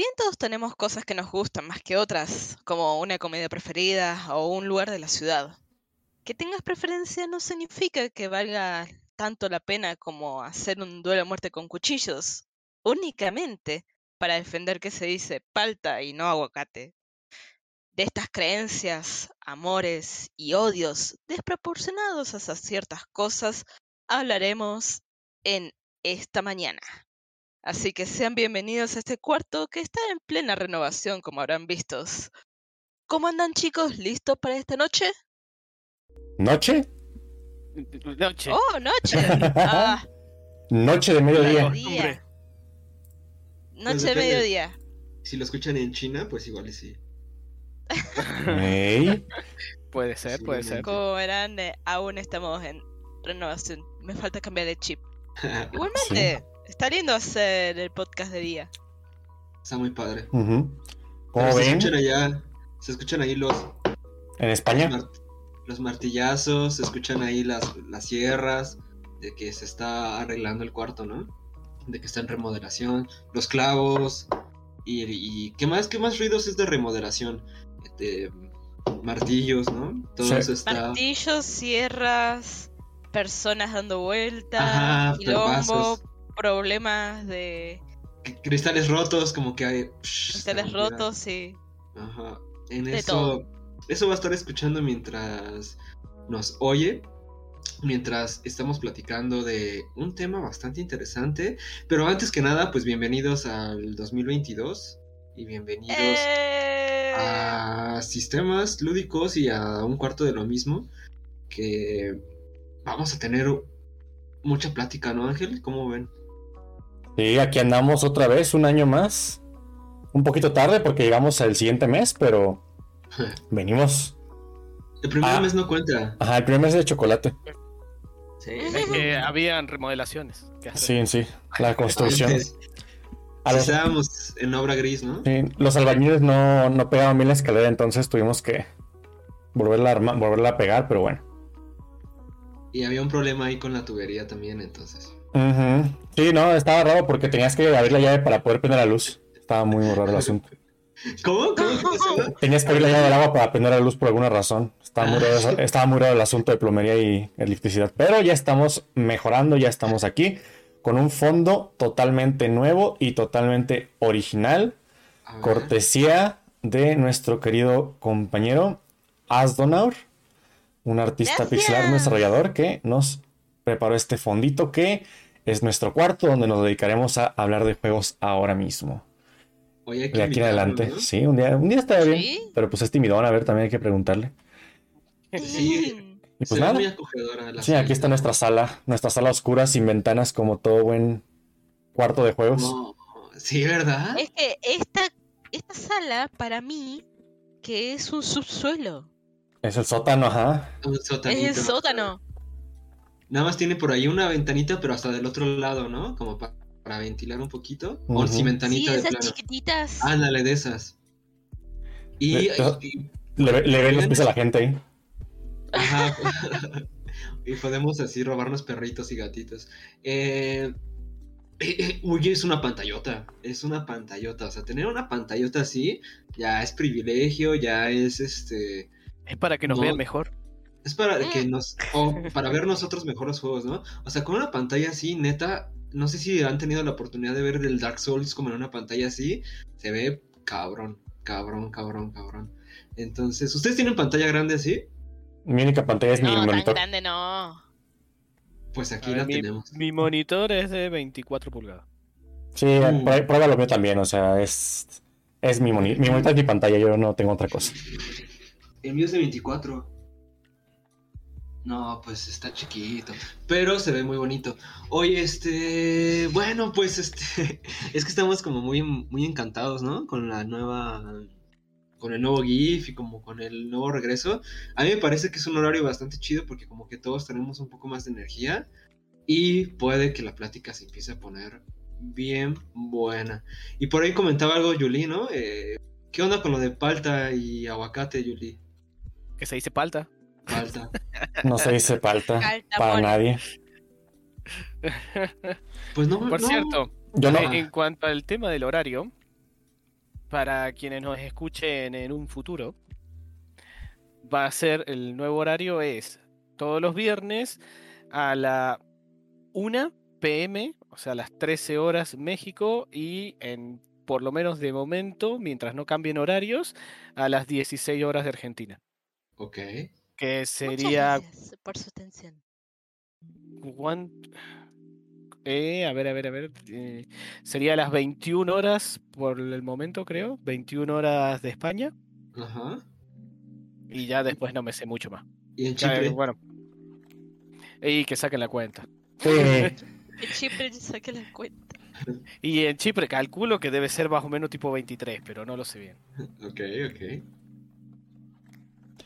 bien todos tenemos cosas que nos gustan más que otras, como una comida preferida o un lugar de la ciudad, que tengas preferencia no significa que valga tanto la pena como hacer un duelo a muerte con cuchillos, únicamente para defender que se dice palta y no aguacate. De estas creencias, amores y odios desproporcionados hacia ciertas cosas hablaremos en esta mañana. Así que sean bienvenidos a este cuarto que está en plena renovación, como habrán visto. ¿Cómo andan chicos? ¿Listos para esta noche? ¿Noche? Noche. Oh, noche. Ah, Noche de mediodía. día. Pues Noche de mediodía. Si lo escuchan en China, pues igual y sí. Ey, Puede ser, Sí, puede ser. Como verán, eh, aún estamos en renovación. Me falta cambiar de chip. Igualmente, está lindo hacer el podcast de día. Está muy padre. Pero ¿Cómo se escuchan allá, se escuchan ahí los, En los, España. los martillazos, se escuchan ahí las, las sierras, de que se está arreglando el cuarto, ¿no? De que está en remodelación, los clavos, y, y ¿qué más? ¿Qué más ruidos es de remodelación? De martillos, ¿no? Todo Sí. eso está... Martillos, sierras, personas dando vueltas, quilombo. Problemas de Cristales rotos, como que hay... cristales rotos y Ajá. En De eso, todo. eso va a estar escuchando mientras nos oye, mientras estamos platicando de un tema bastante interesante. Pero antes que nada, pues bienvenidos al 2022 y bienvenidos ¡Eh! a sistemas lúdicos y a un cuarto de lo mismo. Que vamos a tener mucha plática, ¿no, Ángel? ¿Cómo ven? Sí, aquí andamos otra vez, un año más. Un poquito tarde porque llegamos al siguiente mes, pero venimos. El primer Ah. mes no cuenta. Ajá, el primer mes de chocolate. Sí. Habían remodelaciones. Sí, sí. La construcción. A los, estábamos en obra gris, ¿no? sí, los albañiles no, no pegaban bien la escalera, entonces tuvimos que volverla a, arma- volverla a pegar, pero bueno. Y había un problema ahí con la tubería también, entonces. Sí, no, estaba raro porque tenías que abrir la llave para poder prender la luz. Estaba muy raro el asunto. ¿Cómo? Tenías que abrir la llave del agua para prender la luz por alguna razón. Estaba muy raro, eso- estaba muy raro el asunto de plomería y electricidad. Pero ya estamos mejorando, ya estamos aquí con un fondo totalmente nuevo y totalmente original. Cortesía de nuestro querido compañero Asdonaur, un artista Gracias. pixelar desarrollador que nos preparó este fondito que es nuestro cuarto donde nos dedicaremos a hablar de juegos ahora mismo. Oye, De aquí en adelante. ¿no? Sí, un día, un día estaría bien. Sí. Pero pues es timidón, a ver, también hay que preguntarle. Sí. Y pues nada. muy acogedora la Sí, aquí está nuestra sala, nuestra sala oscura sin ventanas como todo buen cuarto de juegos. No, Sí, ¿verdad? Es que esta, esta sala, para mí, que es un subsuelo. Es el sótano, ajá. Un Es el sótano. Nada más tiene por ahí una ventanita, pero hasta del otro lado, ¿no? Como pa- para ventilar un poquito. O Ujú. sin Sí, ventanita de esas plano. chiquititas. Ándale, de esas. Y, y- Le, le ven los pies a la gente ahí. Ajá. y podemos así robarnos perritos y gatitos. Eh, eh, uy, es una pantallota. Es una pantallota. O sea, tener una pantallota así ya es privilegio, ya es este. Es para que nos No. vean mejor. Es para Mm. que nos. O para ver nosotros mejores juegos, ¿no? O sea, con una pantalla así, neta. No sé si han tenido la oportunidad de ver del Dark Souls como en una pantalla así. Se ve cabrón, cabrón, cabrón, cabrón. Entonces, ¿ustedes tienen pantalla grande así? Mi única pantalla es mi no, tan monitor. grande no. Pues aquí ver, la mi, tenemos. mi monitor es de 24 pulgadas. Sí, Uh. prueba prueba lo mío también, o sea, es, es mi monitor. Mi monitor es mi pantalla, yo no tengo otra cosa. El mío es de 24. No, pues está chiquito. Pero se ve muy bonito. Oye, este. Bueno, pues este. Es que estamos como muy, muy encantados, ¿no? Con la nueva. Con el nuevo GIF y como con el nuevo regreso. A mí me parece que es un horario bastante chido porque como que todos tenemos un poco más de energía. Y puede que la plática se empiece a poner bien buena. Y por ahí comentaba algo Yuli, ¿no? Eh, ¿Qué onda con lo de palta y aguacate, Yuli? Que se dice palta. No se dice falta Falta, para nadie. Pues no, Por no. cierto, Yo no. en cuanto al tema del horario, para quienes nos escuchen en un futuro, va a ser el nuevo horario es todos los viernes a la 1 pm, o sea, a las 13 horas México y en por lo menos de momento, mientras no cambien horarios, a las 16 horas de Argentina. Ok. Que Muchas sería gracias por su atención. ¿cuán- eh, a ver, a ver, a ver. eh, sería a las 21 horas por el momento, creo. 21 horas de España. Ajá. Y ya después no me sé mucho más. ¿Y en Ya, eh, Chipre? bueno. Y que saquen la cuenta. Sí. En Chipre saqué la cuenta. Y en Chipre calculo que debe ser más o menos tipo 23, pero no lo sé bien. Ok, ok.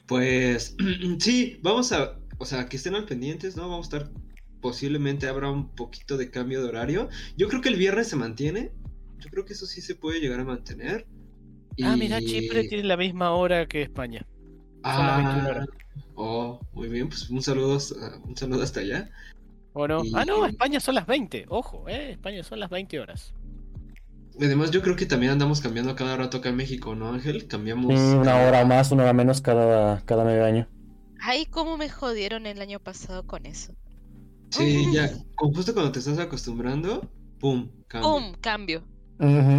Pues sí, vamos a, o sea, que estén al pendientes, ¿no? Vamos a estar, posiblemente habrá un poquito de cambio de horario. Yo creo que el viernes se mantiene. Yo creo que eso sí se puede llegar a mantener. Ah, mira, Chipre tiene la misma hora que España. son las 21 horas. Oh, muy bien, pues un saludo, un saludo hasta allá. ¿O no? Y- Ah, no, España son las 20. Ojo, eh, España son las 20 horas. Además, yo creo que también andamos cambiando cada rato acá en México, ¿no, Ángel? Cambiamos. Sí, una hora más, una hora menos cada, cada medio año. Ay, cómo me jodieron el año pasado con eso. Sí, ya, justo cuando te estás acostumbrando, pum, cambia. ¡Pum! Cambio.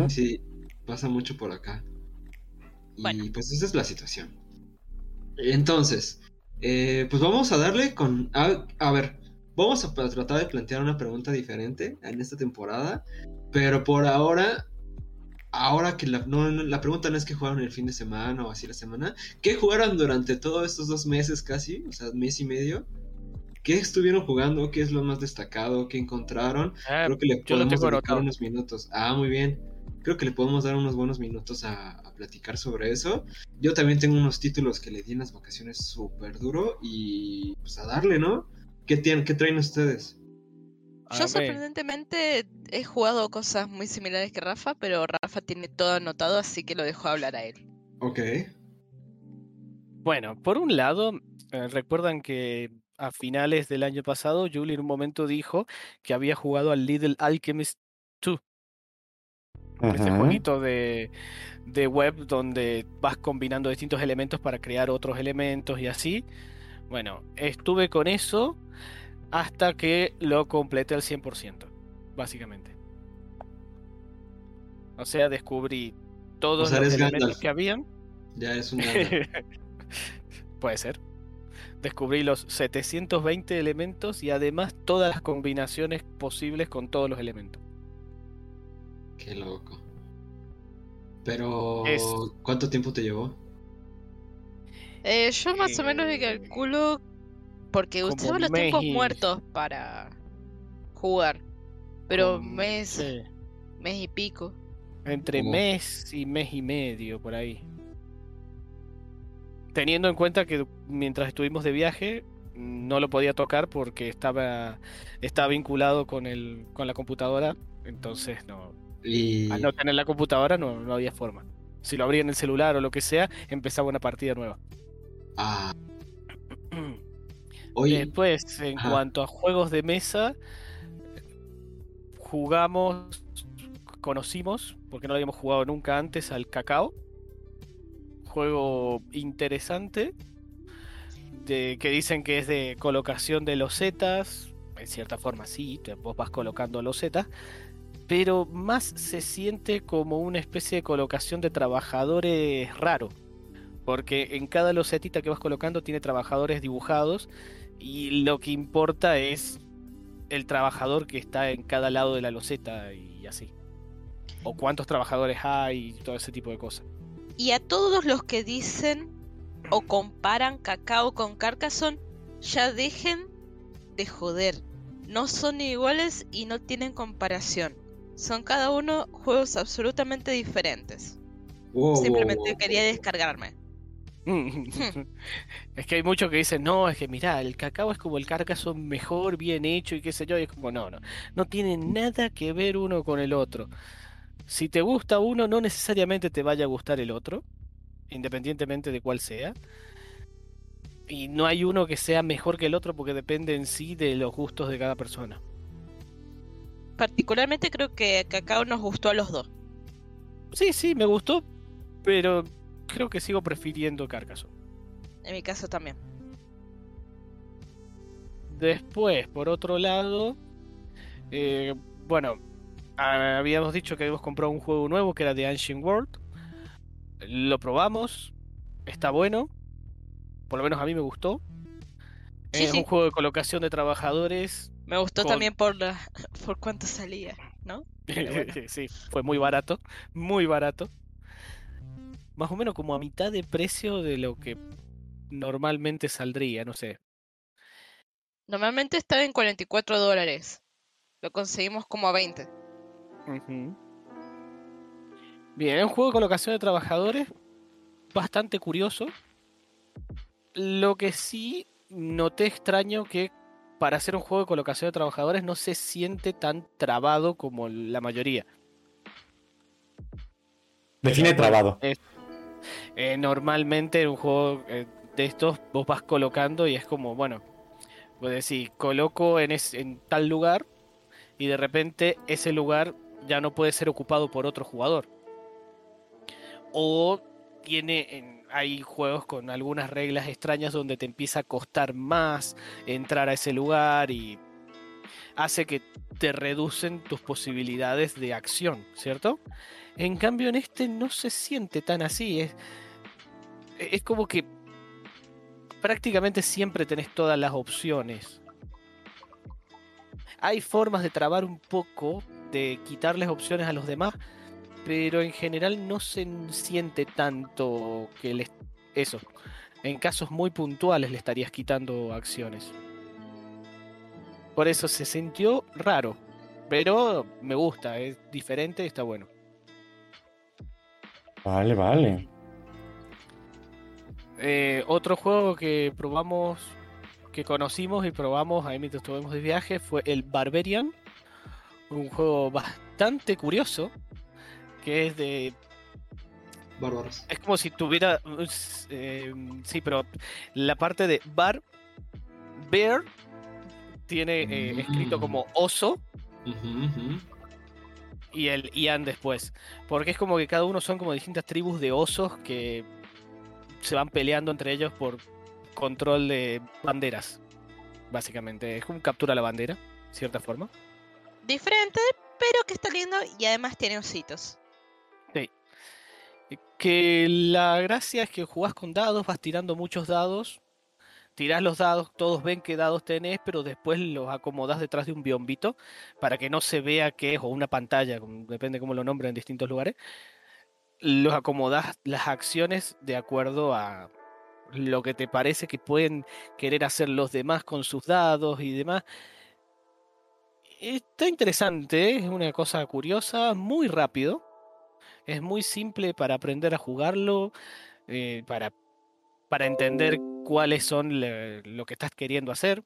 Sí, pasa mucho por acá. Y Bueno. pues esa es la situación. Entonces, eh, pues vamos a darle con... A, a ver, vamos a tratar de plantear una pregunta diferente en esta temporada, pero por ahora, ahora que la, no, no, la pregunta no es que jugaron el fin de semana o así la semana, ¿qué jugaron durante todos estos dos meses casi? O sea, mes y medio. ¿Qué estuvieron jugando? ¿Qué es lo más destacado? ¿Qué encontraron? Ah, Creo que le podemos anotado. unos minutos. Ah, muy bien. Creo que le podemos dar unos buenos minutos a, a platicar sobre eso. Yo también tengo unos títulos que le di en las vacaciones súper duro y pues a darle, ¿no? ¿Qué, tienen, ¿Qué traen ustedes? Yo ver, sorprendentemente he jugado cosas muy similares que Rafa, pero Rafa tiene todo anotado, así que lo dejo hablar a él. Ok. Bueno, por un lado, eh, recuerdan que a finales del año pasado, Julie en un momento dijo que había jugado al Little Alchemist 2, ese jueguito de, de web donde vas combinando distintos elementos para crear otros elementos y así. Bueno, estuve con eso hasta que lo completé al 100%, básicamente. O sea, descubrí todos sea, los elementos Gandalf. que habían. Ya es un. Puede ser. Descubrí los 720 elementos y además todas las combinaciones posibles con todos los elementos. Qué loco. Pero, Es- ¿cuánto tiempo te llevó? Eh, yo más o menos me Eh, calculo porque como usaba los tiempos muertos para jugar. Pero mes, sí, mes y pico. entre mes y mes y medio por ahí. Teniendo en cuenta que mientras estuvimos de viaje no lo podía tocar porque estaba, estaba vinculado con, el, con la computadora. Entonces no, Y... al no tener la computadora no, no había forma. Si lo abría en el celular o lo que sea, empezaba una partida nueva. Ah, oye, Después, en Ajá. cuanto a juegos de mesa, jugamos, conocimos, porque no lo habíamos jugado nunca antes, al Cacao. Juego interesante, de, que dicen que es de colocación de losetas. En cierta forma, sí, te- vos vas colocando losetas. Pero más se siente como una especie de colocación de trabajadores raro. Porque en cada losetita que vas colocando tiene trabajadores dibujados y lo que importa es el trabajador que está en cada lado de la loseta y así. O cuántos trabajadores hay y todo ese tipo de cosas. Y a todos los que dicen o comparan cacao con Carcassonne, ya dejen de joder. No son iguales y no tienen comparación. Son cada uno juegos absolutamente diferentes. wow, Simplemente wow, wow, quería wow. descargarme. es que hay muchos que dicen, no, es que mira, el cacao es como el Carcassonne mejor, bien hecho y qué sé yo. Y es como, no, no. No tiene nada que ver uno con el otro. Si te gusta uno, no necesariamente te vaya a gustar el otro, independientemente de cuál sea. Y no hay uno que sea mejor que el otro porque depende en sí de los gustos de cada persona. Particularmente creo que Cacao nos gustó a los dos. Sí, sí, me gustó, Pero creo que sigo prefiriendo Carcassonne. En mi caso también. Después, por otro lado, eh, bueno, habíamos dicho que habíamos comprado un juego nuevo que era The Ancient World. Lo probamos, está bueno, por lo menos a mí me gustó. Sí, es sí. un juego de colocación de trabajadores. Me gustó Con- también por la, por cuánto salía, ¿no? Bueno. sí, fue muy barato, muy barato. Más o menos como a mitad de precio de lo que normalmente saldría, no sé. Normalmente estaba en 44 dólares. Lo conseguimos como a 20. Ujú. Bien, es un juego de colocación de trabajadores bastante curioso. Lo que sí noté extraño que para hacer un juego de colocación de trabajadores no se siente tan trabado como la mayoría. Define trabado. Eh, normalmente en un juego eh, de estos vos vas colocando y es como, bueno, pues decir, coloco en, es- en tal lugar y de repente ese lugar ya no puede ser ocupado por otro jugador. O tiene, en- hay juegos con algunas reglas extrañas donde te empieza a costar más entrar a ese lugar y hace que te reducen tus posibilidades de acción, ¿cierto? En cambio en este no se siente tan así, es, es como que prácticamente siempre tenés todas las opciones. Hay formas de trabar un poco, de quitarles opciones a los demás, pero en general no se siente tanto que les... Eso, en casos muy puntuales le estarías quitando acciones. Por eso se sintió raro, pero me gusta, es diferente, está bueno. Vale, vale. Eh, otro juego que probamos, que conocimos y probamos ahí mientras estuvimos de viaje fue el Barbarian. Un juego bastante curioso, que es de... Bárbaros. Es como si tuviera... eh, sí, pero la parte de bar, bear, tiene eh, escrito como oso. Y el Ian después. Porque es como que cada uno son como distintas tribus de osos que se van peleando entre ellos por control de banderas. Básicamente, es como captura la bandera, de cierta forma. Diferente, pero que está lindo y además tiene ositos. Que la gracia es que jugás con dados, vas tirando muchos dados, tirás los dados, todos ven qué dados tenés, pero después los acomodás detrás de un biombito para que no se vea qué es, o una pantalla, depende cómo lo nombren en distintos lugares. Los acomodás las acciones de acuerdo a lo que te parece que pueden querer hacer los demás con sus dados y demás. Está interesante, es una cosa curiosa, muy rápido. Es muy simple para aprender a jugarlo, eh, para, para entender cuáles son le- lo que estás queriendo hacer.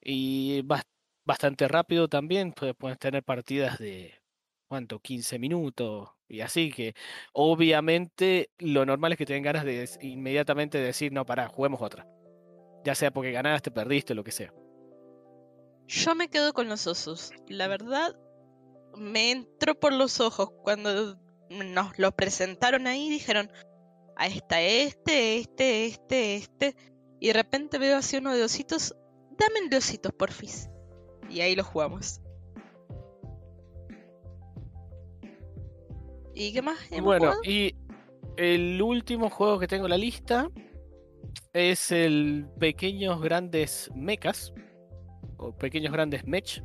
Y bas- bastante rápido también, pues, puedes tener partidas de, ¿cuánto? 15 minutos y así que obviamente lo normal es que tengan ganas de inmediatamente decir, no, pará, juguemos otra. Ya sea porque ganaste, perdiste, lo que sea. Yo me quedo con los osos. La verdad, me entró por los ojos cuando nos lo presentaron ahí. Dijeron, ahí está este, este, este, este. Y de repente veo así uno de ositos. Dame el de ositos, porfis. Y ahí lo jugamos. ¿Y qué más? hemos Bueno, jugado? y el último juego que tengo en la lista es el Pequeños Grandes Mechas o Pequeños Grandes Mech.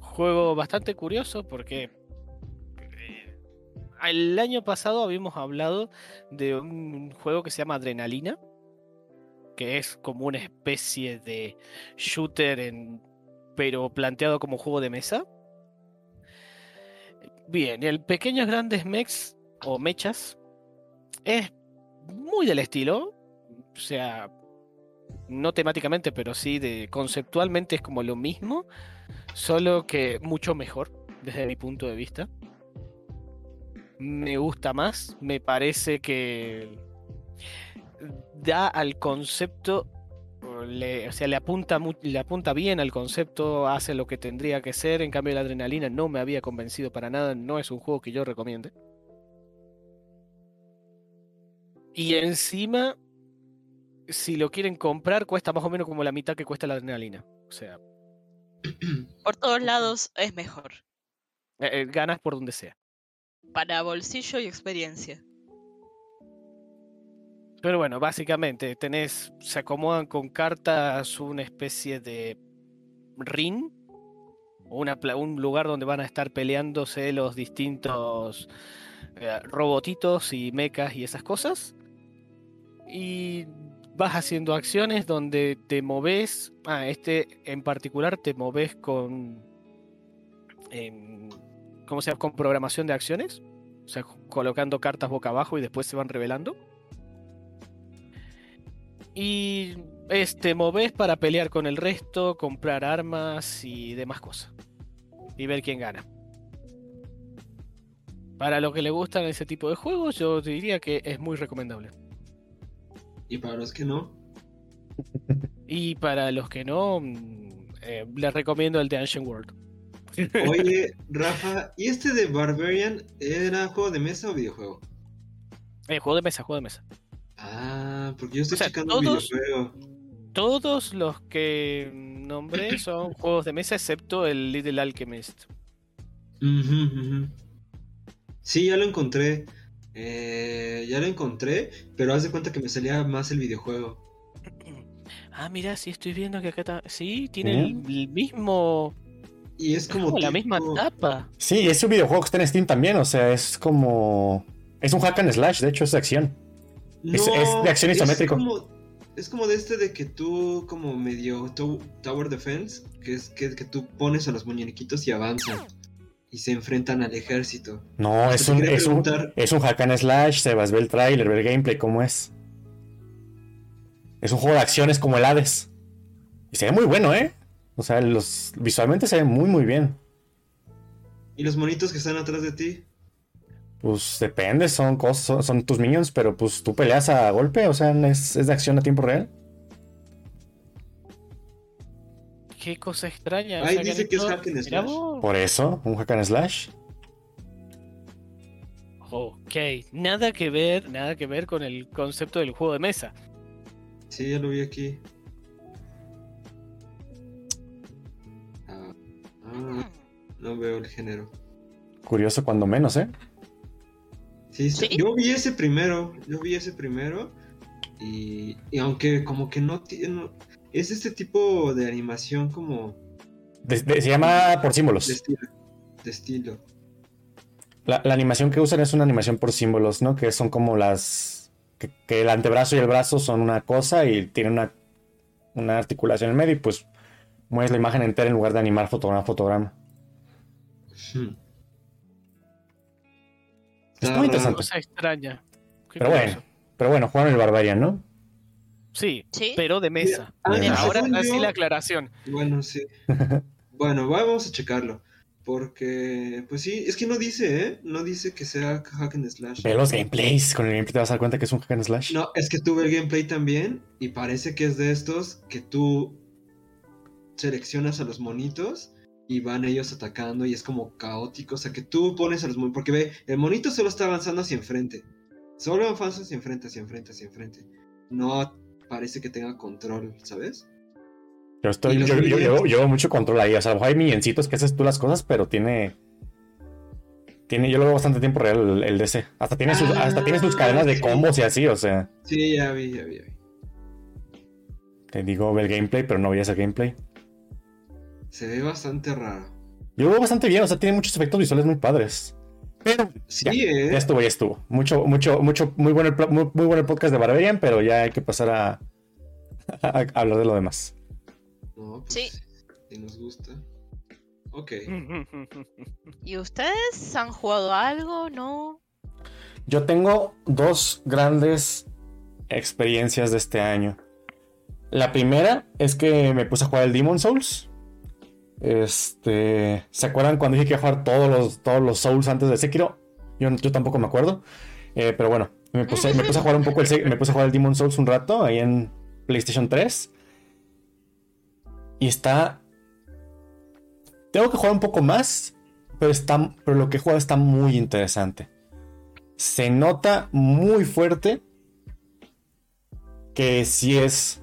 Juego bastante curioso porque el año pasado habíamos hablado de un juego que se llama Adrenalina, que es como una especie de shooter pero planteado como juego de mesa. Bien, el Pequeños Grandes Mechs o Mechas es muy del estilo, o sea, no temáticamente, pero sí de conceptualmente es como lo mismo, solo que mucho mejor desde mi punto de vista. Me gusta más, me parece que da al concepto le, o sea, le apunta, le apunta bien al concepto, hace lo que tendría que ser. En cambio, la adrenalina no me había convencido para nada. No es un juego que yo recomiende. Y encima, si lo quieren comprar, cuesta más o menos como la mitad que cuesta la adrenalina. O sea, Por todos lados es mejor. eh, eh, ganas por donde sea. Para bolsillo y experiencia. Pero bueno, básicamente tenés, se acomodan con cartas una especie de ring, un lugar donde van a estar peleándose los distintos eh, robotitos y mechas y esas cosas. Y vas haciendo acciones donde te moves, ah, este en particular te moves con, ¿cómo se llama? Con programación de acciones, o sea, colocando cartas boca abajo y después se van revelando. Y este moves para pelear con el resto, comprar armas y demás cosas. Y ver quién gana. Para los que le gustan ese tipo de juegos, yo diría que es muy recomendable. Y para los que no, Y para los que no, mm, eh, les recomiendo el de Ancient World. Oye, Rafa, ¿y este de Barbarian era juego de mesa o videojuego? Eh, juego de mesa, juego de mesa. Ah, porque yo estoy O sea, checando todos- videojuego. Todos los que nombré son juegos de mesa, excepto el Little Alchemist. Sí, ya lo encontré. Eh, ya lo encontré, pero haz de cuenta que me salía más el videojuego. Ah, mira, sí estoy viendo que acá está. Sí, tiene el, el mismo. Y es es como, como la misma tipo- tapa. Sí, es un videojuego que está en Steam también, o sea, es como... Es un hack and slash, de hecho es de acción. Es- es de acción isométrico. como, es como de este de que tú, como medio to- Tower Defense, que es que, que tú pones a los muñequitos y avanzan. Y se enfrentan al ejército. No, es un, es, un, es un hack and slash, Sebas, ve el trailer, ve el gameplay, ¿cómo es? Es un juego de acciones como el Hades. Y se ve muy bueno, ¿eh? O sea, los, visualmente se ve muy, muy bien. Y los monitos que están atrás de ti. Pues depende, son cosas, son, son tus minions, pero pues tú peleas a golpe, o sea, es, es de acción a tiempo real. Qué cosa extraña. Ahí han dice que es hack and slash. Por eso, un hack and slash. Ok, nada que ver, nada que ver con el concepto del juego de mesa. Sí, ya lo vi aquí. No veo el género. Curioso cuando menos, ¿eh? Sí, sí, yo vi ese primero, yo vi ese primero y, y aunque como que no tiene, es este tipo de animación como De- de- se llama por de símbolos. estilo, de estilo. La, la animación que usan es una animación por símbolos, ¿no? Que son como las... Que, que el antebrazo y el brazo son una cosa y tienen una, una articulación en medio y pues mueves la imagen entera en lugar de animar fotograma a fotograma. Hmm. Está muy interesante. Cosa extraña. Pero bueno, pero bueno, jugaron el Barbarian, ¿no? Sí, Sí. pero de mesa. Ah. Ahora yo- la aclaración. Bueno, sí. bueno, va- vamos a checarlo. Porque, pues sí, es que no dice, ¿eh? No dice que sea hack and slash. Ve los gameplays, con el gameplay te vas a dar cuenta que es un hack and slash. No, es que tuve el gameplay también y parece que es de estos que tú seleccionas a los monitos y van ellos atacando y es como caótico. O sea, que tú pones a los monitos. Porque ve, el monito solo está avanzando hacia enfrente. Solo avanza hacia enfrente, hacia enfrente, hacia enfrente. No parece que tenga control, ¿sabes? Yo, estoy, yo, yo- llevo, llevo mucho control ahí. O sea, a lo mejor hay milloncitos que haces tú las cosas, pero tiene. Tiene, yo lo veo bastante tiempo real el, el DC. Hasta tiene, sus, Ah, hasta tiene sus cadenas de sí. combos y así, o sea. Sí, ya vi, ya vi, ya vi. Te digo, ve el gameplay, pero no veías el gameplay. Se ve bastante raro. Yo veo bastante bien, o sea, tiene muchos efectos visuales muy padres. Pero Sí, Ya, ¿eh? ya estuvo, ya estuvo. Mucho, mucho, mucho, muy bueno el, muy, muy bueno el podcast de Barbarian, pero ya hay que pasar a, a- a hablar de lo demás. No, pues, Sí. Si nos gusta. Ok. ¿Y ustedes han jugado algo? ¿No? Yo tengo dos grandes experiencias de este año. La primera es que me puse a jugar el Demon Souls. Este, ¿se acuerdan cuando dije que iba a jugar todos los, todos los Souls antes de Sekiro? Yo, yo tampoco me acuerdo. Eh, pero bueno, me puse, me puse a jugar un poco el, me puse a jugar el Demon Souls un rato ahí en PlayStation 3. Y está. Tengo que jugar un poco más. Pero, está, pero lo que he jugado está muy interesante. Se nota muy fuerte que sí es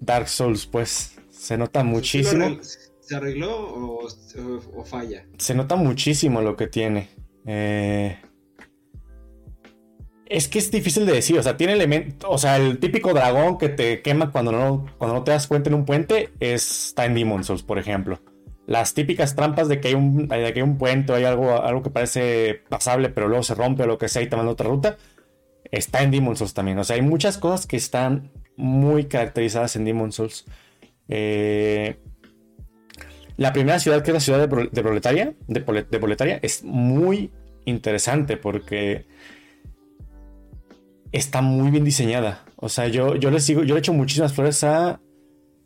Dark Souls, pues. Se nota muchísimo. ¿Se arregló o, falla? Se nota muchísimo lo que tiene. Eh, es que es difícil de decir, o sea, tiene elementos, o sea, el típico dragón que te quema cuando no, cuando no te das cuenta en un puente está en Demon Souls, por ejemplo. Las típicas trampas de que hay un, de que hay un puente o hay algo, algo que parece pasable, pero luego se rompe o lo que sea y te manda otra ruta, está en Demon Souls también. O sea, hay muchas cosas que están muy caracterizadas en Demon Souls. Eh, la primera ciudad, que es la ciudad de, Proletaria, de, Proletaria, es muy interesante porque está muy bien diseñada. O sea, yo, yo le sigo, yo le echo muchísimas flores a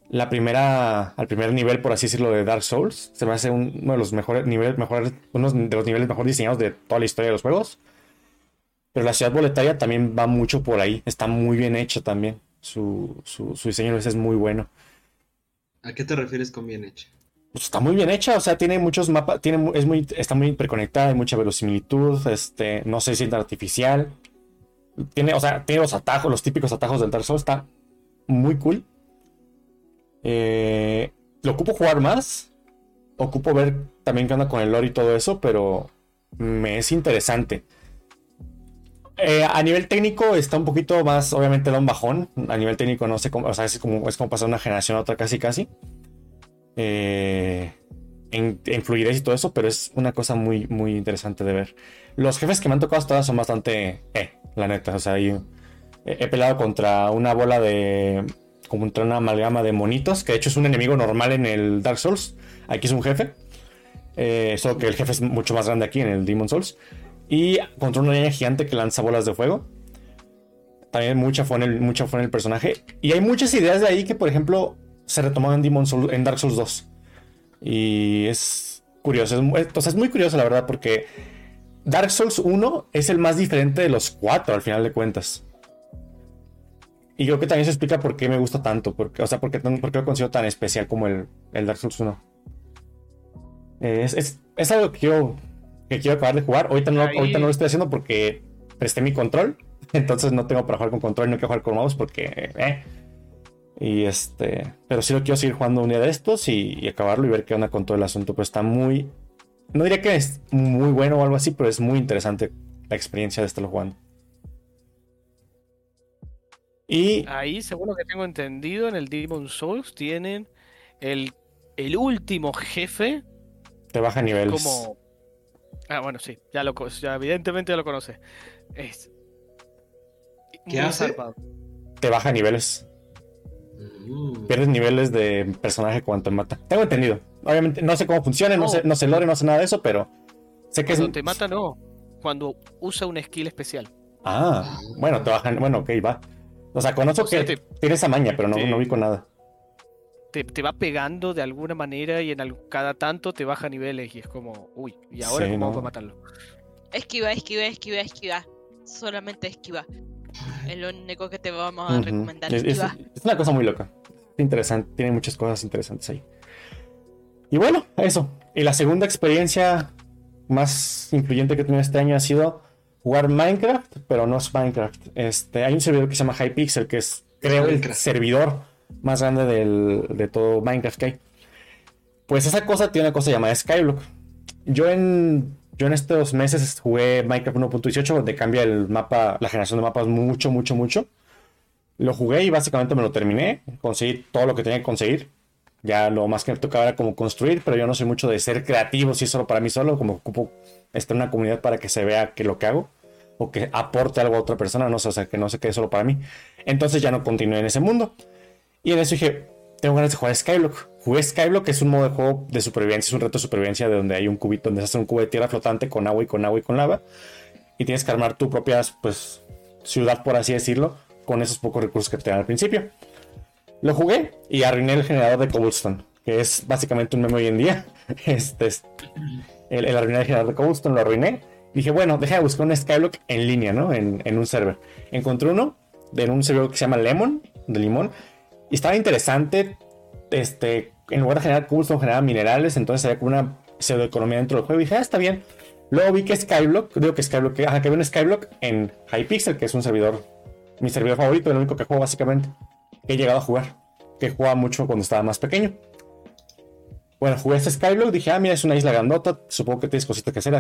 la primera, al primer nivel, por así decirlo, de Dark Souls. Se me hace uno de los mejores niveles, mejores, uno de los niveles mejor diseñados de toda la historia de los juegos. Pero la ciudad boletaria también va mucho por ahí. Está muy bien hecha también. Su, su, su diseño es muy bueno. ¿A qué te refieres con bien hecha? Pues está muy bien hecha, o sea, tiene muchos mapas, tiene, es muy, está muy preconectada, hay mucha verosimilitud, este, no se siente artificial. Tiene, o sea, tiene los atajos, los típicos atajos del Dark Souls, está muy cool. Eh, lo ocupo jugar más. Ocupo ver también qué onda con el lore y todo eso, pero me es interesante. Eh, a nivel técnico está un poquito más, obviamente da un bajón. A nivel técnico no sé cómo, o sea, es como, es como pasar una generación a otra casi casi. Eh, en, fluidez y todo eso, pero es una cosa muy, muy interesante de ver. Los jefes que me han tocado hasta ahora son bastante, eh, la neta, o sea, he, peleado contra una bola de, como contra una amalgama de monitos, que de hecho es un enemigo normal en el Dark Souls, aquí es un jefe, eh, solo que el jefe es mucho más grande aquí en el Demon Souls, y contra una niña gigante que lanza bolas de fuego. También mucha fue, en mucha fue en el personaje. Y hay muchas ideas de ahí que, por ejemplo, se retomaron en, Demon Souls, en Dark Souls 2. Y es curioso. Es, es muy curioso, la verdad, porque Dark Souls 1 es el más diferente de los cuatro, al final de cuentas. Y creo que también se explica por qué me gusta tanto. Porque, o sea, por qué, lo considero tan especial como el, el Dark Souls 1. Es, es, algo que quiero, que quiero acabar de jugar. Ahorita no, ahorita no lo estoy haciendo porque presté mi control. Entonces no tengo para jugar con control, no quiero jugar con mouse porque. Eh, y este, pero sí lo quiero seguir jugando un día de estos y, acabarlo y ver qué onda con todo el asunto. Pero está muy, no diría que es muy bueno o algo así, pero es muy interesante la experiencia de estarlo jugando. Y ahí, según lo que tengo entendido, en el Demon Souls tienen el, el último jefe. Te baja niveles. Como... Ah, bueno, sí, ya lo ya evidentemente ya lo conoce. Es ¿Qué hace? Te baja niveles. Mm. Pierdes niveles de personaje cuando te mata. Tengo entendido. Obviamente no sé cómo funciona, no, sé, no sé lore, no sé nada de eso, pero sé que cuando te mata no. Cuando usa un skill especial. Ah, bueno, te bajan. Bueno, ok, va. O sea, conozco que tiene esa maña, pero no, no vi con nada. Te, va pegando de alguna manera y en cada tanto te baja niveles y es como, uy, ¿y ahora cómo no. matarlo? Esquiva, esquiva, esquiva, esquiva. Solamente esquiva. Es lo único que te vamos a recomendar. Es, es, una cosa muy loca. Interesante. Tiene muchas cosas interesantes ahí. Y bueno, eso. Y la segunda experiencia más influyente que he tenido este año ha sido jugar Minecraft, pero no es Minecraft. Este, hay un servidor que se llama Hypixel, que es, creo, el servidor más grande de todo Minecraft que hay. Pues esa cosa tiene una cosa llamada Skyblock. Yo en yo en estos meses jugué Minecraft 1.18, donde cambia el mapa, la generación de mapas mucho, mucho, mucho. Lo jugué y básicamente me lo terminé. Conseguí todo lo que tenía que conseguir. Ya lo más que me tocaba era como construir, pero yo no soy mucho de ser creativo, si es solo para mí solo, como ocupo estar en una comunidad para que se vea que lo que hago o que aporte algo a otra persona, no sé, o sea, que no se quede solo para mí. Entonces ya no continué en ese mundo. Y en eso dije, tengo ganas de jugar Skyblock. Jugué Skyblock, que es un modo de juego de supervivencia, es un reto de supervivencia de donde hay un cubito, donde se hace un cubo de tierra flotante con agua y con agua y con lava. Y tienes que armar tu propia, pues, ciudad, por así decirlo, con esos pocos recursos que te dan al principio. Lo jugué y arruiné el generador de cobblestone, que es básicamente un meme hoy en día. Este es el, el arruinar el generador de cobblestone, lo arruiné. Dije, bueno, deja de buscar un Skyblock en línea, ¿no? En, en un server. Encontré uno en un server que se llama Lemon, de limón, y estaba interesante. Este, en lugar de generar cobblestone, generaba minerales. Entonces había como una pseudoeconomía dentro del juego. Y dije, ah, está bien. Luego vi que Skyblock, digo que Skyblock, ajá, que había un Skyblock en Hypixel, que es un servidor mi servidor favorito, el único que juego básicamente. Que he llegado a jugar. Que jugaba mucho cuando estaba más pequeño. Bueno, jugué este Skyblock, dije, ah, mira, es una isla grandota, supongo que tienes cositas que hacer.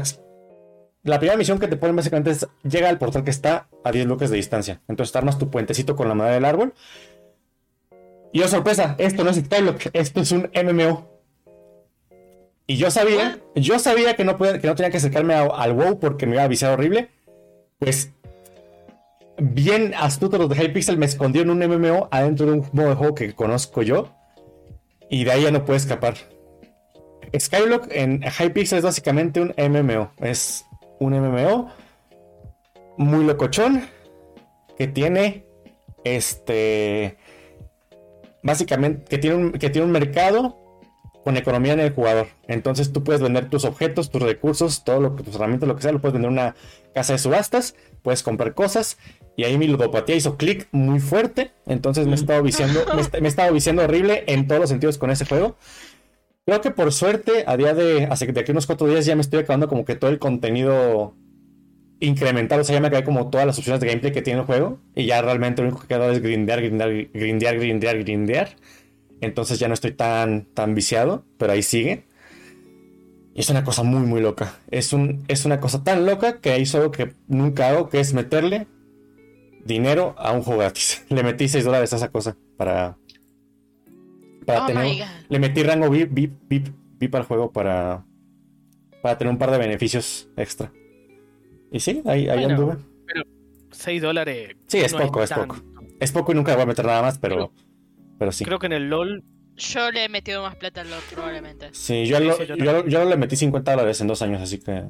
La primera misión que te ponen básicamente es, llega al portal que está a 10 bloques de distancia. Entonces armas tu puentecito con la madera del árbol. Y oh sorpresa, esto no es Skyblock, esto es un MMO. Y yo sabía, yo sabía que no, que no tenía que acercarme al WoW porque me iba a avisar horrible. Pues bien astuto los de Hypixel me escondió en un MMO adentro de un modo de juego que conozco yo. Y de ahí ya no puede escapar. Skyblock en Hypixel es básicamente un MMO. Es un MMO muy locochón que tiene este básicamente que tiene un, que tiene un mercado con economía en el jugador. Entonces tú puedes vender tus objetos, tus recursos, todo lo que tus herramientas, lo que sea, lo puedes vender en una casa de subastas, puedes comprar cosas y ahí mi ludopatía hizo clic muy fuerte. Entonces me he estado viciando, me, he estado viciando horrible en todos los sentidos con ese juego. Creo que por suerte, a día de, hace de aquí unos cuatro días ya me estoy acabando como que todo el contenido incrementado, o sea, ya me acabé como todas las opciones de gameplay que tiene el juego y ya realmente lo único que queda es grindear, grindear, grindear, grindear, grindear. Entonces ya no estoy tan, tan viciado, pero ahí sigue. Y es una cosa muy, muy loca. Es, un, es una cosa tan loca que hizo algo que nunca hago, que es meterle dinero a un juego gratis. Le metí 6 dólares a esa cosa para, Oh le metí rango VIP, VIP, VIP, VIP al juego para, para tener un par de beneficios extra. Y sí, ahí, ahí anduve. Pero 6 dólares. Sí, es poco, es poco. Es poco y nunca voy a meter nada más, pero, pero, sí. Creo que en el LOL. Yo le he metido más plata al LOL, probablemente. Sí, yo, yo, le metí 50 dólares en dos años, así que.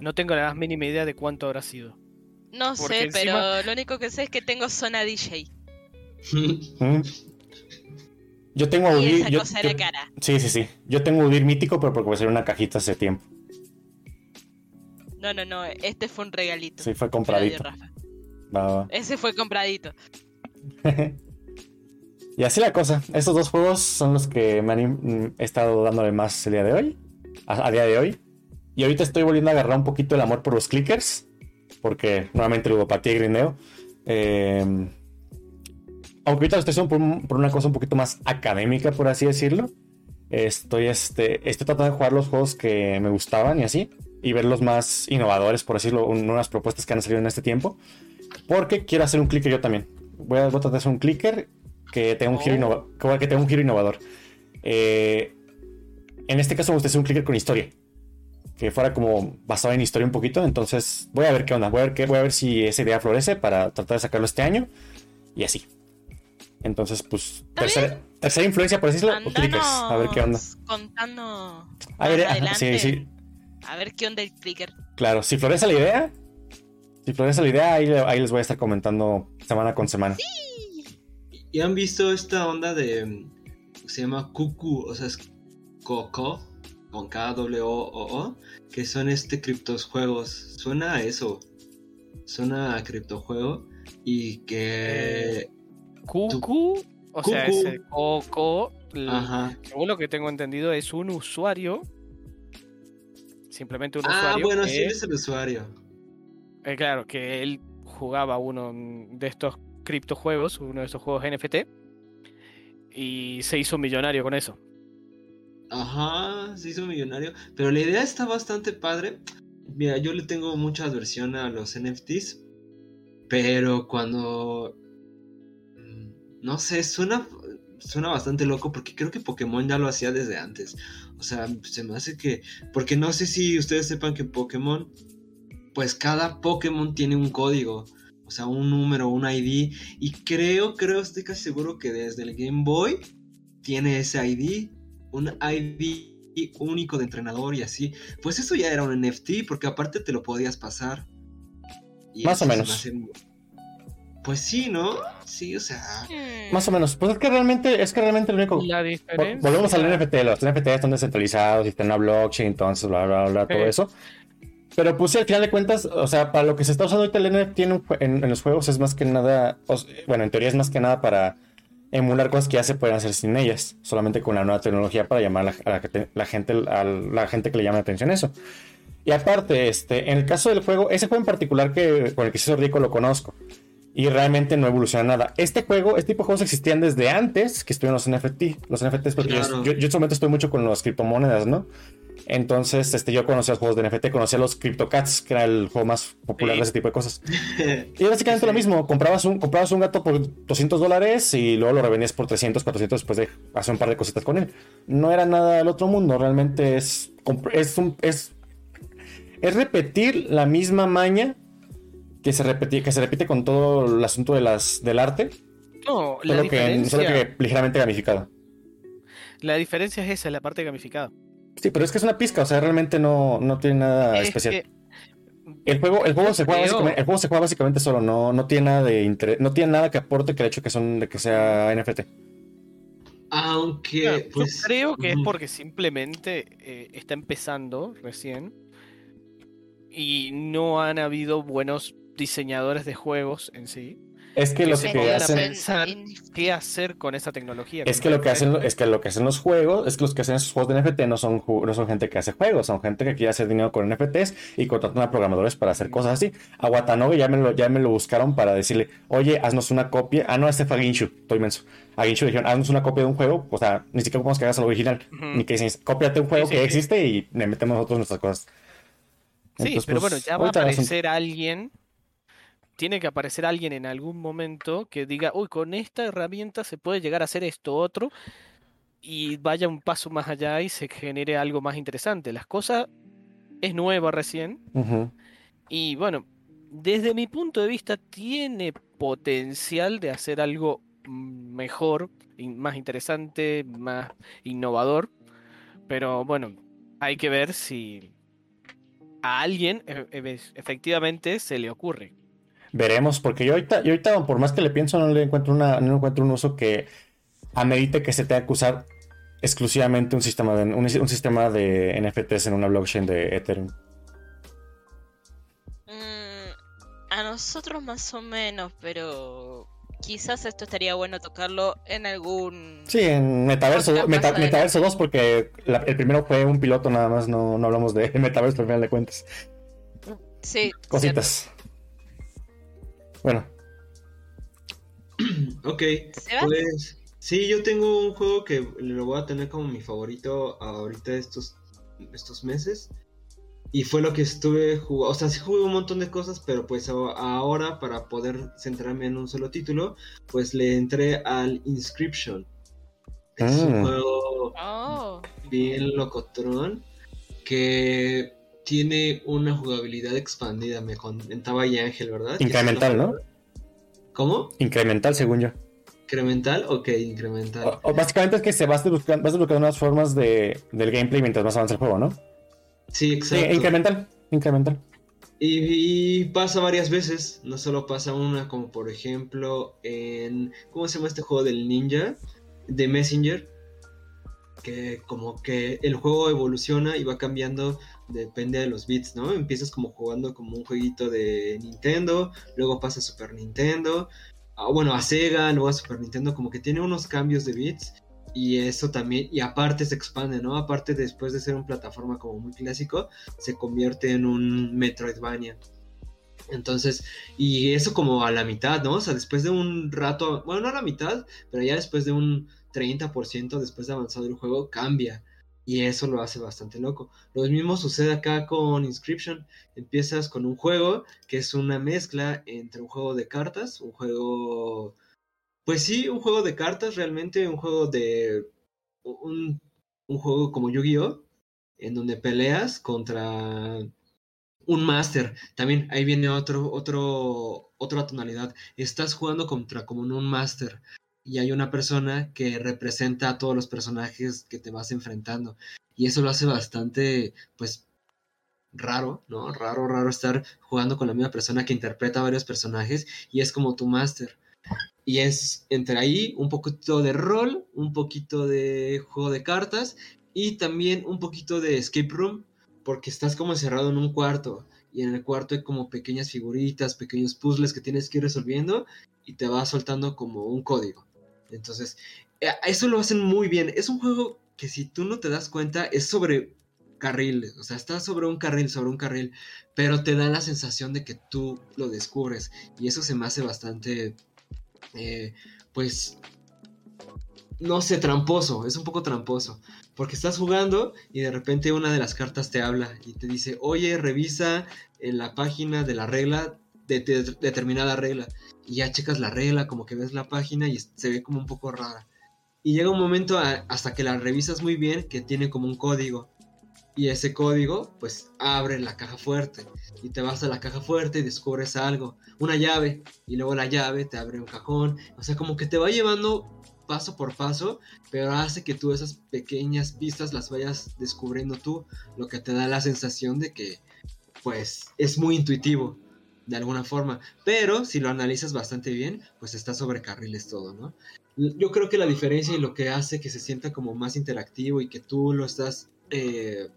No tengo la más mínima idea de cuánto habrá sido. No sé, pero lo único que sé es que tengo zona DJ. ¿Mm? Yo tengo Udir. Yo, cara. Sí, sí, sí. Yo tengo Udir mítico, pero porque voy a hacer una cajita hace tiempo. No, no, no. Este fue un regalito. Sí, fue compradito. Ese fue compradito. y así la cosa. Estos dos juegos son los que me han mm, estado dándole más el día de hoy. A, día de hoy. Y ahorita estoy volviendo a agarrar un poquito el amor por los clickers. Porque nuevamente ludopatía y grineo. Eh aunque ahorita lo estoy haciendo por, una cosa un poquito más académica, por así decirlo. Estoy, este, estoy tratando de jugar los juegos que me gustaban y así. Y ver los más innovadores, por decirlo, unas propuestas que han salido en este tiempo. Porque quiero hacer un clicker yo también. Voy a, tratar de hacer un clicker que tenga un giro, oh. que tenga un giro innovador. Eh, en este caso me gustaría hacer un clicker con historia. Que fuera como basado en historia un poquito. Entonces voy a ver qué onda. Voy a ver, qué, voy a ver si esa idea florece para tratar de sacarlo este año. Y así. Entonces, pues, tercera, tercera, influencia, por decirlo, clickers. A ver qué onda. Contando. A ver, sí, sí. A ver qué onda el clicker. Claro, si florece la idea, si florece la idea, ahí, ahí les voy a estar comentando semana con semana. Sí. ¿Y han visto esta onda de. Se llama Cucu, o sea, es Coco, con K W O O O, que son este criptojuegos. Suena a eso. Suena a criptojuego y que. Eh, Cucu, o sea, ese Coco, según lo que tengo entendido, es un usuario. Simplemente un ah, usuario. Ah, bueno, sí, es el usuario. Eh, claro, que él jugaba uno de estos criptojuegos, uno de esos juegos NFT, y se hizo millonario con eso. Ajá, se hizo millonario. Pero la idea está bastante padre. Mira, yo le tengo mucha adversión a los NFTs. Pero cuando no sé, suena, suena bastante loco porque creo que Pokémon ya lo hacía desde antes. O sea, se me hace que... Porque no sé si ustedes sepan que Pokémon, pues cada Pokémon tiene un código. O sea, un número, un ID. Y creo, creo, estoy casi seguro que desde el Game Boy tiene ese ID. Un ID único de entrenador y así. Pues eso ya era un NFT porque aparte te lo podías pasar. Más o menos. Pues sí, ¿no? Sí, o sea. Más o menos. Pues es que realmente, es que realmente lo único. La diferencia... Volvemos al NFT. Los NFT están descentralizados y están en la blockchain, entonces, bla, bla, bla, todo eso. Pero pues sí, al final de cuentas, o sea, para lo que se está usando ahorita el NFT en, los juegos es más que nada. bueno, en teoría es más que nada para emular cosas que ya se pueden hacer sin ellas, solamente con la nueva tecnología para llamar a la, la gente, a la gente que le llama la atención eso. Y aparte, este, en el caso del juego, ese juego en particular que con el que se hizo rico lo conozco. Y realmente no evoluciona nada. Este juego, este tipo de juegos existían desde antes que estuvieron los NFT. Los NFTs, porque yo, yo, en este momento estoy mucho con las criptomonedas, ¿no? Entonces, este, yo conocía los juegos de NFT, conocía los CryptoCats, que era el juego más popular de ese tipo de cosas. y básicamente lo mismo, comprabas un, comprabas un gato por 200 dólares y luego lo revendías por 300, 400 después de hacer un par de cositas con él. No era nada del otro mundo, realmente es, es, un, es, es repetir la misma maña que se, repetía, que se repite con todo el asunto de las, del arte. No, la solo, diferencia... que, solo que ligeramente gamificado. La diferencia es esa, la parte gamificada. Sí, pero es que es una pizca, o sea, realmente no, no tiene nada especial. El juego, el juego se juega básicamente, el juego se juega básicamente solo, no, no tiene nada de interés, no tiene nada que aporte que el hecho que son de que sea NFT. Aunque pues, yo creo que es porque simplemente eh, está empezando recién y no han habido buenos diseñadores de juegos en sí. Es que, lo que hacen pensar qué hacer con esa tecnología. Es que lo que hacen es que lo que hacen los juegos, es que los que hacen esos juegos de NFT no son no son gente que hace juegos, son gente que quiere hacer dinero con NFTs y contratan a programadores para hacer cosas así. A Watanobe ya me lo ya me lo buscaron para decirle, "Oye, haznos una copia." Ah, no, este fue a Ginshu, estoy inmenso. A Ginshu dijeron, "Haznos una copia de un juego." O sea, ni siquiera podemos que hagas el original, ni que dices, "Cópiate un juego que existe y le metemos nosotros nuestras cosas." Sí, pero bueno, ya va a aparecer alguien tiene que aparecer alguien en algún momento que diga, uy, con esta herramienta se puede llegar a hacer esto otro y vaya un paso más allá y se genere algo más interesante. Las cosas es nueva recién y bueno, desde mi punto de vista tiene potencial de hacer algo mejor, más interesante, más innovador, pero bueno, hay que ver si a alguien e, e, efectivamente se le ocurre. Veremos, porque yo ahorita, yo ahorita, por más que le pienso, no le encuentro una, no encuentro un uso que amerite que se tenga que usar exclusivamente un sistema de un, sistema de NFTs en una blockchain de Ethereum. Mm, a nosotros más o menos, pero quizás esto estaría bueno tocarlo en algún... Sí, en Metaverso, Metaverso 2, porque el primero fue un piloto nada más, no, no hablamos de Metaverso al final de cuentas. Sí. Cositas. Bueno. ok, pues sí, yo tengo un juego que lo voy a tener como mi favorito ahorita estos, estos meses. Y fue lo que estuve jugando. O sea, sí jugué un montón de cosas, pero pues ahora para poder centrarme en un solo título, pues le entré al Inscription. Es un mm. juego oh. bien locotrón que tiene una jugabilidad expandida, me comentaba ya Ángel, ¿verdad? Incremental, ¿no? ¿Cómo? Incremental, según yo. ¿Incremental? Ok, incremental. O, básicamente es que se vas buscando, vas buscando unas formas de, del gameplay mientras más avanza el juego, ¿no? Sí, exacto. incremental, incremental. Y, y, pasa varias veces, no solo pasa una, como por ejemplo en... ¿Cómo se llama este juego del ninja? De Messenger que como que el juego evoluciona y va cambiando depende de los bits, ¿no? Empiezas como jugando como un jueguito de Nintendo, luego pasa a Super Nintendo, ah, bueno, a Sega, luego a Super Nintendo, como que tiene unos cambios de bits y eso también, y aparte se expande, ¿no? Aparte después de ser una plataforma como muy clásico, se convierte en un Metroidvania. Entonces, y eso como a la mitad, ¿no? O sea, después de un rato, bueno, no a la mitad, pero ya después de un 30% después de avanzado el juego cambia. Y eso lo hace bastante loco. Lo mismo sucede acá con Inscription. Empiezas con un juego que es una mezcla entre un juego de cartas, un juego... Pues sí, un juego de cartas, realmente un juego de... Un, un juego como Yu-Gi-Oh! En donde peleas contra un máster. También ahí viene otro, otro, otra tonalidad. Estás jugando contra como un máster y hay una persona que representa a todos los personajes que te vas enfrentando. Y eso lo hace bastante, pues, raro, ¿no? Raro, raro estar jugando con la misma persona que interpreta varios personajes y es como tu máster. Y es entre ahí un poquito de rol, un poquito de juego de cartas y también un poquito de escape room, porque estás como encerrado en un cuarto y en el cuarto hay como pequeñas figuritas, pequeños puzzles que tienes que ir resolviendo y te va soltando como un código. Entonces, eh, eso lo hacen muy bien. Es un juego que si tú no te das cuenta es sobre carril, o sea, está sobre un carril, sobre un carril, pero te da la sensación de que tú lo descubres. Y eso se me hace bastante, eh, pues, no sé, tramposo, es un poco tramposo, porque estás jugando y de repente una de las cartas te habla y te dice, oye, revisa en la página de la regla de, determinada regla y ya checas la regla, como que ves la página y se ve como un poco rara. Y llega un momento hasta que la revisas muy bien que tiene como un código. Y ese código pues abre la caja fuerte. Y te vas a la caja fuerte y descubres algo. Una llave. Y luego la llave te abre un cajón. O sea, como que te va llevando paso por paso. Pero hace que tú esas pequeñas pistas las vayas descubriendo tú. Lo que te da la sensación de que pues es muy intuitivo de alguna forma. Pero si lo analizas bastante bien, pues está sobre carriles todo, ¿no? Yo creo que la diferencia y lo que hace que se sienta como más interactivo y que tú lo estás eh,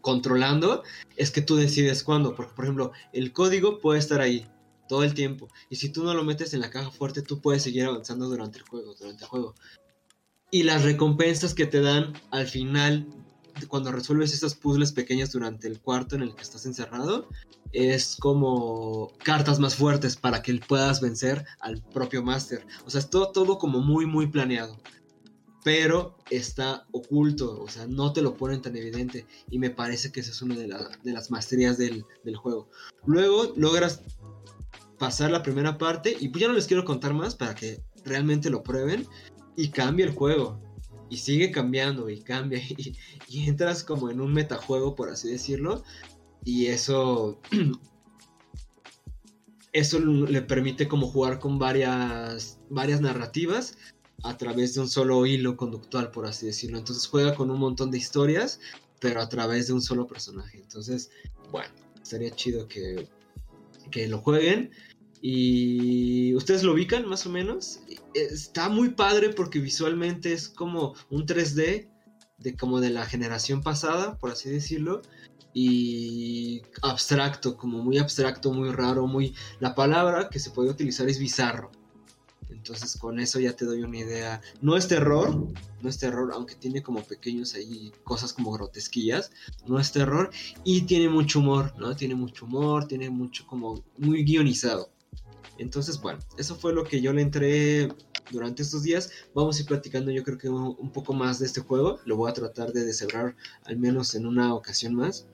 controlando es que tú decides cuándo. Por ejemplo, el código puede estar ahí todo el tiempo. Y si tú no lo metes en la caja fuerte, tú puedes seguir avanzando durante el juego, durante el juego. Y las recompensas que te dan al final cuando resuelves estos puzzles pequeños durante el cuarto en el que estás encerrado, es como cartas más fuertes para que puedas vencer al propio máster. O sea, es todo, todo como muy, muy planeado. Pero está oculto, o sea, no te lo ponen tan evidente. Y me parece que esa es una de, de las maestrías del, del, juego. Luego logras pasar la primera parte y pues ya no les quiero contar más para que realmente lo prueben y cambie el juego y sigue cambiando y cambia y, entras como en un metajuego, por así decirlo, y eso eso le permite como jugar con varias varias narrativas a través de un solo hilo conductual, por así decirlo. Entonces juega con un montón de historias, pero a través de un solo personaje. Entonces, bueno, estaría chido que, que lo jueguen. Y ustedes lo ubican más o menos. Está muy padre porque visualmente es como un 3D de como de la generación pasada, por así decirlo. Y abstracto, como muy abstracto, muy raro, muy... La palabra que se puede utilizar es bizarro. Entonces con eso ya te doy una idea. No es terror, no es terror, aunque tiene como pequeños ahí cosas como grotesquillas. No es terror y tiene mucho humor, ¿no? Tiene mucho humor, tiene mucho como muy guionizado. Entonces, bueno, eso fue lo que yo le entré durante estos días. Vamos a ir platicando yo creo que un, poco más de este juego. Lo voy a tratar de deshebrar al menos en una ocasión más.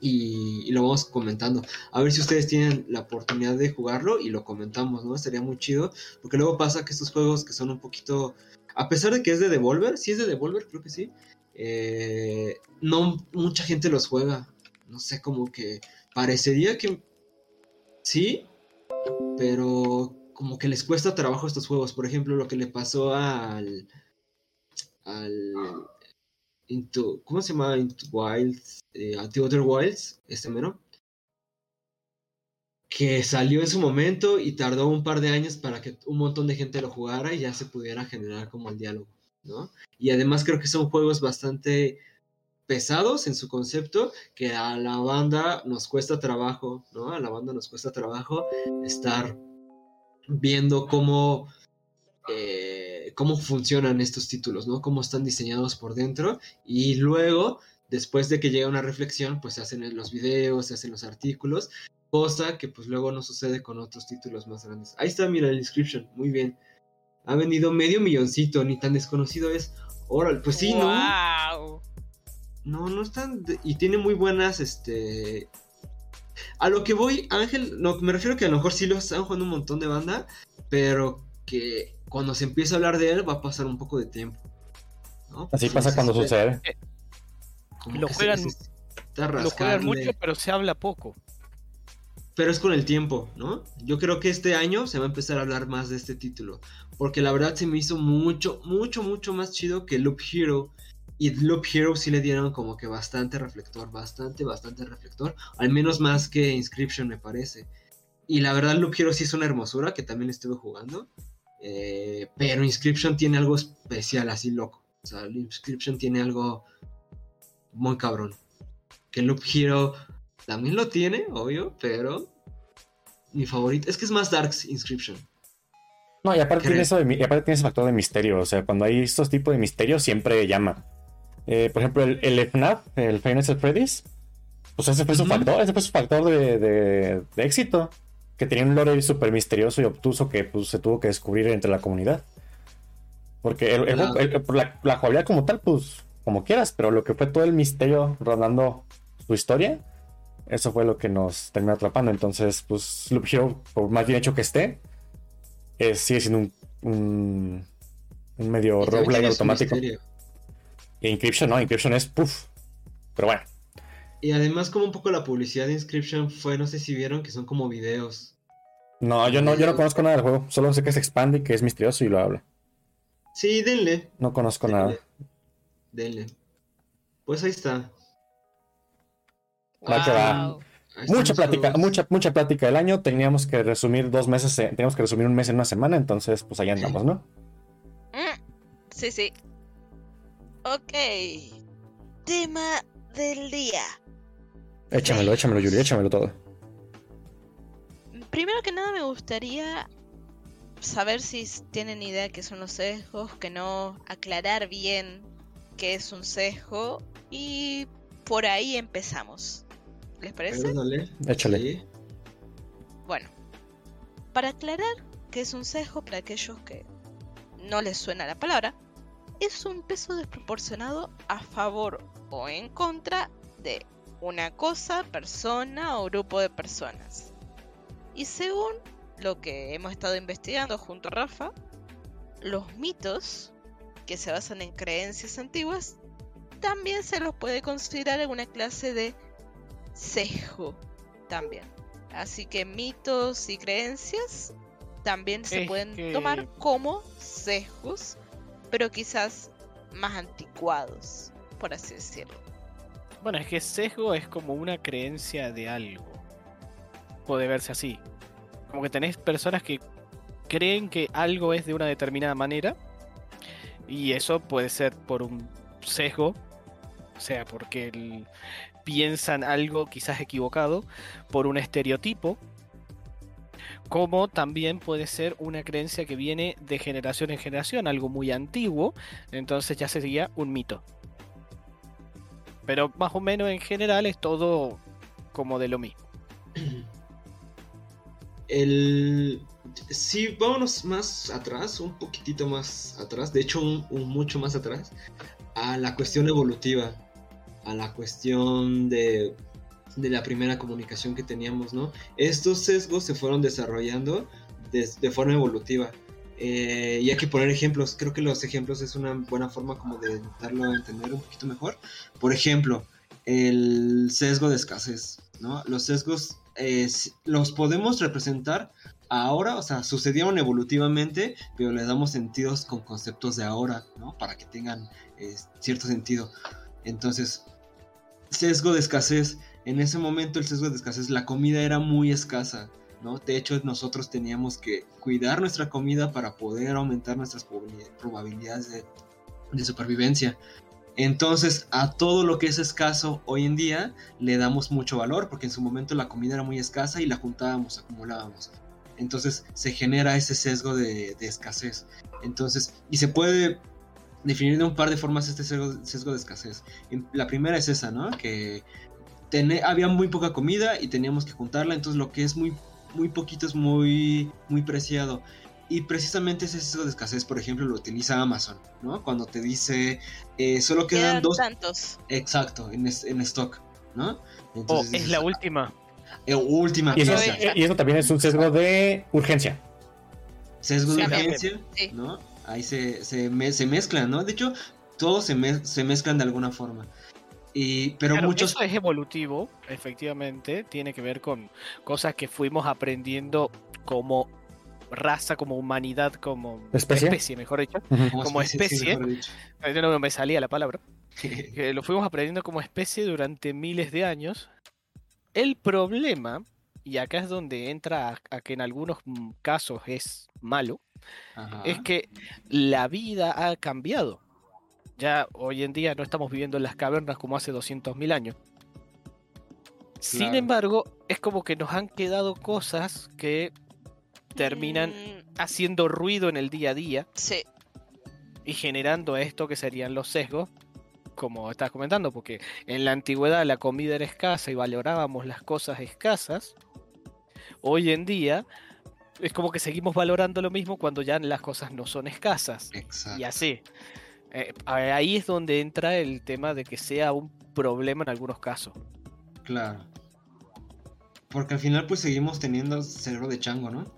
Y, lo vamos comentando. A ver si ustedes tienen la oportunidad de jugarlo y lo comentamos, ¿no? Sería muy chido. Porque luego pasa que estos juegos que son un poquito... A pesar de que es de Devolver, sí es de Devolver, creo que sí. Eh, no mucha gente los juega. No sé, como que parecería que sí, pero como que les cuesta trabajo estos juegos. Por ejemplo, lo que le pasó al. al. ¿Cómo se llama? Into Wilds. Eh, a The Other Wilds, este mero. Que salió en su momento y tardó un par de años para que un montón de gente lo jugara y ya se pudiera generar como el diálogo, ¿no? Y además creo que son juegos bastante pesados en su concepto que a la banda nos cuesta trabajo, ¿no? A la banda nos cuesta trabajo estar viendo cómo, eh, cómo funcionan estos títulos, ¿no? Cómo están diseñados por dentro y luego, después de que llega una reflexión, pues se hacen los videos, se hacen los artículos, cosa que pues luego no sucede con otros títulos más grandes. Ahí está, mira el inscription, muy bien. Ha vendido medio milloncito, ni tan desconocido es. Órale, pues sí, ¿no? No, no están. y tiene muy buenas, este. A lo que voy, Ángel, no, me refiero que a lo mejor sí lo están jugando un montón de banda, pero que cuando se empieza a hablar de él va a pasar un poco de tiempo. Así pasa cuando sucede. Lo juegan, lo juegan mucho, pero se habla poco. Pero es con el tiempo, ¿no? Yo creo que este año se va a empezar a hablar más de este título. Porque la verdad se me hizo mucho, mucho, mucho más chido que Loop Hero y Loop Hero sí le dieron como que bastante reflector, bastante, bastante reflector. Al menos más que Inscription me parece. Y la verdad Loop Hero sí es una hermosura que también estuve jugando. Eh, pero Inscription tiene algo especial, así loco. O sea, Inscription tiene algo muy cabrón. Que Loop Hero también lo tiene, obvio, pero mi favorito es que es más Darks Inscription. No, y aparte, tiene eso y aparte tiene ese factor de misterio. O sea, cuando hay estos tipos de misterios siempre llama. Eh, por ejemplo, el, el FNAF, el Final Freddy's, pues ese fue su factor, ese fue su factor de, de- de éxito. Que tenía un lore súper misterioso y obtuso que pues, se tuvo que descubrir entre la comunidad. Porque el- el- Claro. el- la, la jugabilidad como tal, pues como quieras, pero lo que fue todo el misterio rondando su historia, eso fue lo que nos terminó atrapando. Entonces, pues Loop Hero, por más bien hecho que esté, es- sigue siendo un, un, un medio roguelike automático. misterio. Y Encryption no, Encryption es puff. Pero bueno, Y además como un poco la publicidad de Inscription fue, no sé si vieron, que son como videos. no, yo no, yo no conozco nada del juego. Solo sé que se expande y que es misterioso y lo habla. Sí, denle, No conozco denle. nada. Denle. Pues ahí está. Va que va. Wow. Ahí están Mucha plática, juegos. mucha, mucha plática del año. Teníamos que resumir dos meses, eh, teníamos que resumir un mes en una semana, entonces pues allá andamos, ¿no? Mm, Sí, sí. Ok. Tema del día. Échamelo, échamelo, Yuri, échamelo todo. Primero que nada me gustaría saber si tienen idea qué son los sesgos, que no, aclarar bien qué es un sesgo y por ahí empezamos. ¿Les parece? Dale. Échale. Sí. Bueno, para aclarar qué es un sesgo para aquellos que no les suena la palabra, es un peso desproporcionado a favor o en contra de una cosa, persona o grupo de personas. Y según lo que hemos estado investigando junto a Rafa, los mitos que se basan en creencias antiguas también se los puede considerar alguna clase de sesgo también. Así que mitos y creencias también se Es pueden que- tomar como sesgos, pero quizás más anticuados, por así decirlo. Bueno, es que sesgo es como una creencia de algo. Puede verse así. Como que tenés personas que creen que algo es de una determinada manera. Y eso puede ser por un sesgo. O sea, porque piensan algo quizás equivocado. Por un estereotipo. Como también puede ser una creencia que viene de generación en generación, algo muy antiguo. Entonces ya sería un mito. Pero más o menos en general es todo como de lo mismo. El... Sí, vámonos más atrás, un poquitito más atrás, de hecho un, mucho más atrás, a la cuestión evolutiva, a la cuestión de, de la primera comunicación que teníamos, ¿no? Estos sesgos se fueron desarrollando de, forma evolutiva. Eh, y hay que poner ejemplos, creo que los ejemplos es una buena forma como de darlo a entender un poquito mejor. Por ejemplo, el sesgo de escasez, ¿no? Los sesgos eh, los podemos representar ahora, o sea, sucedieron evolutivamente, pero le damos sentidos con conceptos de ahora, ¿no? Para que tengan eh, cierto sentido. Entonces, sesgo de escasez. En ese momento el sesgo de escasez, la comida era muy escasa, ¿no? De hecho, nosotros teníamos que cuidar nuestra comida para poder aumentar nuestras probabili- probabilidades de, supervivencia. Entonces, a todo lo que es escaso hoy en día le damos mucho valor, porque en su momento la comida era muy escasa y la juntábamos, acumulábamos. Entonces se genera ese sesgo de, escasez. Entonces, y se puede definir de un par de formas este sesgo, sesgo de escasez. La primera es esa, ¿no? Que había muy poca comida y teníamos que juntarla, entonces lo que es muy, muy poquito es muy, muy preciado. Y precisamente ese sesgo de escasez, por ejemplo, lo utiliza Amazon, ¿no? Cuando te dice, eh, solo quedan Quedan dos... tantos. Exacto, en, es- en stock, ¿no? Oh, Entonces es dices, la última. eh, última Y eso, y también es un sesgo de urgencia. Sesgo de Sí, urgencia, Sí. ¿no? Ahí se, se, me- se mezclan, ¿no? De hecho, todos se, me- se mezclan de alguna forma. Y, pero Claro, muchos... Eso es evolutivo, efectivamente. Tiene que ver con cosas que fuimos aprendiendo como raza, como humanidad, como ¿Especie? mejor dicho. Ujú. como sí, especie. mejor dicho. Eh, No me salía la palabra. que lo fuimos aprendiendo como especie durante miles de años. El problema, y acá es donde entra a, a que en algunos mm, casos es malo, Ajá. es que la vida ha cambiado. Ya hoy en día no estamos viviendo en las cavernas como hace 200.000 años. Sin embargo, es como que nos han quedado cosas que terminan Mm, haciendo ruido en el día a día sí. y generando esto que serían los sesgos. como estás comentando, porque en la antigüedad la comida era escasa y valorábamos las cosas escasas, hoy en día es como que seguimos valorando lo mismo cuando ya las cosas no son escasas. Exacto. Y así. Eh, ahí es donde entra el tema de que sea un problema en algunos casos. Claro. Porque al final pues seguimos teniendo cerebro de chango, ¿no?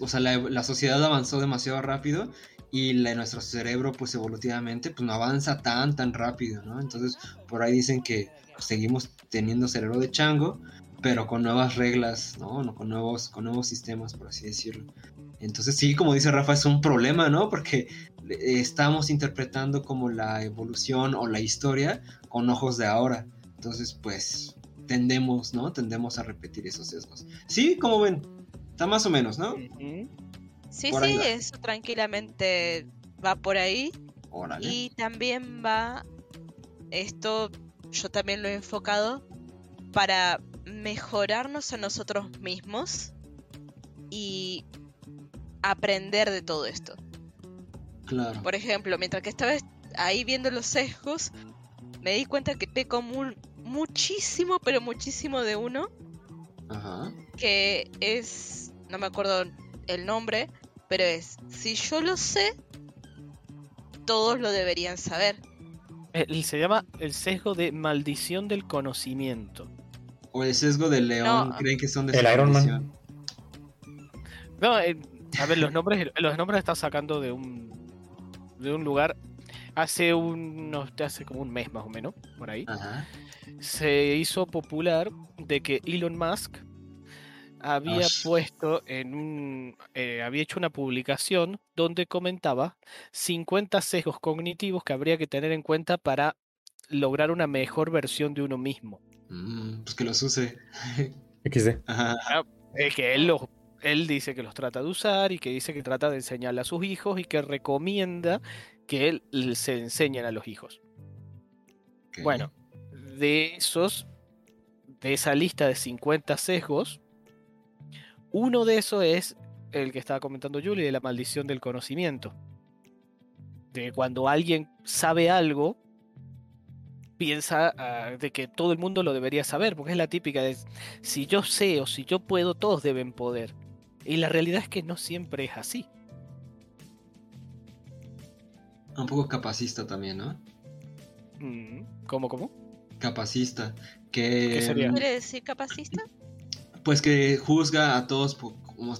O sea, la, sociedad avanzó demasiado rápido y nuestro cerebro pues evolutivamente pues no avanza tan tan rápido, ¿no? Entonces por ahí dicen que seguimos teniendo cerebro de chango, pero con nuevas reglas, ¿no? Con nuevos, con nuevos sistemas, por así decirlo. Entonces sí, como dice Rafa, es un problema, ¿no? Porque estamos interpretando como la evolución o la historia con ojos de ahora. Entonces, pues tendemos, ¿no? Tendemos a repetir esos sesgos. Sí, como ven, está más o menos, ¿no? Sí, Por sí, eso tranquilamente va por ahí. Órale. Y también va, esto yo también lo he enfocado, para mejorarnos a nosotros mismos y aprender de todo esto. Claro. Por ejemplo, mientras que estaba est- ahí viendo los sesgos, me di cuenta que peco mu- muchísimo, pero muchísimo de uno, Ajá. que es, no me acuerdo el nombre, pero es, si yo lo sé, todos lo deberían saber. El- se llama el sesgo de maldición del conocimiento. O el sesgo del león, No. creen que son de El Iron Man. maldición. No, eh, a ver, los nombres, los nombres están sacando de un de un lugar hace unos hace como un mes más o menos, por ahí. Ajá. Se hizo popular de que Elon Musk había puesto en un eh, había hecho una publicación donde comentaba 50 sesgos cognitivos que habría que tener en cuenta para lograr una mejor versión de uno mismo. Mm, pues que los use. XD. Ajá. Eh, que él, los, él dice que los trata de usar y que dice que trata de enseñarle a sus hijos y que recomienda que él se enseñen a los hijos. Bueno, de esos, de esa lista de 50 sesgos, uno de esos es el que estaba comentando Julie, de la maldición del conocimiento. De cuando alguien sabe algo, piensa ah, de que todo el mundo lo debería saber, porque es la típica de si yo sé o si yo puedo, todos deben poder. Y la realidad es que no siempre es así. Un poco capacista también, ¿no? Mm, ¿Cómo, cómo? Capacista. Que, ¿Qué sería? ¿Quiere decir capacista? Pues que juzga a todos como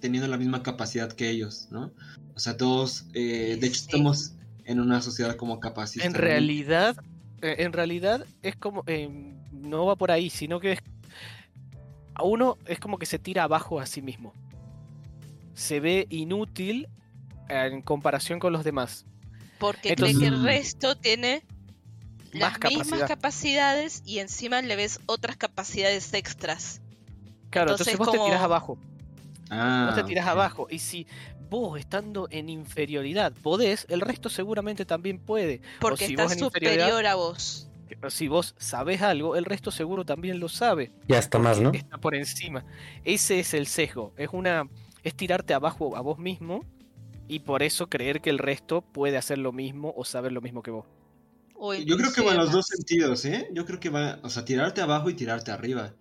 teniendo la misma capacidad que ellos, ¿no? O sea, todos, eh, de hecho, Sí. estamos en una sociedad como capacista. En ¿no? realidad, eh, en realidad es como eh, no va por ahí, sino que es a uno es como que se tira abajo a sí mismo. Se ve inútil en comparación con los demás. Porque Entonces- cree que el resto tiene Más las mismas capacidad. capacidades y encima le ves otras capacidades extras. Claro, Entonces, entonces, vos te tiras abajo. Ah, Vos te tiras ok. abajo. Y si vos estando en inferioridad podés, el resto seguramente también puede. Porque si está vos en inferioridad- superior a vos. Si vos sabés algo, el resto seguro también lo sabe. Ya está más, ¿no? Está por encima. Ese es el sesgo. Es una. Es tirarte abajo a vos mismo. Y por eso creer que el resto puede hacer lo mismo o saber lo mismo que vos. Yo creo que va en los dos sentidos, ¿eh? Yo creo que va, o sea, tirarte abajo y tirarte arriba.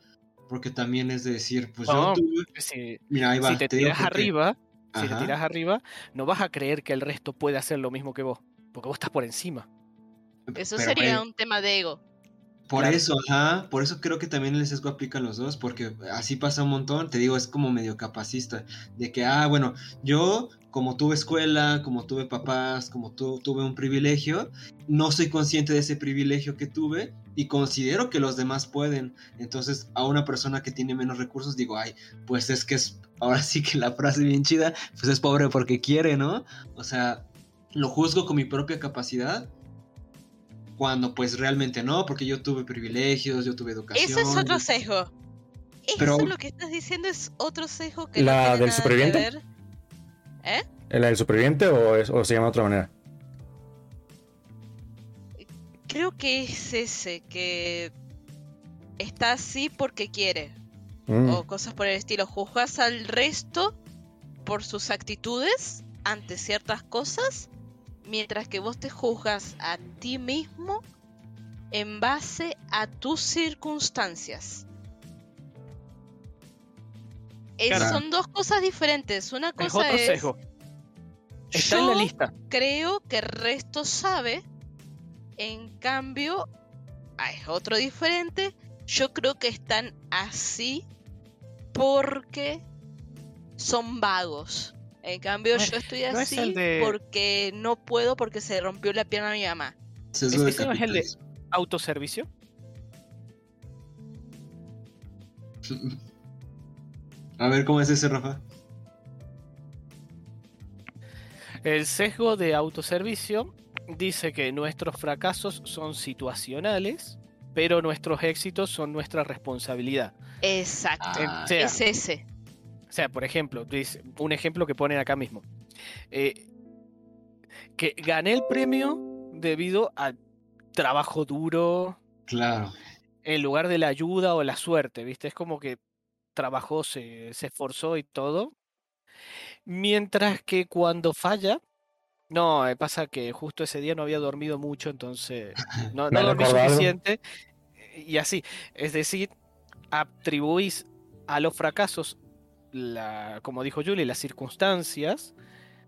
Porque también es de decir, pues No, yo tuve. Si, Mira, ahí va. si te, tiras arriba, si te tiras arriba, no vas a creer que el resto puede hacer lo mismo que vos. Porque vos estás por encima. Eso Pero, sería un tema de ego. Por Claro. eso, ajá, por eso creo que también el sesgo aplica a los dos, porque así pasa un montón, te digo, es como medio capacista, de que, ah, bueno, yo como tuve escuela, como tuve papás, como tu- tuve un privilegio, no soy consciente de ese privilegio que tuve y considero que los demás pueden. Entonces, a una persona que tiene menos recursos, digo, ay, pues es que es, ahora sí que la frase bien chida, pues es pobre porque quiere, ¿no? O sea, lo juzgo con mi propia capacidad cuando pues realmente no, porque yo tuve privilegios, yo tuve educación. Eso es otro sesgo. Eso Pero- lo que estás diciendo es otro sesgo que ¿La no tiene del nada que superviviente? ver. ¿Eh? ¿La del superviviente o, es- o se llama de otra manera? Creo que es ese que está así porque quiere. Mm. O cosas por el estilo. Juzgas al resto por sus actitudes ante ciertas cosas mientras que vos te juzgas a ti mismo en base a tus circunstancias. Claro. Son dos cosas diferentes. Una Es cosa otro es, sesgo. Está en la lista. creo que el resto sabe. En cambio, ah, es otro diferente. Yo creo que están así porque son vagos. En cambio, No yo estoy no es así de- porque no puedo porque se rompió la pierna de mi mamá. Ese no es el de-. Autoservicio. A ver, ¿cómo es ese, Rafa? El sesgo de autoservicio dice que nuestros fracasos son situacionales, pero nuestros éxitos son nuestra responsabilidad. Exacto. Ah, O sea, es ese. O sea, por ejemplo, un ejemplo que ponen acá mismo. Eh, que gané el premio debido al trabajo duro claro. en lugar de la ayuda o la suerte, ¿viste? Es como que trabajó, se, se esforzó y todo. Mientras que cuando falla, no, eh, pasa que justo ese día no había dormido mucho, entonces no, no dormí suficiente. Y así, es decir, atribuís a los fracasos, la, como dijo Julie, las circunstancias,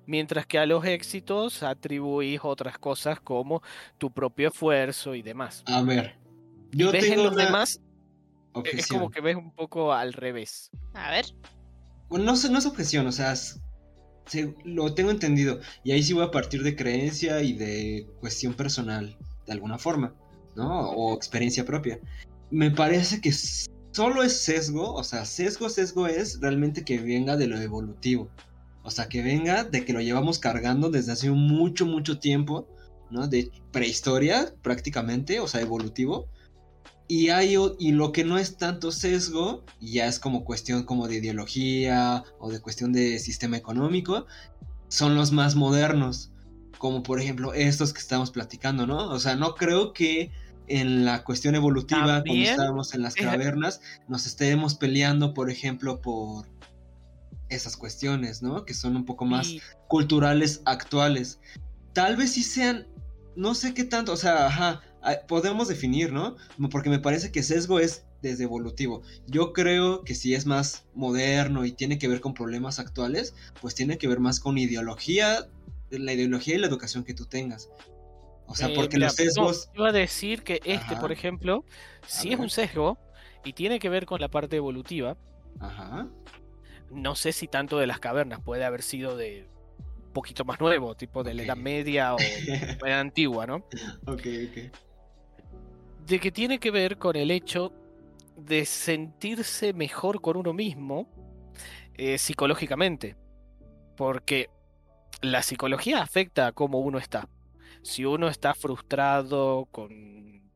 mientras que a los éxitos atribuís otras cosas como tu propio esfuerzo y demás. A ver. Yo ves en tengo los una demás, objeción. es como que ves un poco al revés. A ver. Bueno, no, sé- no es objeción, o sea, es- se- lo tengo entendido. Y ahí sí voy a partir de creencia y de cuestión personal, de alguna forma, ¿no? O experiencia propia. Me parece que solo es sesgo, o sea, sesgo, sesgo es realmente que venga de lo evolutivo. O sea, que venga de que lo llevamos cargando desde hace mucho, mucho tiempo, ¿no? De prehistoria prácticamente, o sea, evolutivo. Y, hay, y lo que no es tanto sesgo, ya es como cuestión como de ideología o de cuestión de sistema económico, son los más modernos. Como por ejemplo estos que estamos platicando, ¿no? O sea, no creo que en la cuestión evolutiva, cuando estábamos en las cavernas, nos estemos peleando, por ejemplo, por esas cuestiones, ¿no? Que son un poco más culturales actuales. Tal vez sí sean, no sé qué tanto, o sea, ajá, ah, podemos definir, ¿no? Porque me parece que sesgo es desde evolutivo. Yo creo que si es más moderno y tiene que ver con problemas actuales, pues tiene que ver más con ideología, la ideología y la educación que tú tengas. O sea, Eh, porque mira, los sesgos... no, iba a decir que este, por ejemplo, si es un sesgo y tiene que ver con la parte evolutiva, Ajá. no sé si tanto de las cavernas puede haber sido de un poquito más nuevo, tipo de la Edad. Media o Edad Antigua, ¿no? ok, ok. De que tiene que ver con el hecho de sentirse mejor con uno mismo eh, psicológicamente. Porque la psicología afecta a cómo uno está. Si uno está frustrado con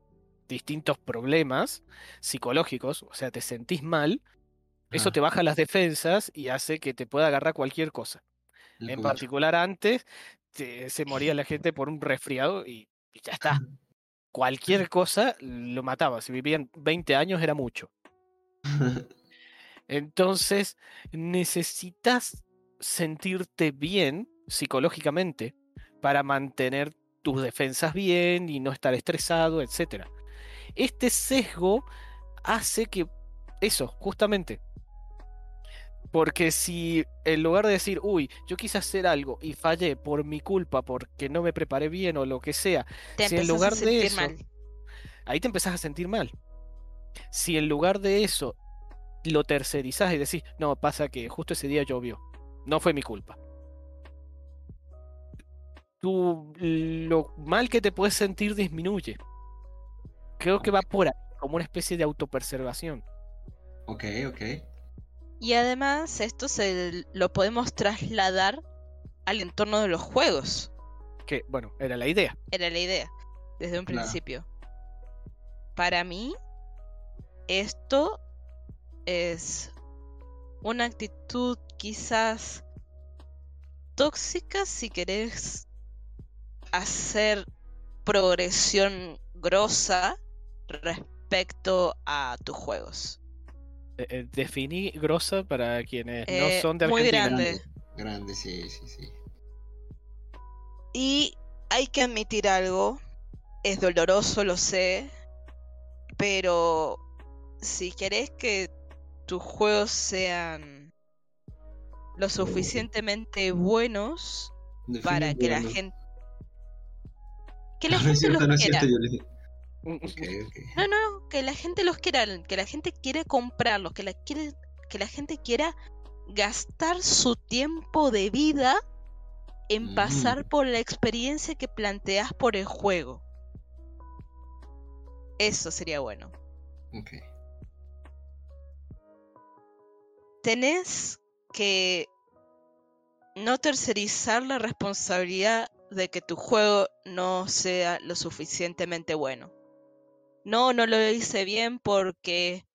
distintos problemas psicológicos, o sea, te sentís mal, eso Ah, te baja las defensas y hace que te pueda agarrar cualquier cosa. el En particular antes te- se moría la gente por un resfriado y, y ya está. Cualquier cosa lo mataba. Si vivían 20 años era mucho. Entonces necesitas sentirte bien psicológicamente para mantener tus defensas bien y no estar estresado, etc. Este sesgo hace que eso, justamente. Porque si en lugar de decir, uy, yo quise hacer algo y fallé por mi culpa, porque no me preparé bien o lo que sea, Te Si en lugar de eso- mal. ahí te empezás a sentir mal. Si en lugar de eso lo tercerizás y decís, no, pasa que justo ese día llovió, no fue mi culpa. Tu, lo mal que te puedes sentir disminuye. Creo que va por ahí, como una especie de autopreservación. ok, ok. Y además esto se lo podemos trasladar al entorno de los juegos. Que, bueno, era la idea. Era la idea, desde un Claro. principio. Para mí, esto es una actitud quizás tóxica si querés hacer progresión grosa respecto a tus juegos. Eh, eh, definí grosa para quienes Eh, no son de muy Argentina. grande. Grande, sí, sí, sí. Y hay que admitir algo. Es doloroso, lo sé. Pero si querés que tus juegos sean lo suficientemente buenos para que la gente. Que la No, no es gente no los quiera. No, no, que la gente los quiera, que la gente quiera comprarlos, que la quiere, que la gente quiera gastar su tiempo de vida en Mm. pasar por la experiencia que planteas por el juego. Eso sería bueno. Ok. Tenés que no tercerizar la responsabilidad de que tu juego no sea lo suficientemente bueno. No, no lo hice bien porque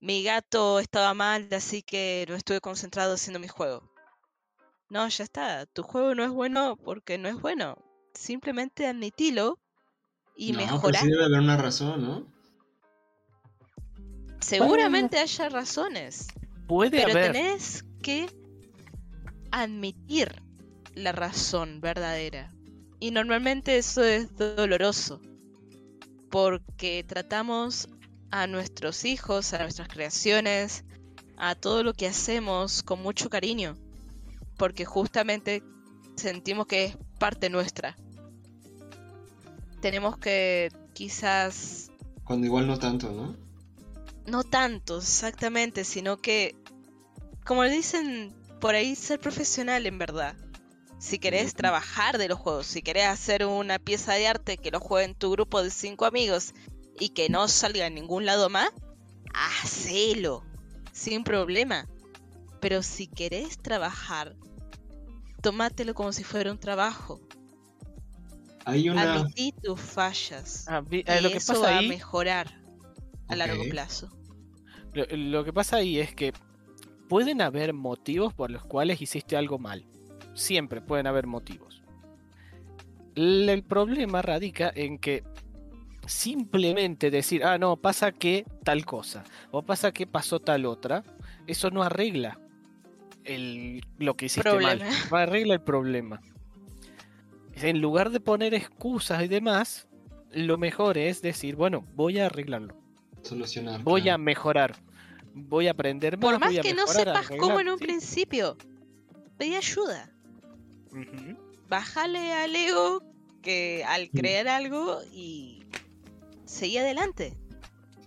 mi gato estaba mal, así que no estuve concentrado haciendo mi juego. No, ya está. Tu juego no es bueno porque no es bueno. Simplemente admitilo y no, mejorá. pero sí debe haber una razón, ¿no? Seguramente haya razones. Puede Pero haber. tenés que admitir la razón verdadera. Y normalmente eso es doloroso. Porque tratamos a nuestros hijos, a nuestras creaciones, a todo lo que hacemos con mucho cariño. Porque justamente sentimos que es parte nuestra. Tenemos que quizás Cuando igual no tanto, ¿no? no tanto, exactamente, sino que, como le dicen por ahí, ser profesional en verdad. Si querés trabajar de los juegos, si querés hacer una pieza de arte que lo juegue en tu grupo de cinco amigos y que no salga en ningún lado más, hacelo, sin problema. Pero si querés trabajar, tomátelo como si fuera un trabajo. Hay una. Admití tus fallas. Ah, vi- y eh, lo que eso pasa va a mejorar a largo plazo. lo, lo que pasa ahí es que pueden haber motivos por los cuales hiciste algo mal. Siempre pueden haber motivos. El, problema radica en que simplemente decir, ah, no, pasa que tal cosa, o pasa que pasó tal otra, eso no arregla el, lo que hiciste mal, no arregla el problema. En lugar de poner excusas y demás, lo mejor es decir, bueno, voy a arreglarlo. Solucionar. Voy a mejorar. Voy a aprender más. Por más voy a que no sepas arreglar. cómo en un Sí. principio, pedí ayuda. Bájale al ego que al creer algo y seguí adelante.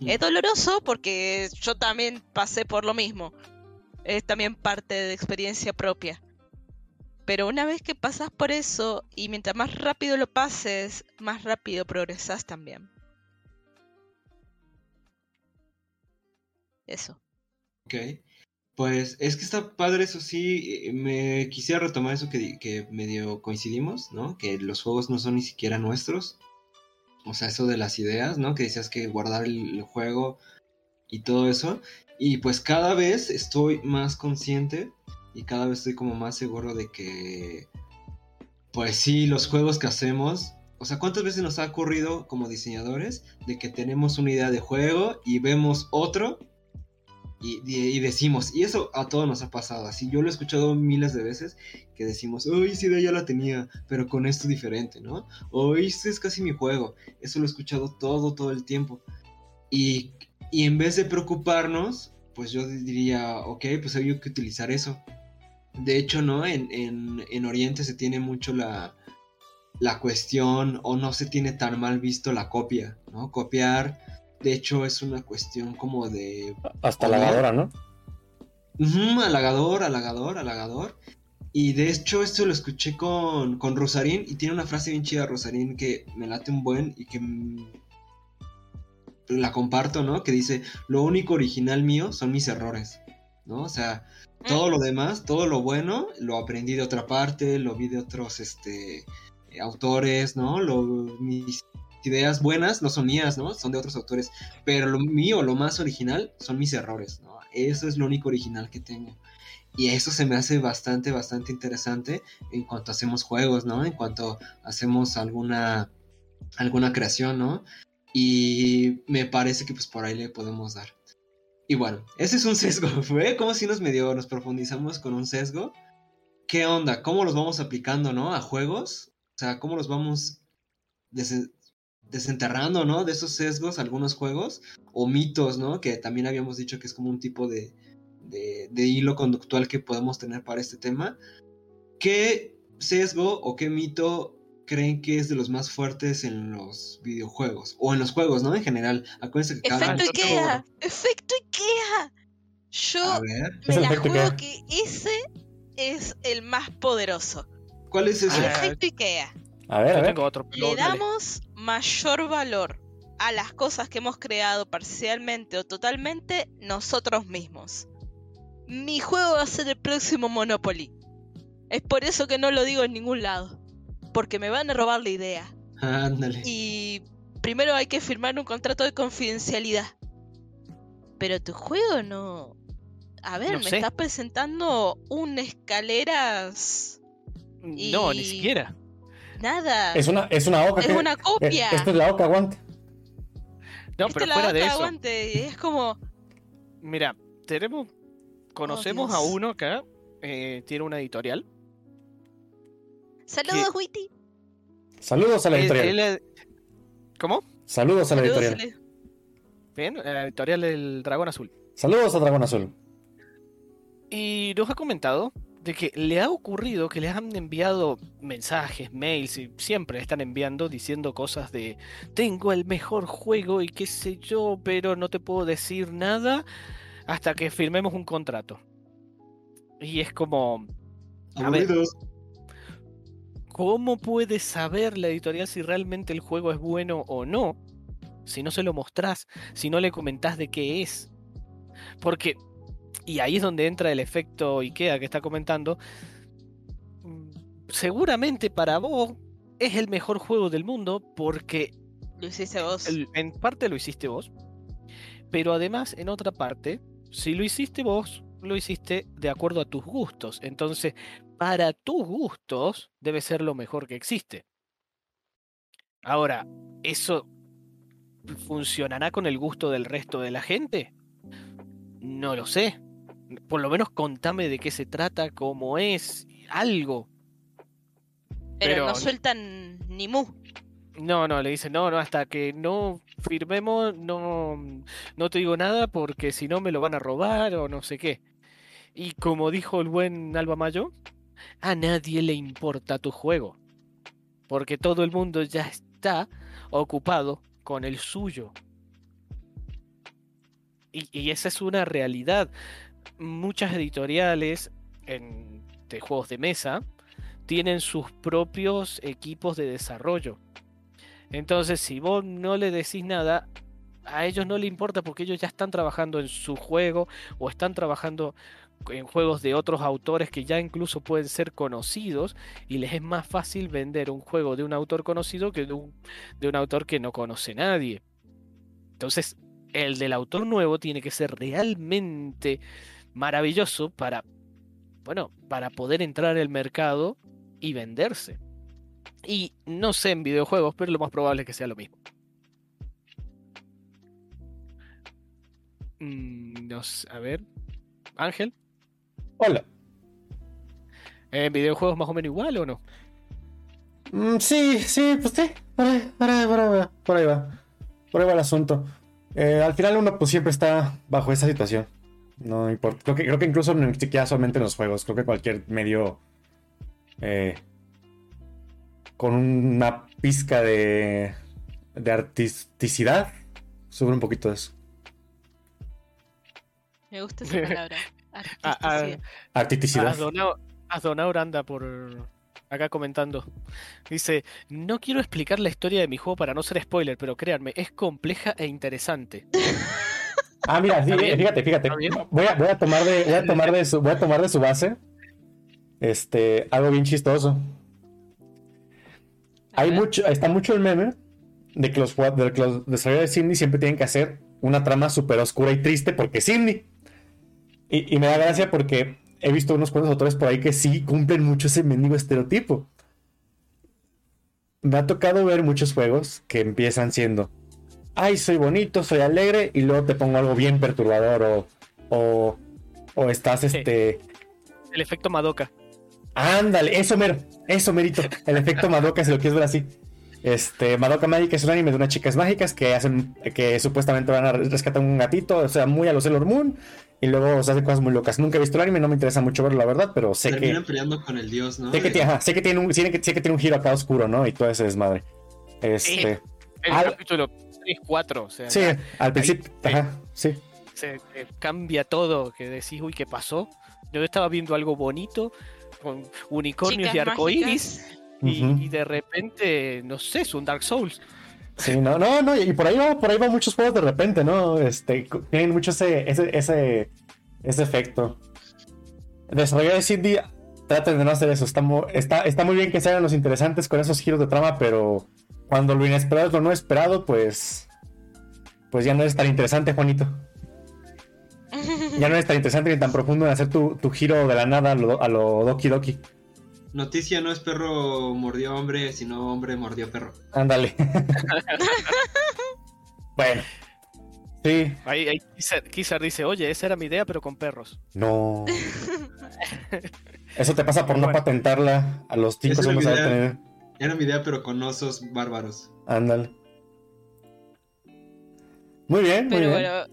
Es doloroso porque yo también pasé por lo mismo. Es también parte de experiencia propia. Pero una vez que pasas por eso y mientras más rápido lo pases, más rápido progresas también. Eso. Ok. Pues es que está padre, eso sí. eh, Me quisiera retomar eso que, que medio coincidimos, ¿no? Que los juegos no son ni siquiera nuestros. O sea, eso de las ideas, ¿no? Que decías que guardar el, el juego y todo eso. Y pues cada vez estoy más consciente y cada vez estoy como más seguro de que, pues sí, los juegos que hacemos. O sea, ¿cuántas veces nos ha ocurrido como diseñadores de que tenemos una idea de juego y vemos otro y, y- decimos, y eso a todos nos ha pasado, así yo lo he escuchado miles de veces, que decimos, uy, esa idea ya la tenía, pero con esto diferente, ¿no? O este es casi mi juego, eso lo he escuchado todo, todo el tiempo. Y, y en vez de preocuparnos, pues yo diría, ok, pues había que utilizar eso. De hecho, ¿no? En, en, en Oriente se tiene mucho la, la cuestión, o no se tiene tan mal visto la copia, ¿no? Copiar, de hecho, es una cuestión como de Hasta lavadora, ¿no? Ujú, halagador, halagador, halagador. Y de hecho esto lo escuché con, con Rosarín y tiene una frase bien chida Rosarín que me late un buen y que mm, la comparto, ¿no? Que dice, lo único original mío son mis errores, ¿no? O sea, todo lo demás, todo lo bueno, lo aprendí de otra parte, lo vi de otros este, autores, ¿no? Lo, mis ideas buenas no son mías, ¿no? Son de otros autores. Pero lo mío, lo más original, son mis errores, ¿no? Eso es lo único original que tengo. Y eso se me hace bastante, bastante interesante en cuanto hacemos juegos, ¿no? En cuanto hacemos alguna, alguna creación, ¿no? Y me parece que pues por ahí le podemos dar. Y bueno, ese es un sesgo. Fue como si nos medio nos profundizamos con un sesgo. ¿Qué onda? ¿Cómo los vamos aplicando, no? A juegos. O sea, cómo los vamos desenterrando, ¿no? De esos sesgos, algunos juegos, o mitos, ¿no? Que también habíamos dicho que es como un tipo de, de, de hilo conductual que podemos tener para este tema. ¿Qué sesgo o qué mito creen que es de los más fuertes en los videojuegos? O en los juegos, ¿no? En general. Acuérdense que cada Efecto Ikea. Efecto Ikea. Yo A ver, Es me el la Ikea. que ese es el más poderoso. ¿cuál es ese? Efecto Ikea. A ver, a ver. otro. Le damos mayor valor a las cosas que hemos creado parcialmente o totalmente nosotros mismos. Mi juego va a ser el próximo Monopoly. Es por eso que no lo digo en ningún lado. Porque me van a robar la idea. Ándale. Y primero hay que firmar un contrato de confidencialidad. Pero tu juego no... A ver, No me sé. estás presentando un escaleras... No, ni siquiera. Nada. Es una, es una oca. Es que- una eh, copia. Esto es la oca, aguante. No, pero la fuera de eso. aguante, y es como... Mira, tenemos. Conocemos a Dios. uno acá. eh, tiene una editorial. Saludos, Witty. Saludos a la Él- editorial. ¿Cómo? Saludos a la Saludos, editorial. Bien, la editorial del Dragón Azul. Saludos a Dragón Azul. Y nos ha comentado de que le ha ocurrido que les han enviado mensajes, mails y siempre están enviando diciendo cosas de tengo el mejor juego y qué sé yo, pero no te puedo decir nada hasta que firmemos un contrato. Y es como, a ver. ¿cómo puede saber la editorial si realmente el juego es bueno o no? Si no se lo mostrás, si no le comentás de qué es. Porque, y ahí es donde entra el efecto IKEA que está comentando, seguramente para vos es el mejor juego del mundo porque Lo hiciste vos. en parte lo hiciste vos, pero además en otra parte, si lo hiciste vos, lo hiciste de acuerdo a tus gustos. Entonces, para tus gustos debe ser lo mejor que existe. Ahora, ¿eso funcionará con el gusto del resto de la gente? No lo sé. Por lo menos contame de qué se trata, cómo es, algo. pero, pero- no sueltan ni mu. No, no, le dicen, no, no, hasta que no firmemos, no, no te digo nada porque si no me lo van a robar o no sé qué. Y como dijo el buen Alba Mayo, a nadie le importa tu juego. Porque todo el mundo ya está ocupado con el suyo. Y, esa es una realidad. Muchas editoriales de juegos de mesa tienen sus propios equipos de desarrollo. Entonces, si vos no le decís nada, a ellos no le importa porque ellos ya están trabajando en su juego o están trabajando en juegos de otros autores que ya incluso pueden ser conocidos y les es más fácil vender un juego de un autor conocido que de un, de un autor que no conoce nadie. Entonces, el del autor nuevo tiene que ser realmente maravilloso para, bueno, para poder entrar al mercado y venderse. Y no sé en videojuegos, pero lo más probable es que sea lo mismo. Mm, no sé, a ver. Ángel, Hola. ¿en videojuegos más o menos igual o no? Mm, sí, sí, pues sí. Por ahí, por ahí, por ahí va. Por ahí va, Por ahí va el asunto. Eh, al final uno pues siempre está bajo esa situación. No importa. Creo que, creo que incluso ni siquiera solamente en los juegos. Creo que cualquier medio eh, con una pizca de, de artisticidad sube un poquito de eso. Me gusta esa palabra. Ah, ah, artisticidad. Artisticidad. Asdonau- Asdonaur anda por acá comentando. Dice, no quiero explicar la historia de mi juego para no ser spoiler, pero créanme, es compleja e interesante. Ah, mira, fíjate, fíjate. Voy a, voy a tomar de, voy a tomar de su, voy a tomar de su base. Este, algo bien chistoso. Hay mucho, está mucho el meme de que los, de que los desarrolladores de Simney siempre tienen que hacer una trama súper oscura y triste porque es Simney. Y, y me da gracia porque he visto unos cuantos autores por ahí que sí cumplen mucho ese mendigo estereotipo. Me ha tocado ver muchos juegos que empiezan siendo, ay, soy bonito, soy alegre, y luego te pongo algo bien perturbador o, o, o estás Sí. este... El efecto Madoka. Ándale, eso mero, eso merito. El efecto Madoka, si lo quieres ver así. Este, Madoka Magic es un anime de unas chicas mágicas que hacen, que supuestamente van a rescatar un gatito, o sea, muy a los Sailor Moon, y luego se hacen cosas muy locas. Nunca he visto el anime, no me interesa mucho verlo, la verdad, pero sé Terminan que. peleando con el dios, ¿no? Sé que, tiene, ajá, sé que tiene un, sé que, sé que tiene un giro acá oscuro, ¿no? Y todo ese desmadre. Este. El Al- capítulo 3, 4, o sea, Sí, ya al principio. ahí- Ajá, sí. se eh, cambia todo, que decís, uy, ¿qué pasó? Yo estaba viendo algo bonito, con unicornios Chicas y arcoíris, y, y de repente, no sé, es un Dark Souls. Sí, no, no, no, y por ahí va, por ahí va muchos juegos de repente, ¿no? Este, tienen mucho ese, ese, ese, ese efecto. Desarrolladores indie traten de no hacer eso. Está, está, está muy bien que se hagan los interesantes con esos giros de trama, pero cuando lo inesperado es lo no esperado, pues. Pues ya no es tan interesante, Juanito. Ya no es tan interesante ni tan profundo en hacer tu, tu giro de la nada a lo, a lo Doki Doki. Noticia no es perro mordió hombre, sino hombre mordió perro. Ándale. bueno. Sí, Ahí, ahí Kizar, Kizar dice, oye, esa era mi idea, pero con perros. No. Eso te pasa por no Bueno. patentarla a los 5 Esa era mi segundos de idea. tener. Era mi idea, pero con osos bárbaros. Ándale. Muy bien, muy Pero bien. bueno,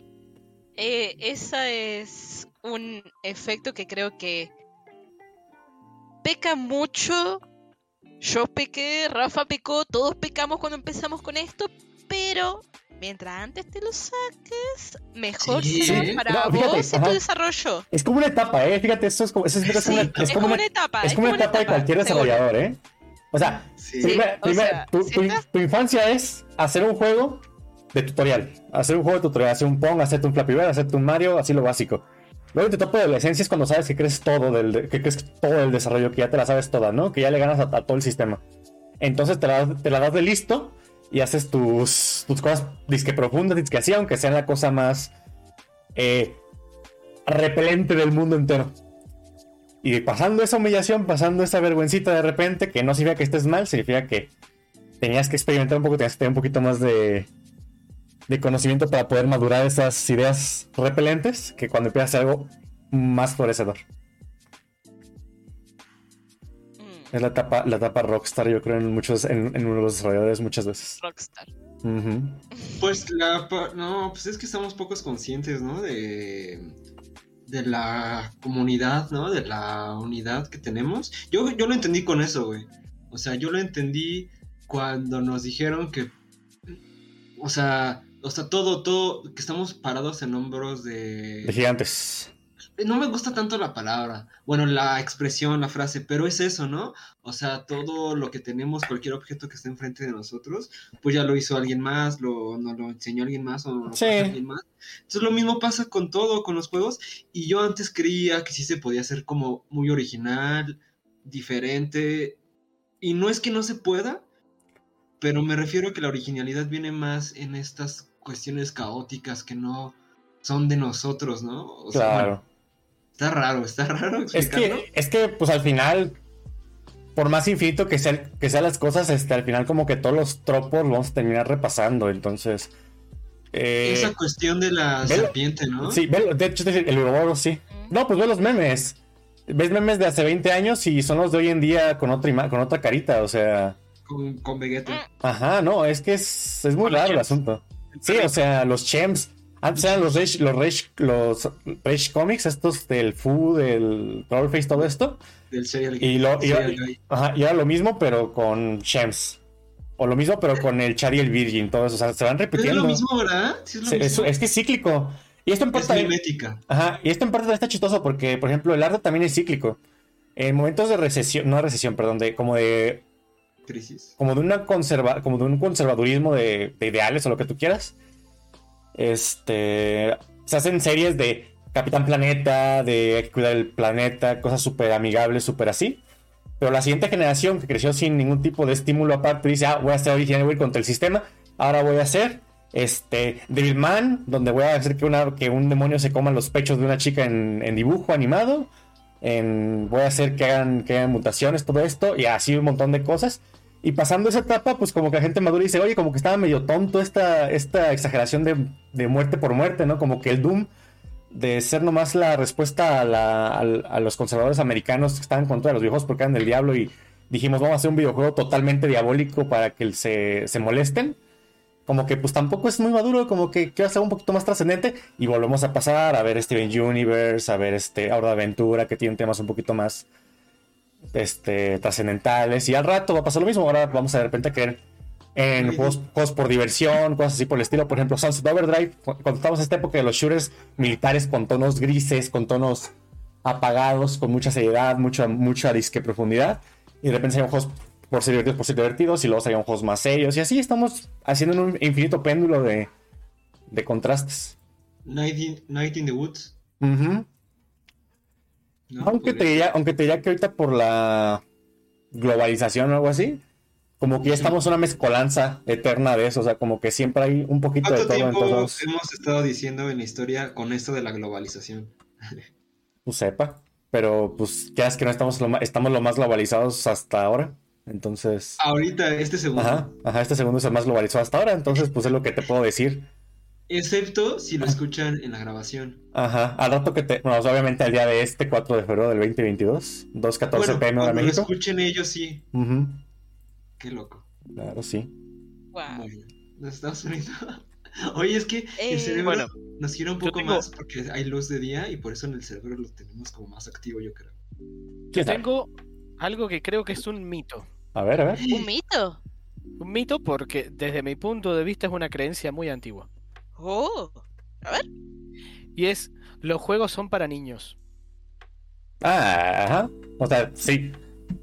eh, ese es un efecto que creo que peca mucho. Yo pequé, Rafa pecó, todos pecamos cuando empezamos con esto, pero mientras antes te lo saques, mejor Sí. será para No, fíjate, vos y ajá. tu desarrollo. Es como una etapa, ¿eh? Fíjate, esto es como, eso es, es como Sí, una, es es como una- etapa. es como una etapa de cualquier seguro. desarrollador, ¿eh? O sea, Sí. Sí. primero- o primero, sea, tu, tu infancia es hacer un juego de tutorial. Hacer un juego de tutorial, hacer un Pong, hacerte un Flappy Bird, hacerte un Mario, así lo básico. Luego te topa de adolescencia es cuando sabes que crees todo del, que crees todo el desarrollo, que ya te la sabes toda, ¿no? Que ya le ganas a, a todo el sistema. Entonces te la, te la das de listo y haces tus, tus cosas disque profundas, disque así, aunque sean la cosa más eh, repelente del mundo entero. Y pasando esa humillación, pasando esa vergüencita de repente, que no significa que estés mal, significa que tenías que experimentar un poco, tenías que tener un poquito más de, de conocimiento para poder madurar esas ideas repelentes, que cuando empiezas a hacer algo más florecedor. Mm, Es la etapa, la etapa rockstar, yo creo, en muchos, en, en uno de los desarrolladores muchas veces. Rockstar. Pues la no, pues es que estamos pocos conscientes, ¿no? De de la comunidad, ¿no? De la unidad que tenemos. Yo, yo lo entendí con eso, güey. O sea, yo lo entendí cuando nos dijeron que, o sea, o sea, todo, todo, que estamos parados en hombros De de... gigantes. No me gusta tanto la palabra, bueno, la expresión, la frase, pero es eso, ¿no? O sea, todo lo que tenemos, cualquier objeto que esté enfrente de nosotros, pues ya lo hizo alguien más, lo, nos lo enseñó alguien más o nos Sí. pasó alguien más. Entonces lo mismo pasa con todo, con los juegos, y yo antes creía que sí se podía hacer como muy original, diferente, y no es que no se pueda, pero me refiero a que la originalidad viene más en estas cuestiones caóticas que no son de nosotros, ¿no? O sea, bueno, Claro. Está raro, está raro Es que, es que, pues al final, por más infinito que, sea, que sean las cosas, este, al final como que todos los tropos los vamos a terminar repasando, entonces... eh, Esa cuestión de la velo- serpiente, ¿no? Sí, ve- de hecho, el Ouroboros sí. Mm. No, pues ve los memes. Ves memes de hace 20 años y son los de hoy en día con otra, con otra carita, o sea... Con, con Vegeta. Ajá, no, es que es, es muy raro el asunto. Sí, o sea, los chems. Antes eran los Rage, los Rage, los Rage Comics, estos del Fu, del Trollface, todo esto. Del serial, Y lo- y- serial. Ajá, y era lo mismo, pero con chems. O lo mismo, pero con el Char y el Virgin, todo eso. O sea, se van es repitiendo. lo mismo, ¿verdad? Sí, es lo Sí, es, mismo. es que es cíclico. Y esto en Es parte mimética. Ajá, y esto en parte está chistoso porque, por ejemplo, el arte también es cíclico. En momentos de recesión, no recesión, perdón, de como de Crisis. como de una conserva, como de un conservadurismo de, de ideales o lo que tú quieras. Este se hacen series de Capitán Planeta, de hay que cuidar el planeta, cosas súper amigables, súper así. Pero la siguiente generación que creció sin ningún tipo de estímulo aparte dice, ah, voy a ser original, voy contra el sistema. Ahora voy a hacer este Devilman, donde voy a hacer que, una, que un demonio se coma los pechos de una chica en, en dibujo animado. En, voy a hacer que hagan, que hagan mutaciones, todo esto, y así un montón de cosas. Y pasando esa etapa, pues como que la gente madura dice, oye, como que estaba medio tonto esta, esta exageración de, de muerte por muerte, ¿no? Como que el Doom de ser nomás la respuesta a, la- a los conservadores americanos que estaban contra los videojuegos porque eran del diablo y dijimos vamos a hacer un videojuego totalmente diabólico para que se, se molesten. Como que pues tampoco es muy maduro, como que quiero hacer un poquito más trascendente y volvemos a pasar a ver Steven Universe, a ver este de Aventura que tienen temas un poquito más este, trascendentales y al rato va a pasar lo mismo, ahora vamos a de repente caer en juegos, juegos por diversión, cosas así por el estilo. Por ejemplo, Sunset Overdrive, cu- cuando estamos en esta época de los shooters militares con tonos grises, con tonos apagados, con mucha seriedad, mucha, mucha disque profundidad. Y de repente salían juegos por ser divertidos, por ser divertidos, y luego salían juegos más serios. Y así estamos haciendo un infinito péndulo de, de contrastes. Night in, Night in the Woods. Ujú. ¿No? Aunque, te Podría diría, aunque te diría que ahorita por la globalización o algo así, como que ya estamos una mezcolanza eterna de eso, o sea, como que siempre hay un poquito de ¿Cuánto todo en todos, hemos estado diciendo en la historia con esto de la globalización? pues sepa, pero pues ya es que no estamos lo, ma- estamos lo más globalizados hasta ahora, entonces, Ahorita, este segundo. ajá, ajá, este segundo es el más globalizado hasta ahora, entonces pues es lo que te puedo decir, Excepto si lo escuchan en la grabación. ajá, al rato que te, bueno, obviamente al día de este 4 de febrero del 2022, 2.14 Bueno, pm cuando lo escuchen ellos, sí. Ujú, Qué loco. claro, sí, Guau. Bueno, nos estamos poniendo. Oye, es que Eh, el cerebro bueno, nos quiere un yo poco tengo- más porque hay luz de día y por eso en el cerebro lo tenemos como más activo, yo creo. ¿Quién sabe? Tengo algo que creo que es un mito. A ver, a ver. ¿Un mito? Un mito porque desde mi punto de vista es una creencia muy antigua. Oh, Y es, los juegos son para niños. Ah, ajá. O sea, sí,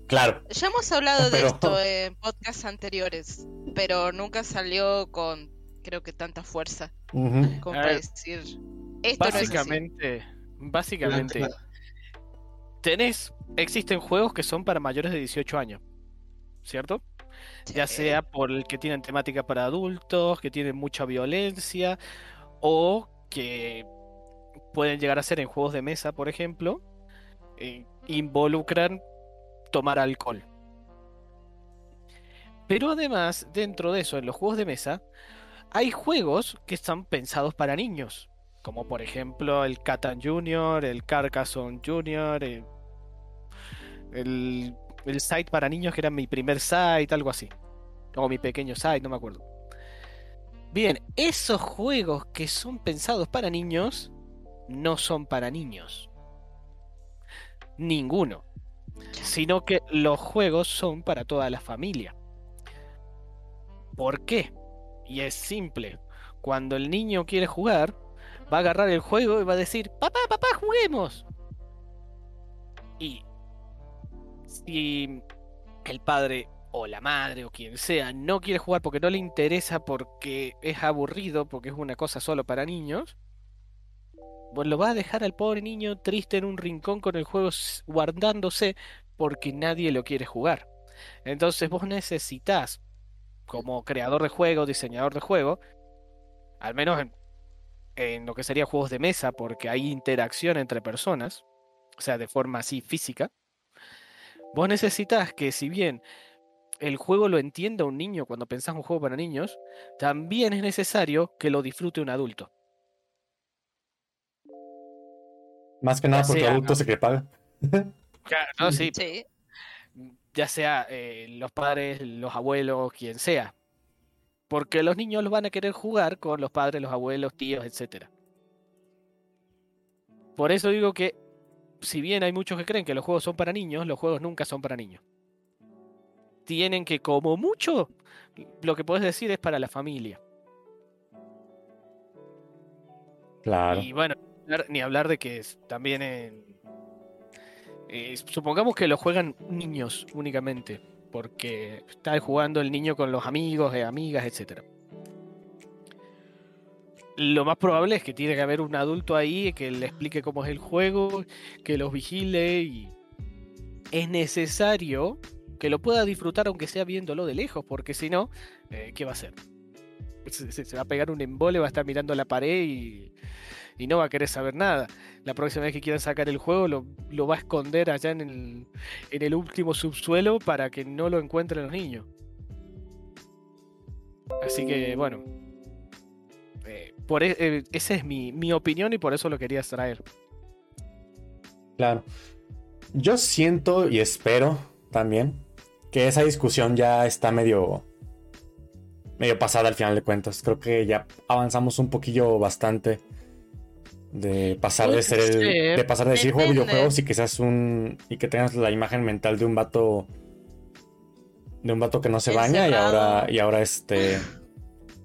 claro. ya hemos hablado Pero- de esto en podcasts anteriores, pero nunca salió con, creo que tanta fuerza, Ujú. como A para ver, decir, esto no es así. Básicamente, básicamente, tenés, existen juegos que son para mayores de 18 años, ¿cierto? Ya sea por el que tienen temática para adultos, que tienen mucha violencia, o que pueden llegar a ser en juegos de mesa, por ejemplo, eh, involucran tomar alcohol. Pero además, dentro de eso, en los juegos de mesa, hay juegos que están pensados para niños, como por ejemplo el Catan Junior, el Carcassonne Junior, el, el, el site para niños que era mi primer site, algo así. O mi pequeño site, no me acuerdo. Bien, esos juegos que son pensados para niños no son para niños. Ninguno. Sino que los juegos son para toda la familia. ¿Por qué? Y es simple. Cuando el niño quiere jugar, va a agarrar el juego y va a decir, papá, papá, juguemos. Y si el padre o la madre o quien sea no quiere jugar porque no le interesa, porque es aburrido, porque es una cosa solo para niños, pues lo va a dejar al pobre niño triste en un rincón con el juego guardándose porque nadie lo quiere jugar. Entonces vos necesitas, como creador de juego, diseñador de juego, al menos en, en lo que sería juegos de mesa, porque hay interacción entre personas, o sea, de forma así física, vos necesitas que si bien el juego lo entienda un niño cuando pensás un juego para niños, también es necesario que lo disfrute un adulto. Más que nada Ya porque sea- adulto se que paga. Claro, no, sí, Sí, ya sea eh, los padres, los abuelos, quien sea. Porque los niños los van a querer jugar con los padres, los abuelos, tíos, etcétera. Por eso digo que, si bien hay muchos que creen que los juegos son para niños, los juegos nunca son para niños. Tienen que, como mucho, lo que puedes decir es para la familia. Claro. Y bueno, ni hablar- ni hablar de que es- también en- eh, supongamos que lo juegan niños únicamente, porque está jugando el niño con los amigos, eh, amigas, etcétera. Lo más probable es que tiene que haber un adulto ahí que le explique cómo es el juego, que los vigile y es necesario que lo pueda disfrutar aunque sea viéndolo de lejos, porque si no, eh, ¿qué va a hacer? Se, se- va a pegar un embole, va a estar mirando la pared y, y no va a querer saber nada. La próxima vez que quieran sacar el juego lo, lo va a esconder allá en el, en el último subsuelo para que no lo encuentren los niños. Así que bueno, por e- eh, esa es mi, mi opinión y por eso lo quería traer. Claro. Yo siento y espero también que esa discusión ya está medio medio pasada al final de cuentas. Creo que ya avanzamos un poquillo bastante de pasar de ser el, de pasar de decir juego videojuegos y que seas un y que tengas la imagen mental de un vato de un vato que no se baña y ahora y ahora este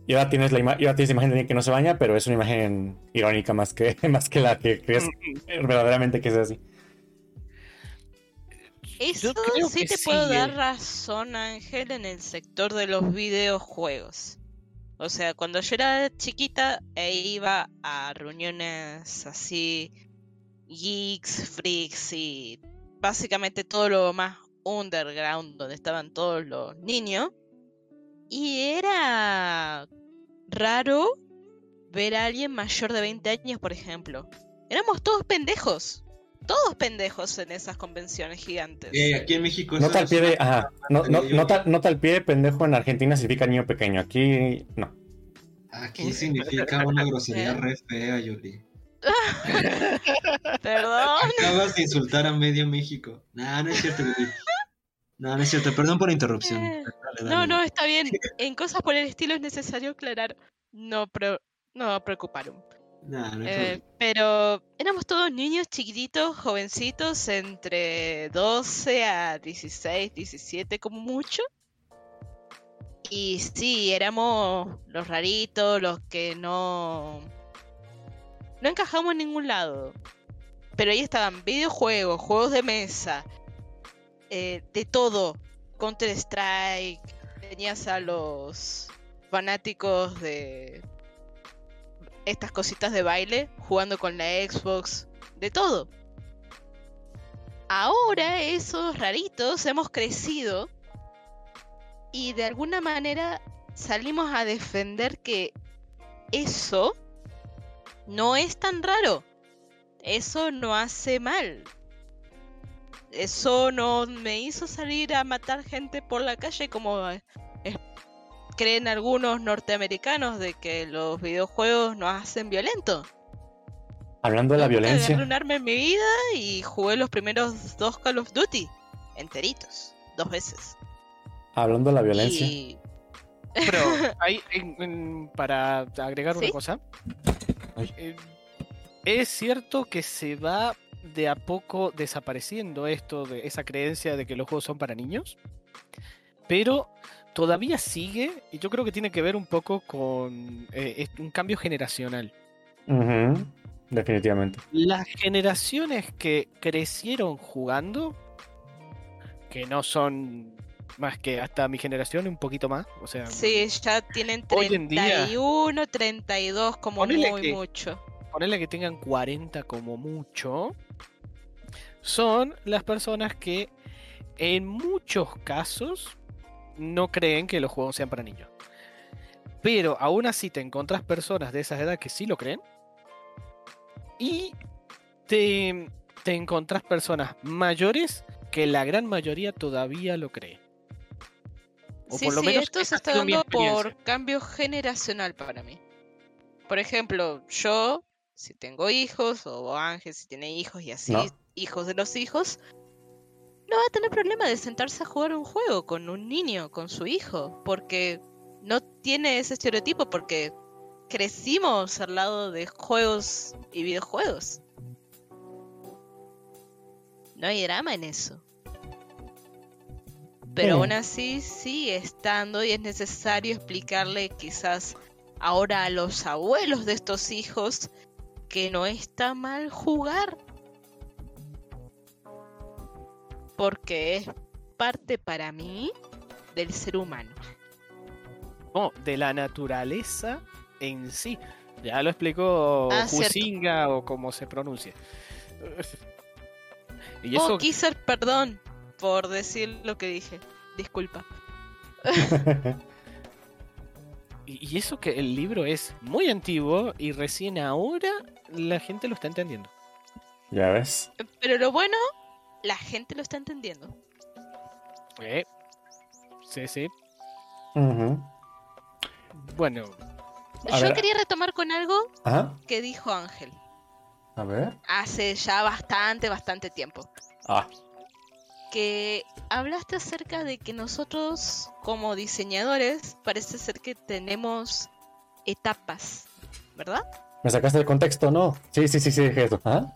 y ahora tienes la ima- y ahora tienes la imagen de alguien que no se baña, pero es una imagen irónica más que más que la que crees verdaderamente que es así. Eso creo sí que te sí, puedo dar eh. razón, Ángel, en el sector de los videojuegos. O sea, cuando yo era chiquita e iba a reuniones así, geeks, freaks y básicamente todo lo más underground, donde estaban todos los niños. Y era raro ver a alguien mayor de 20 años, por ejemplo. Éramos todos pendejos. Todos pendejos en esas convenciones gigantes. Eh, aquí en México Nota al pie de. Ajá. No, no, nota, nota al pie de pendejo en Argentina significa niño pequeño. Aquí no. Aquí significa una grosería re fea, Yoli. Perdón. Acabas de insultar a medio México. Nah, no es cierto, Yoli. No, no es cierto. Perdón por la interrupción. Eh, Dale, No, no, está bien. En cosas por el estilo es necesario aclarar. No, pero no preocuparon. No hay Eh, pero éramos todos niños chiquititos, jovencitos, entre 12 a 16, 17 como mucho. Y sí, éramos los raritos, los que no... No encajamos en ningún lado. Pero ahí estaban videojuegos, juegos de mesa, eh, de todo. Counter Strike, tenías a los fanáticos de estas cositas de baile, jugando con la Xbox, de todo. Ahora esos raritos hemos crecido y de alguna manera salimos a defender que eso no es tan raro. Eso no hace mal. Eso no me hizo salir a matar gente por la calle como eh, es- creen algunos norteamericanos de que los videojuegos nos hacen violentos. Hablando de la nunca violencia. agarré un arma en mi vida y jugué los primeros dos Call of Duty enteritos, dos veces. Hablando de la violencia. Y Pero ahí, en- en- para agregar una cosa, eh, es cierto que se va de a poco desapareciendo esto de esa creencia de que los juegos son para niños, pero todavía sigue y yo creo que tiene que ver un poco con eh, un cambio generacional. Definitivamente. Las generaciones que crecieron jugando, que no son más que hasta mi generación, un poquito más, o sea, sí, ya tienen Hoy en día- 31, 32 como Ponele muy que- mucho. ponerle que tengan 40 como mucho, son las personas que en muchos casos no creen que los juegos sean para niños. Pero aún así te encontrás personas de esa edad que sí lo creen. Y te, te encontrás personas mayores que la gran mayoría todavía lo cree. O Sí, por lo sí, menos esto se está dando por cambio generacional para mí. Por ejemplo, yo, si tengo hijos, o Ángel si tiene hijos y así, No. Hijos de los hijos, no va a tener problema de sentarse a jugar un juego con un niño, con su hijo, porque no tiene ese estereotipo, porque crecimos al lado de juegos y videojuegos. No hay drama en eso. Pero Sí. aún así sigue estando y es necesario explicarle quizás ahora a los abuelos de estos hijos que no está mal jugar. Porque es parte para mí del ser humano. No, de la naturaleza en sí. Ya lo explicó Ah, o como se pronuncia. Y eso, Oh, Kisser, perdón por decir lo que dije. Disculpa. y y eso que el libro es muy antiguo y recién ahora la gente lo está entendiendo. Ya ves. Pero lo bueno, la gente lo está entendiendo. Eh, Sí, sí. Bueno, A Yo ver. quería retomar con algo Ajá. que dijo Ángel A ver. hace ya bastante, bastante tiempo. Ah, Que hablaste acerca de que nosotros como diseñadores parece ser que tenemos etapas, ¿verdad? me sacaste el contexto, ¿no? Sí, sí, sí, sí, dije eso. Ajá.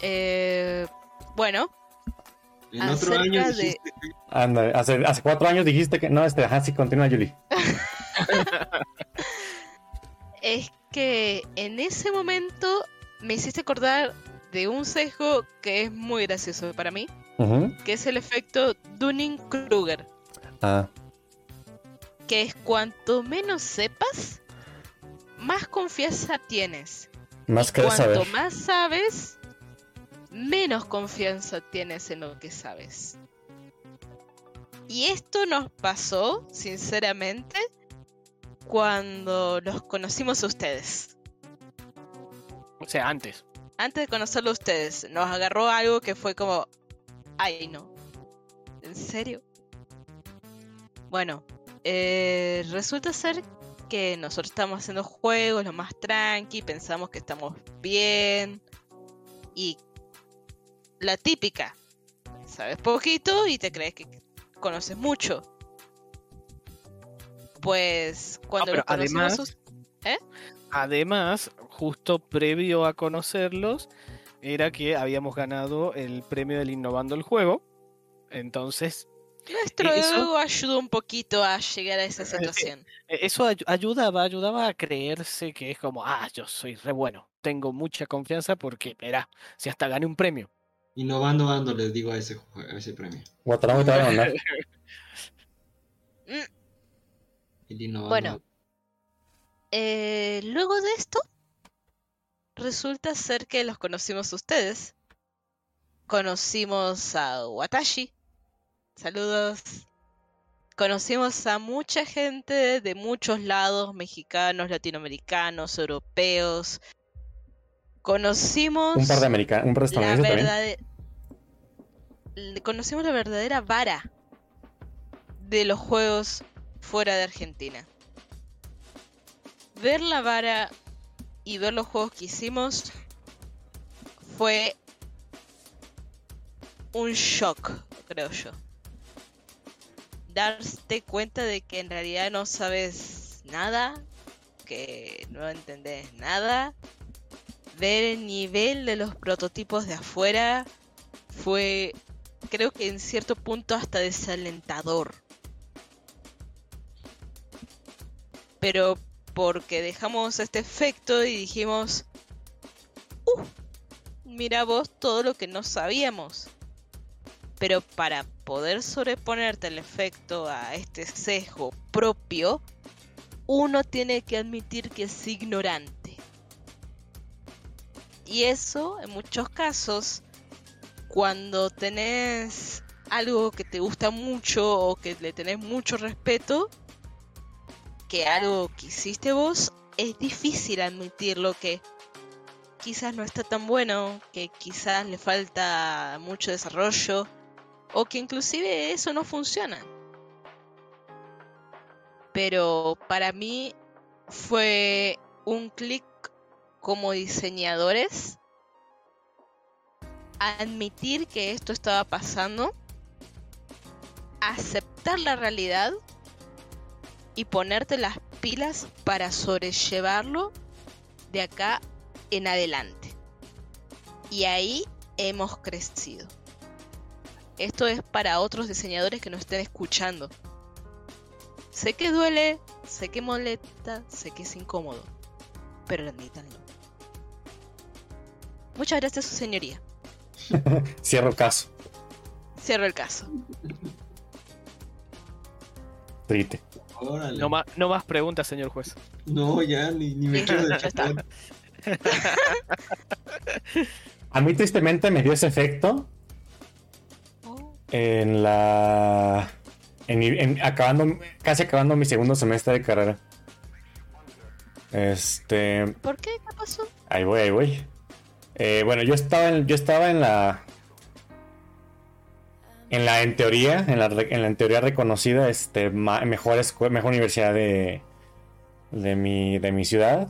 Eh, bueno, En otro Acerca año de- dijiste, Anda, hace, hace cuatro años dijiste que. No, este, ajá, sí, continúa, Julie. es que en ese momento me hiciste acordar de un sesgo que es muy gracioso para mí, que es el efecto Dunning-Kruger, Ah, que es cuanto menos sepas, más confianza tienes. más que Cuanto saber. más sabes, menos confianza tienes en lo que sabes. Y esto nos pasó, sinceramente, cuando los conocimos a ustedes. O sea, antes. Antes de conocerlo a ustedes, nos agarró algo que fue como, ay no, ¿en serio? Bueno, eh, resulta ser que nosotros estamos haciendo juegos lo más tranqui, pensamos que estamos bien y la típica, sabes poquito y te crees que conoces mucho. Pues cuando los conocimos además- us- Además, justo previo a conocerlos, era que habíamos ganado el premio del Innovando el Juego. Entonces, nuestro eso- ego ayudó un poquito a llegar a esa situación. eh, eso ay- ayudaba, ayudaba a creerse que es como, ah, yo soy re bueno. Tengo mucha confianza porque, verá, si hasta gané un premio. Innovando ando, les digo a ese, jue- a ese premio. Guataramo te va a mandar. El innovando Bueno. Eh, luego de esto, resulta ser que los conocimos a ustedes. Conocimos a Watashi. Saludos. Conocimos a mucha gente de muchos lados, mexicanos, latinoamericanos, europeos. Conocimos Un par de americanos, un par de estadounidenses Conocimos la verdadera vara de los juegos fuera de Argentina. Ver la vara y ver los juegos que hicimos fue un shock, creo yo. Darte cuenta de que en realidad no sabes nada, que no entendés nada, ver el nivel de los prototipos de afuera fue, creo que en cierto punto hasta desalentador. Pero porque dejamos este efecto y dijimos, uh, mira vos todo lo que no sabíamos. Pero para poder sobreponerte el efecto a este sesgo propio, uno tiene que admitir que es ignorante. Y eso, en muchos casos, cuando tenés algo que te gusta mucho o que le tenés mucho respeto, que algo que hiciste vos, es difícil admitirlo que quizás no está tan bueno, que quizás le falta mucho desarrollo, o que inclusive eso no funciona. Pero para mí fue un clic como diseñadores admitir que esto estaba pasando, aceptar la realidad y ponerte las pilas para sobrellevarlo de acá en adelante. Y ahí hemos crecido. Esto es para otros diseñadores que nos estén escuchando. Sé que duele, sé que molesta, sé que es incómodo, pero admítanlo. Muchas gracias, su señoría. Cierro caso. Cierro el caso. Triste. Órale. No, ma- no más preguntas, señor juez. No, ya, ni, ni me quiero despegar. A mí tristemente me dio ese efecto Oh, en la. En, mi- en- acabando, casi acabando mi segundo semestre de carrera. Este. ¿Por qué? ¿Qué pasó? Ahí voy, ahí voy. Eh, bueno, yo estaba en, yo estaba en la. En la, en teoría, en la, en la teoría reconocida, este, mejor, escue- mejor universidad de, de mi, de mi ciudad,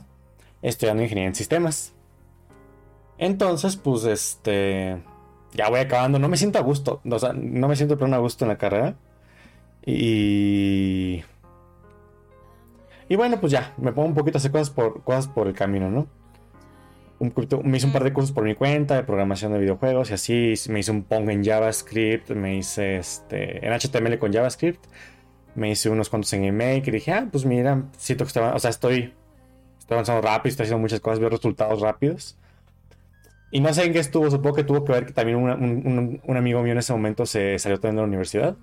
estudiando ingeniería en sistemas. Entonces, pues este, ya voy acabando, no me siento a gusto, o sea, no me siento pero a gusto en la carrera. Y... Y bueno, pues ya, me pongo un poquito a hacer por, cosas por el camino, ¿no? Un me hice un par de cursos por mi cuenta de programación de videojuegos y así me hice un Pong en JavaScript, me hice este en HTML con JavaScript, me hice unos cuantos en Make y dije, ah, pues mira, siento que estaba, o sea, estoy, estoy avanzando rápido, estoy haciendo muchas cosas, veo resultados rápidos. Y no sé en qué estuvo, supongo que tuvo que ver que también un, un, amigo mío en ese momento se salió también de la universidad.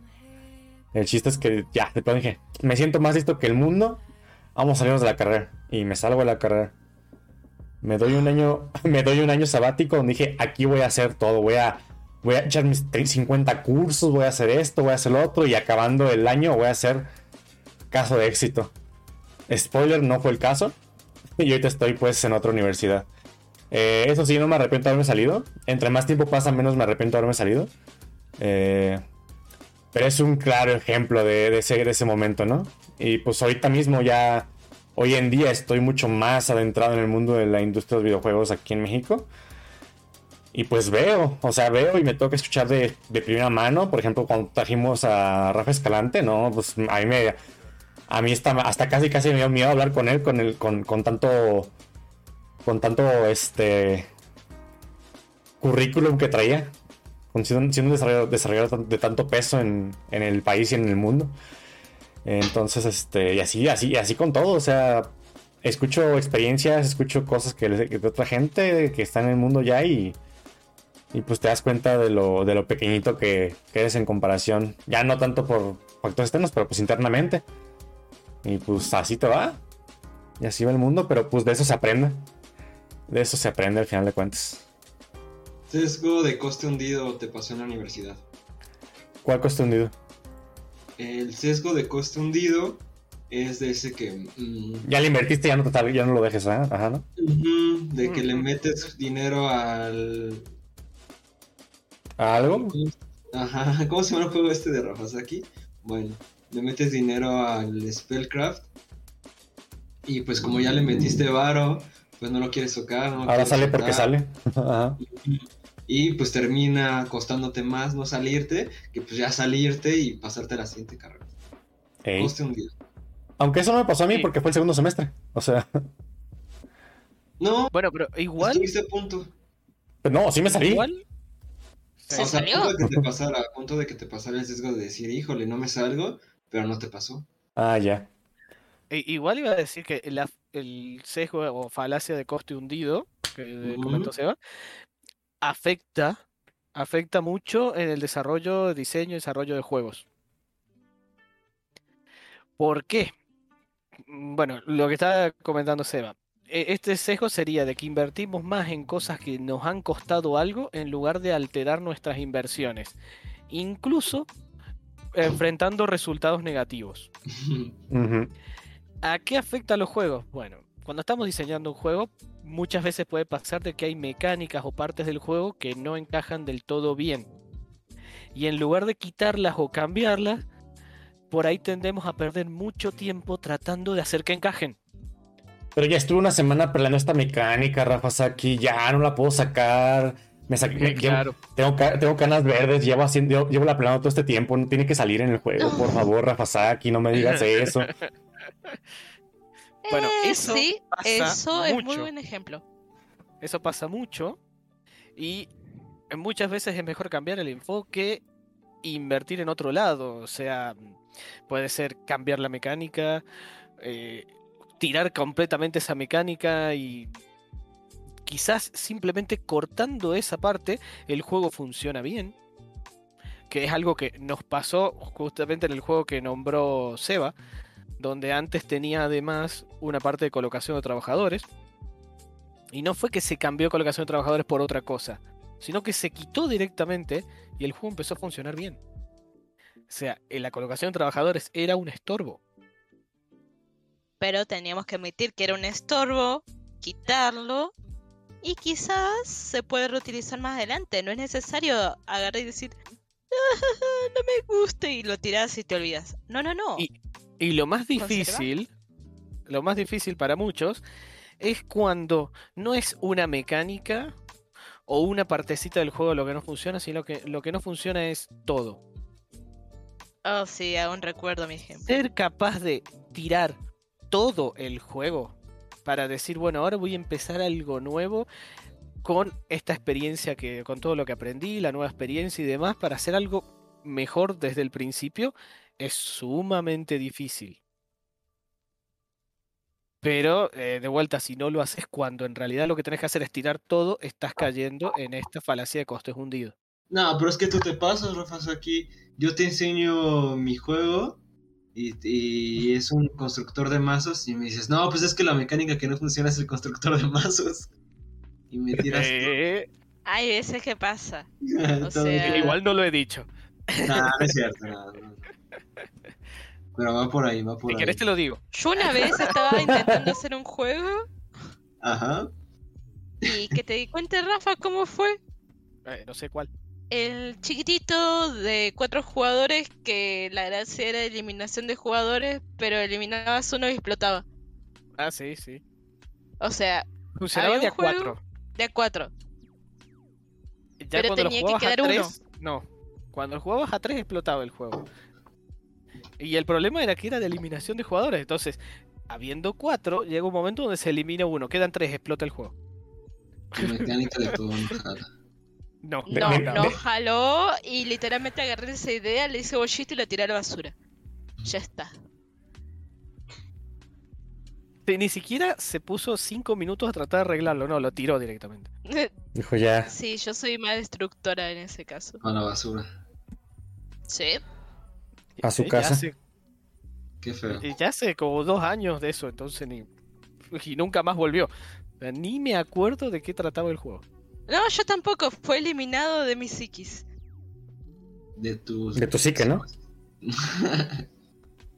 El chiste es que ya, de pronto dije, me siento más listo que el mundo, vamos a salirnos de la carrera. Y me salgo de la carrera. Me doy un año, me doy un año sabático donde dije, aquí voy a hacer todo, voy a, voy a echar mis 50 cursos, voy a hacer esto, voy a hacer lo otro, y acabando el año voy a hacer caso de éxito. Spoiler, no fue el caso. Y ahorita estoy pues en otra universidad. Eh, eso sí, no me arrepiento de haberme salido. Entre más tiempo pasa, menos me arrepiento de haberme salido. Eh, pero es un claro ejemplo de, ese, de ese momento, ¿no? Y pues ahorita mismo ya, hoy en día estoy mucho más adentrado en el mundo de la industria de los videojuegos aquí en México. Y pues veo, o sea, veo y me toca escuchar de, primera mano. Por ejemplo, cuando trajimos a Rafa Escalante, ¿no? Pues a mí me. A mí está, hasta casi casi me dio miedo hablar con él con, el, con, con tanto. Con tanto este. currículum que traía siendo, un desarrollador, de tanto peso en, el país y en el mundo. Entonces, este, y así, así, así con todo, o sea, escucho experiencias, escucho cosas que, de otra gente que está en el mundo ya y, y pues te das cuenta de lo, de lo pequeñito que, que, eres en comparación, ya no tanto por factores externos, pero pues internamente. Y pues así te va. Y así va el mundo, pero pues de eso se aprende. De eso se aprende al final de cuentas. Sesgo de coste hundido te pasó en la universidad. ¿Cuál coste hundido? El sesgo de coste hundido es de ese que... Mm, ya le invertiste, ya no, ya no lo dejes, ¿eh? Ajá, ¿no? de que le metes dinero al... ¿A algo? Ajá, ¿cómo se llama el juego este de Rafasaki? Bueno, le metes dinero al Spellcraft y pues como ya le metiste varo, pues no lo quieres tocar. Ahora sale porque sale. Ajá y pues termina costándote más no salirte que pues ya salirte y pasarte la siguiente carrera. Coste un día. Aunque eso no me pasó a mí porque fue el segundo semestre. O sea. No. Bueno, pero igual. Estuviste a punto. Pero no, sí me salí. Igual. ¿Se o sea, a punto de que te pasara, a punto de que te pasara el sesgo de decir, híjole, no me salgo, pero no te pasó. Ah, ya. E, igual iba a decir que el sesgo o falacia de coste hundido, que comentó Seba, afecta, afecta mucho en el desarrollo, diseño y desarrollo de juegos. ¿Por qué? Mm, bueno, lo que está comentando Seba. E, este sesgo sería de que invertimos más en cosas que nos han costado algo en lugar de alterar nuestras inversiones. Incluso enfrentando resultados negativos. ¿A qué afecta los juegos? Bueno, cuando estamos diseñando un juego, muchas veces puede pasar de que hay mecánicas o partes del juego que no encajan del todo bien. Y en lugar de quitarlas o cambiarlas, por ahí tendemos a perder mucho tiempo tratando de hacer que encajen. Pero ya estuve una semana peleando esta mecánica, Rafa Saki, ya no la puedo sacar. Me tengo, tengo, canas verdes, llevo, haciendo, llevo la peleando todo este tiempo, no tiene que salir en el juego, por favor, Rafa Saki, no me digas eso. Bueno, eh, eso, sí, eso es muy buen ejemplo. Eso pasa mucho y muchas veces es mejor cambiar el enfoque e invertir en otro lado. O sea, puede ser cambiar la mecánica, eh, tirar completamente esa mecánica y quizás simplemente cortando esa parte el juego funciona bien. Que es algo que nos pasó justamente en el juego que nombró Seba, donde antes tenía además una parte de colocación de trabajadores. Y no fue que se cambió colocación de trabajadores por otra cosa, sino que se quitó directamente y el juego empezó a funcionar bien. O sea, en la colocación de trabajadores era un estorbo. Pero teníamos que admitir que era un estorbo, quitarlo y quizás se puede reutilizar más adelante. No es necesario agarrar y decir, ah, no me gusta y lo tiras y te olvidas. No, no, no. Y lo más difícil, lo más difícil para muchos es cuando no es una mecánica o una partecita del juego lo que no funciona, sino que lo que no funciona es todo. Oh, sí, aún recuerdo mi ejemplo. Ser capaz de tirar todo el juego para decir, bueno, ahora voy a empezar algo nuevo con esta experiencia que, con todo lo que aprendí, la nueva experiencia y demás, para hacer algo mejor desde el principio, es sumamente difícil. Pero eh, de vuelta, si no lo haces cuando en realidad lo que tenés que hacer es tirar todo, estás cayendo en esta falacia de costes hundidos. No, pero es que tú te pasas, Rafa, aquí. Yo te enseño mi juego y, y, es un constructor de mazos y me dices, no, pues es que la mecánica que no funciona es el constructor de mazos. Y me tiras... Eh, Hay veces que pasa. O todo. sea- igual no lo he dicho. No, no es cierto, no, no. Pero va por ahí, va por Si ahí. querés te lo digo. Yo una vez estaba intentando hacer un juego Ajá. y que te cuente, Rafa, cómo fue. Eh, no sé cuál. El chiquitito de cuatro jugadores que la gracia era eliminación de jugadores, pero eliminabas uno y explotaba. Ah, sí, sí. O sea, Funcionaba de a cuatro. de a cuatro. Ya Pero cuando lo tenía que a quedar uno. no. Cuando jugabas a tres explotaba el juego. Y el problema era que era de eliminación de jugadores. Entonces, habiendo cuatro, llega un momento donde se elimina uno. Quedan tres, explota el juego. No. No, No, jaló y literalmente agarré esa idea, le hice bollito y la tiré a la basura. Ya está. Ni siquiera se puso cinco minutos a tratar de arreglarlo. No, lo tiró directamente. Dijo ya. Sí, yo soy más destructora en ese caso. A la basura. Sí. A su casa. Ya hace, Qué feo. ya hace como dos años de eso, entonces ni. Y nunca más volvió. Ni me acuerdo de qué trataba el juego. No, yo tampoco. Fue eliminado de mi psiquis. De tu... De tu psique, ¿no?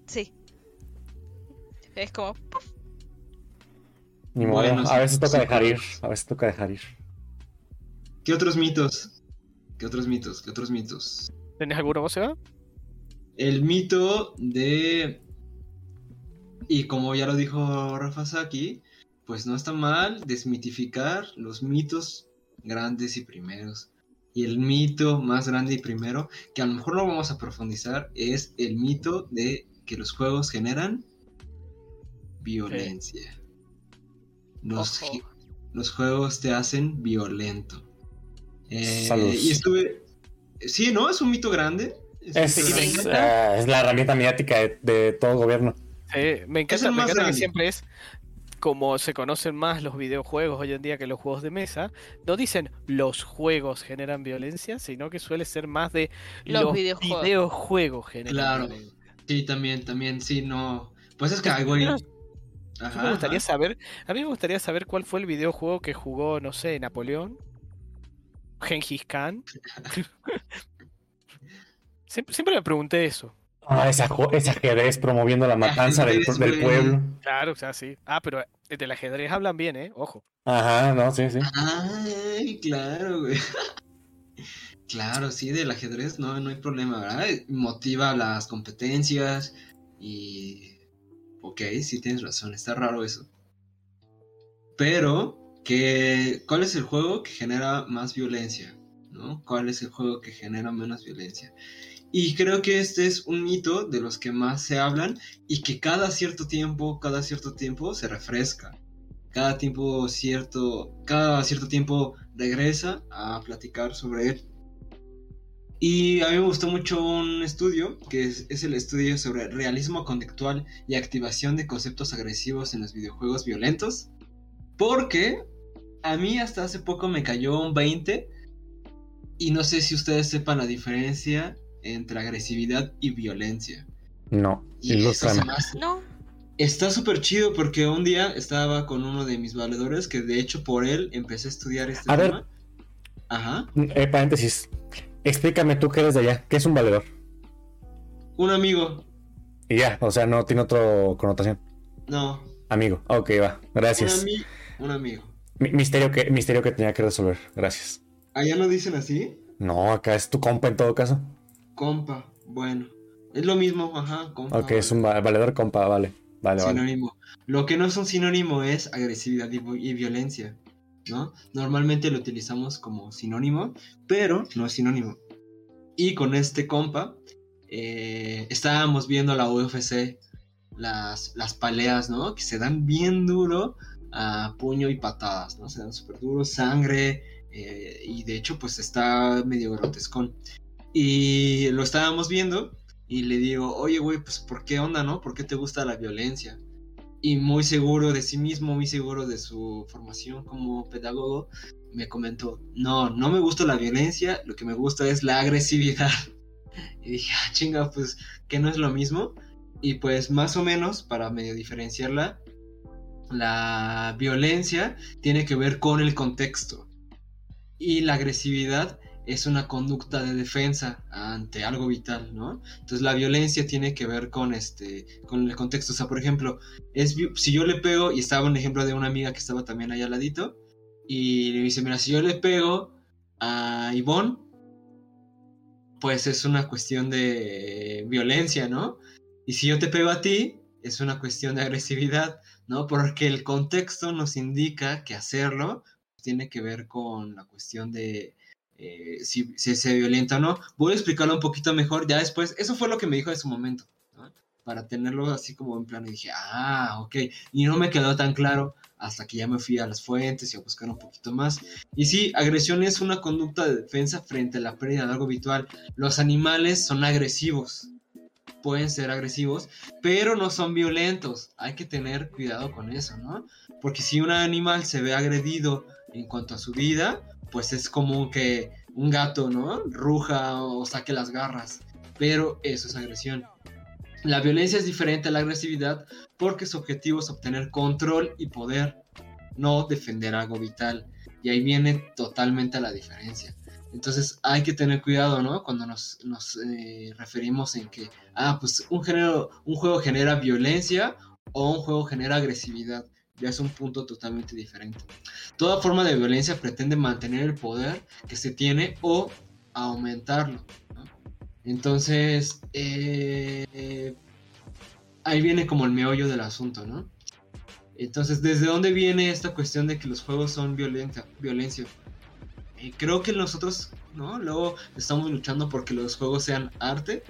Sí. Es como... Ni modo. Bueno, a sí, veces toca sí, dejar ir. A veces toca dejar ir. ¿Qué otros mitos? ¿Qué otros mitos? ¿Qué otros mitos? ¿Tenés alguno vos, Seba? El mito de... Y como ya lo dijo Rafa Saki, pues no está mal desmitificar los mitos grandes y primeros. Y el mito más grande y primero, que a lo mejor no vamos a profundizar, es el mito de que los juegos generan violencia. Los, los juegos te hacen violento. Eh, y estuve... Sí, ¿no? Es un mito grande. Es, me es, la herramienta mediática de, de todo gobierno. Sí, me encanta, me encanta que siempre es como se conocen más los videojuegos hoy en día que los juegos de mesa, no dicen los juegos generan violencia, sino que suele ser más de Los los, videojuegos. videojuegos generan Claro. violencia. Sí, también, también, sí, no. Pues es que Ajá, me gustaría ajá. saber, a mí me gustaría saber cuál fue el videojuego que jugó, no sé, Napoleón, Gengis Khan. siempre, siempre me pregunté eso. Ah, ese, ajo- ese ajedrez promoviendo la matanza del, Ajedrez, del güey. pueblo. Claro, o sea, sí. Ah, pero del ajedrez hablan bien, ¿eh? Ojo. Ajá, no, sí, sí. Ay, claro, güey. Claro, sí, del ajedrez no, no hay problema, ¿verdad? Motiva las competencias y... Ok, sí tienes razón, está raro eso. Pero, que, ¿cuál es el juego que genera más violencia? ¿No? ¿Cuál es el juego que genera menos violencia? Y creo que este es un mito de los que más se hablan y que cada cierto tiempo, cada cierto tiempo se refresca. Cada tiempo cierto, cada cierto tiempo regresa a platicar sobre él. Y a mí me gustó mucho un estudio, que es, el estudio sobre realismo conductual y activación de conceptos agresivos en los videojuegos violentos. Porque a mí hasta hace poco me cayó un 20 y no sé si ustedes sepan la diferencia entre agresividad y violencia. No, Y hace- No, Está súper chido porque un día estaba con uno de mis valedores que de hecho por él empecé a estudiar este A ver. tema. Ajá. Eh, paréntesis. Explícame tú que eres de allá. ¿Qué es un valedor? Un amigo. Y ya, o sea, no tiene otra connotación. No. Amigo. Ok, va. Un, Gracias. ami- un amigo. Mi- misterio, que, misterio que tenía que resolver. Gracias. ¿Allá no dicen así? No, acá es tu compa en todo caso. Compa. Bueno. Es lo mismo, ajá. Compa. Ok, es un va- valedor compa, vale. Vale, vale. sinónimo. Lo que no es un sinónimo es agresividad y, y violencia, ¿no? Normalmente lo utilizamos como sinónimo, pero no es sinónimo. Y con este compa, eh, estábamos viendo la UFC, las, las paleas, ¿no? Que se dan bien duro a puño y patadas, ¿no? Se dan súper duro, sangre, eh, y de hecho, pues está medio grotescón. Y lo estábamos viendo y le digo, oye, güey, pues ¿por qué onda, no? ¿Por qué te gusta la violencia? Y muy seguro de sí mismo, muy seguro de su formación como pedagogo, me comentó, no, no me gusta la violencia, lo que me gusta es la agresividad. Y dije, ah, chinga, pues que no es lo mismo. Y pues más o menos, para medio diferenciarla, la violencia tiene que ver con el contexto. Y la agresividad es una conducta de defensa ante algo vital, ¿no? Entonces la violencia tiene que ver con este, con el contexto. O sea, por ejemplo, es, si yo le pego, y estaba un ejemplo de una amiga que estaba también allá al ladito, y le dice, mira, si yo le pego a Ivonne, pues es una cuestión de violencia, ¿no? Y si yo te pego a ti, es una cuestión de agresividad, ¿no? Porque el contexto nos indica que hacerlo tiene que ver con la cuestión de eh, si, si, se violenta o no. Voy a explicarlo un poquito mejor ya después. Eso fue lo que me dijo en su momento, ¿no? Para tenerlo así como en plano. Y dije, ah, ok. Y no me quedó tan claro hasta que ya me fui a las fuentes y a buscar un poquito más. Y sí, agresión es una conducta de defensa frente a la pérdida de algo habitual. Los animales son agresivos, pueden ser agresivos, pero no son violentos. Hay que tener cuidado con eso, ¿no? Porque si un animal se ve agredido en cuanto a su vida, pues es como que un gato, ¿no? Ruja o saque las garras. Pero eso es agresión. La violencia es diferente a la agresividad porque su objetivo es obtener control y poder, no defender algo vital. Y ahí viene totalmente la diferencia. Entonces hay que tener cuidado, ¿no? Cuando nos, nos eh, referimos en que, ah, pues un, género, un juego genera violencia o un juego genera agresividad. Ya es un punto totalmente diferente. Toda forma de violencia pretende mantener el poder que se tiene o aumentarlo. Entonces, eh, ahí viene como el meollo del asunto, ¿no? Entonces, ¿desde dónde viene esta cuestión de que los juegos son violencia? violencia? Eh, creo que nosotros, ¿no? Luego estamos luchando porque los juegos sean arte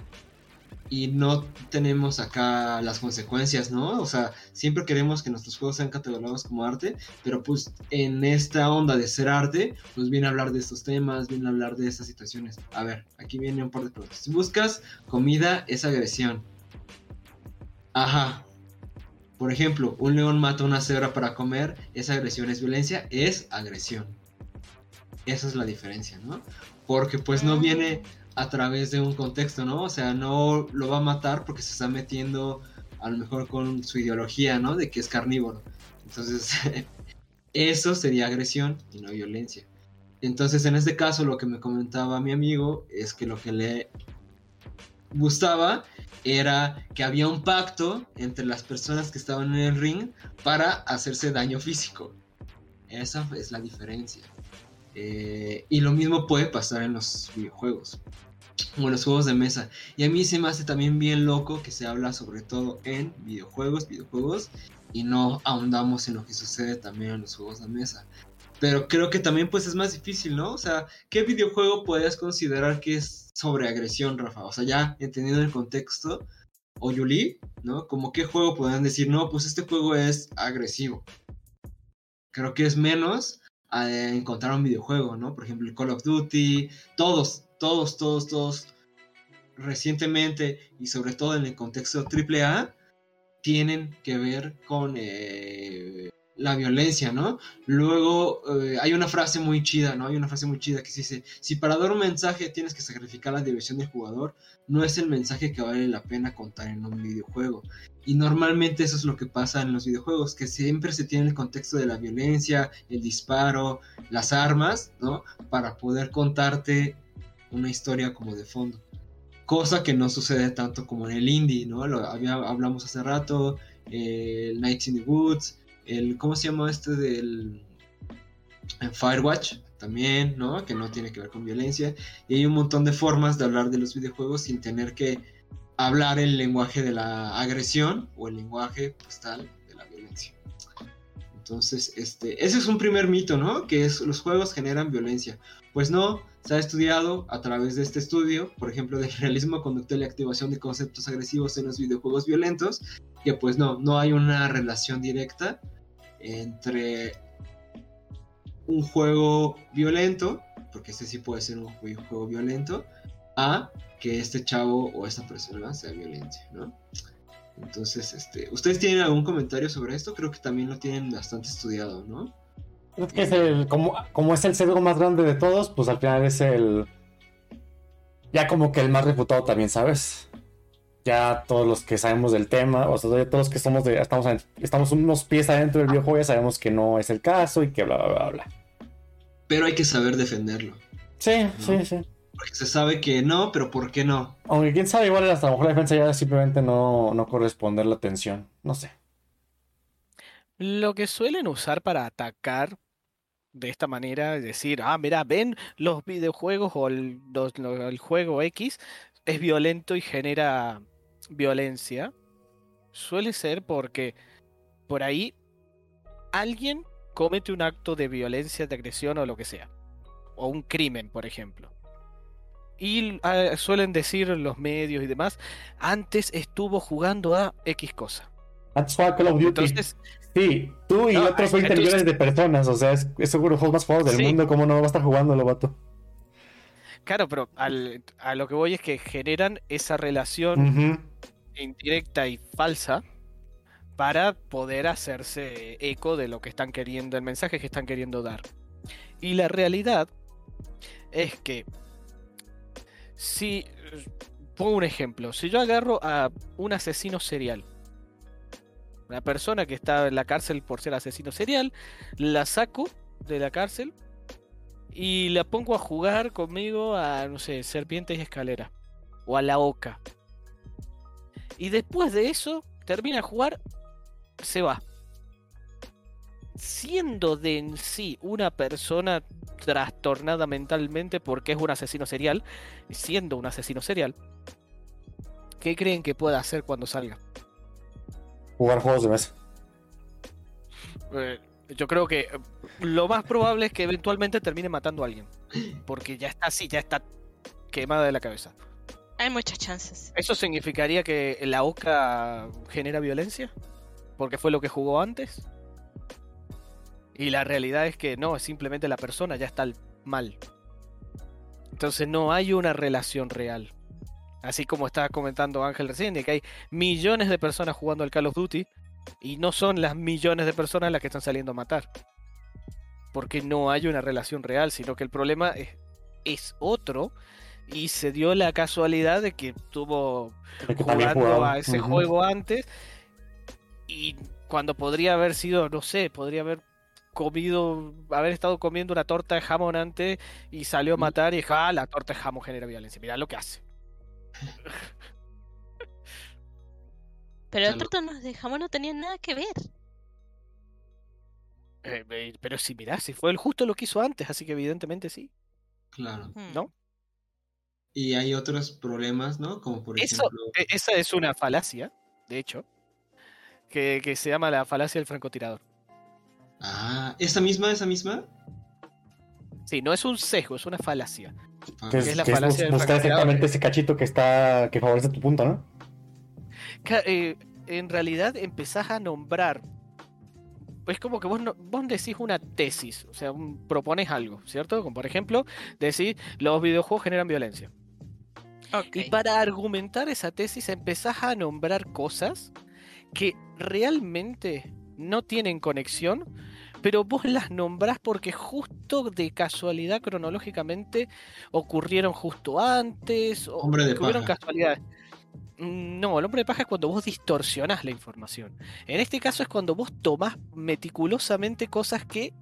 y no tenemos acá las consecuencias, ¿no? O sea, siempre queremos que nuestros juegos sean catalogados como arte, pero pues en esta onda de ser arte, pues viene a hablar de estos temas, viene a hablar de estas situaciones. A ver, aquí viene un par de preguntas. Si buscas comida, es agresión. Ajá. Por ejemplo, un león mata a una cebra para comer, ¿es agresión, es violencia? Es agresión. Esa es la diferencia, ¿no? Porque pues no viene a través de un contexto, ¿no? O sea, no lo va a matar porque se está metiendo a lo mejor con su ideología, ¿no? De que es carnívoro. Entonces, eso sería agresión y no violencia. Entonces, en este caso, lo que me comentaba mi amigo es que lo que le gustaba era que había un pacto entre las personas que estaban en el ring para hacerse daño físico. Esa es la diferencia. Eh, y lo mismo puede pasar en los videojuegos o los juegos de mesa. Y a mí se me hace también bien loco que se habla sobre todo en videojuegos, videojuegos, y no ahondamos en lo que sucede también en los juegos de mesa. Pero creo que también pues es más difícil, ¿no? O sea, ¿qué videojuego podrías considerar que es sobre agresión, Rafa? O sea, ya entendiendo el contexto, o Yuli, ¿no? Como qué juego podrían decir, no, pues este juego es agresivo. Creo que es menos a encontrar un videojuego, ¿no? Por ejemplo, el Call of Duty, todos, todos, todos, todos, recientemente y sobre todo en el contexto AAA, tienen que ver con eh, la violencia, ¿no? Luego eh, hay una frase muy chida, ¿no? Hay una frase muy chida que dice, si para dar un mensaje tienes que sacrificar la diversión del jugador, no es el mensaje que vale la pena contar en un videojuego. Y normalmente eso es lo que pasa en los videojuegos, que siempre se tiene el contexto de la violencia, el disparo, las armas, ¿no? Para poder contarte una historia como de fondo. Cosa que no sucede tanto como en el indie, ¿no? Lo hablamos hace rato, eh, el Nights in the Woods, el, ¿cómo se llama este del Firewatch? También, ¿no? Que no tiene que ver con violencia. Y hay un montón de formas de hablar de los videojuegos sin tener que hablar el lenguaje de la agresión o el lenguaje pues, tal de la violencia. Entonces, este, ese es un primer mito, ¿no? Que es los juegos generan violencia. Pues no, se ha estudiado a través de este estudio, por ejemplo, del realismo conductual y activación de conceptos agresivos en los videojuegos violentos, que pues no, no hay una relación directa entre un juego violento, porque este sí puede ser un juego violento, a que este chavo o esta persona sea violenta, ¿no? Entonces, este, ¿ustedes tienen algún comentario sobre esto? Creo que también lo tienen bastante estudiado, ¿no? Es que es el, como, como es el sesgo más grande de todos, pues al final es el. Ya como que el más refutado también, ¿sabes? Ya todos los que sabemos del tema, o sea, todos los que somos de, estamos, estamos unos pies adentro del videojuego, ya sabemos que no es el caso y que bla, bla, bla, bla. Pero hay que saber defenderlo. Sí, sí, sí. Porque se sabe que no, pero ¿por qué no? Aunque quién sabe, igual hasta a lo mejor la defensa ya simplemente no, no corresponder la atención. No sé. Lo que suelen usar para atacar de esta manera, decir, ah, mira, ven los videojuegos o el, el juego X es violento y genera violencia, suele ser porque por ahí alguien comete un acto de violencia, de agresión o lo que sea. O un crimen, por ejemplo. Y ah, suelen decir los medios y demás, antes estuvo jugando a X cosa. That's why Call of Duty. Entonces, sí, tú y No, otros 20 entonces- millones de personas, o sea, es, es seguro el juego más jugado del Sí. mundo, ¿cómo no va a estar jugando el vato? claro, pero al- a lo que voy es que generan esa relación indirecta y falsa para poder hacerse eco de lo que están queriendo, el mensaje que están queriendo dar. Y la realidad es que si pongo un ejemplo, si yo agarro a un asesino serial, una persona que está en la cárcel por ser asesino serial, la saco de la cárcel y la pongo a jugar conmigo a, no sé, serpientes y escalera o a la oca. Y después de eso, termina de jugar, se va. Siendo de en sí una persona trastornada mentalmente porque es un asesino serial, siendo un asesino serial, ¿qué creen que pueda hacer cuando salga? Jugar juegos de mesa. Eh, yo creo que eh, lo más probable es que eventualmente termine matando a alguien. Porque ya está así, ya está quemada de la cabeza. Hay muchas chances. ¿Eso significaría que la OCA genera violencia? Porque fue lo que jugó antes. Y la realidad es que no, es simplemente la persona ya está mal. Entonces no hay una relación real. Así como estaba comentando Ángel recién, de que hay millones de personas jugando al Call of Duty y no son las millones de personas las que están saliendo a matar. Porque no hay una relación real, sino que el problema es, es otro y se dio la casualidad de que tuvo El que también jugando a ese juego antes y cuando podría haber sido, no sé, podría haber comido, haber estado comiendo una torta de jamón antes y salió a matar y dijo, ah, la torta de jamón genera violencia, mira lo que hace. Pero el Claro. torta de jamón no tenía nada que ver. Eh, eh, pero si mirá, si fue el justo lo que hizo antes, así que evidentemente sí, Claro. Hmm. ¿no? Y hay otros problemas, ¿no? Como por Eso, ejemplo. e- esa es una falacia, de hecho, que, que se llama la falacia del francotirador. Ah, ¿esa misma, esa misma? Sí, no es un sesgo, es una falacia. Ah, Que es, es la que es falacia francotirador. exactamente ese cachito que está que favorece tu punto, ¿no? Eh, en realidad empezás a nombrar. Es como que vos, no- vos decís una tesis, o sea, un- propones algo, ¿cierto? Como por ejemplo, decís los videojuegos generan violencia. Ok. Y para argumentar esa tesis empezás a nombrar cosas que realmente no tienen conexión, pero vos las nombrás porque justo de casualidad cronológicamente ocurrieron justo antes o paja. casualidades. Mm, No, el hombre de paja es cuando vos distorsionás la información. En este caso es cuando vos tomás meticulosamente cosas que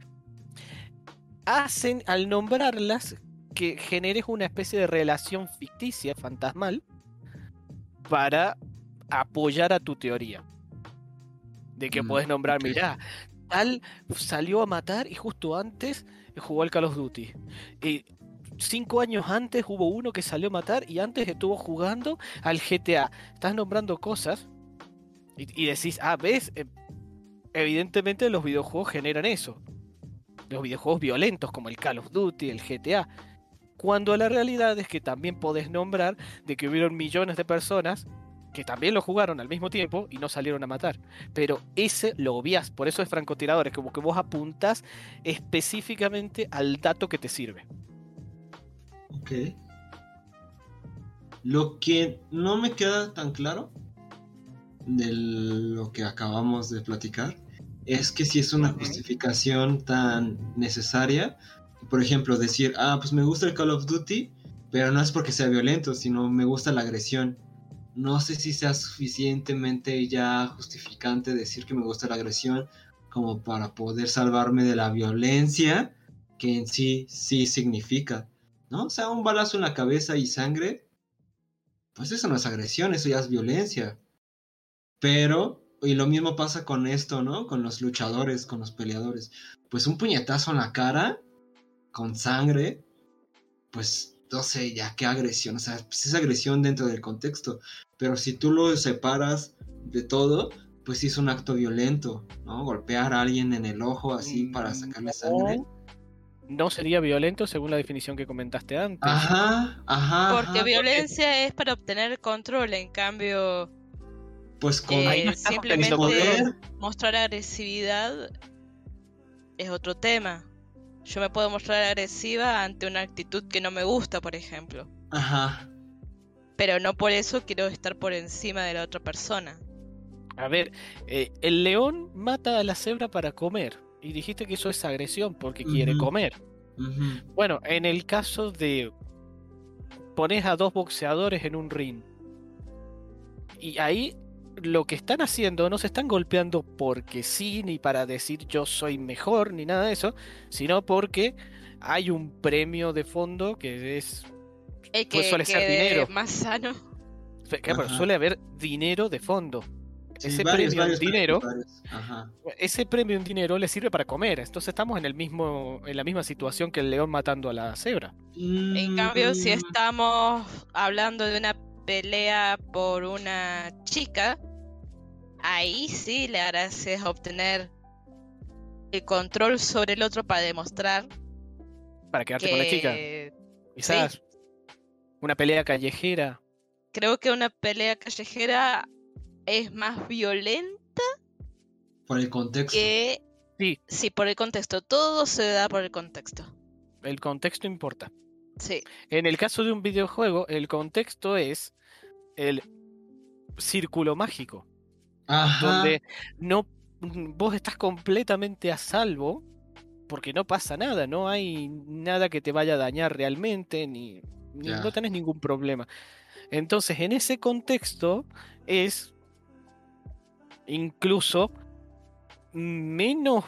hacen al nombrarlas que generes una especie de relación ficticia, fantasmal, para apoyar a tu teoría. De que Mm, puedes nombrar, ok. mirá, tal salió a matar y justo antes jugó al Call of Duty. Y cinco años antes hubo uno que salió a matar y antes estuvo jugando al GTA. Estás nombrando cosas y, y decís, ah, ves, Eh, evidentemente los videojuegos generan eso. Los videojuegos violentos como el Call of Duty, el GTA. Cuando la realidad es que también podés nombrar de que hubieron millones de personas que también lo jugaron al mismo tiempo y no salieron a matar. Pero ese lo obvias, por eso es francotirador, es como que vos apuntás específicamente al dato que te sirve. Ok. Lo que no me queda tan claro de lo que acabamos de platicar es que si es una justificación tan necesaria, por ejemplo, decir, ah, pues me gusta el Call of Duty, pero no es porque sea violento, sino me gusta la agresión. No sé si sea suficientemente ya justificante decir que me gusta la agresión como para poder salvarme de la violencia que en sí sí significa, ¿no? O sea, un balazo en la cabeza y sangre, pues eso no es agresión, eso ya es violencia. Pero, y lo mismo pasa con esto, ¿no? Con los luchadores, con los peleadores. Pues un puñetazo en la cara, con sangre, pues no sé, ya qué agresión, o sea, pues es agresión dentro del contexto. Pero si tú lo separas de todo, pues sí es un acto violento, ¿no? Golpear a alguien en el ojo así para sacarle sangre. No sería violento según la definición que comentaste antes. Ajá, ajá. Porque ajá, violencia es para obtener control, en cambio, Pues con eh, ahí no estamos simplemente poder. mostrar agresividad es otro tema. Yo me puedo mostrar agresiva ante una actitud que no me gusta, por ejemplo. Ajá. Pero no por eso quiero estar por encima de la otra persona. A ver, eh, el león mata a la cebra para comer. Y dijiste que eso es agresión porque quiere comer. Bueno, en el caso de pones a dos boxeadores en un ring. Y ahí lo que están haciendo no se están golpeando porque sí, ni para decir yo soy mejor, ni nada de eso, sino porque hay un premio de fondo que es... Que Pues suele ser dinero. más sano. Claro, Ajá. suele haber dinero de fondo. Sí, Ese varios, premio en varios, dinero varios, Ajá. ese premio en dinero le sirve para comer. Entonces estamos en el mismo, en la misma situación que el león matando a la cebra. En cambio, si Mm, estamos hablando de una pelea por una chica, ahí sí le harás obtener el control sobre el otro para demostrar Para quedarte con la chica. que Quizás una pelea callejera. creo que una pelea callejera es más violenta Por el contexto. que Sí, sí por el contexto. Todo se da por el contexto. el contexto importa. Sí. En el caso de un videojuego, el contexto es el círculo mágico, Ajá. donde no vos estás completamente a salvo porque no pasa nada, no hay nada que te vaya a dañar realmente, ni, no tenés ningún problema. Entonces, en ese contexto es incluso menos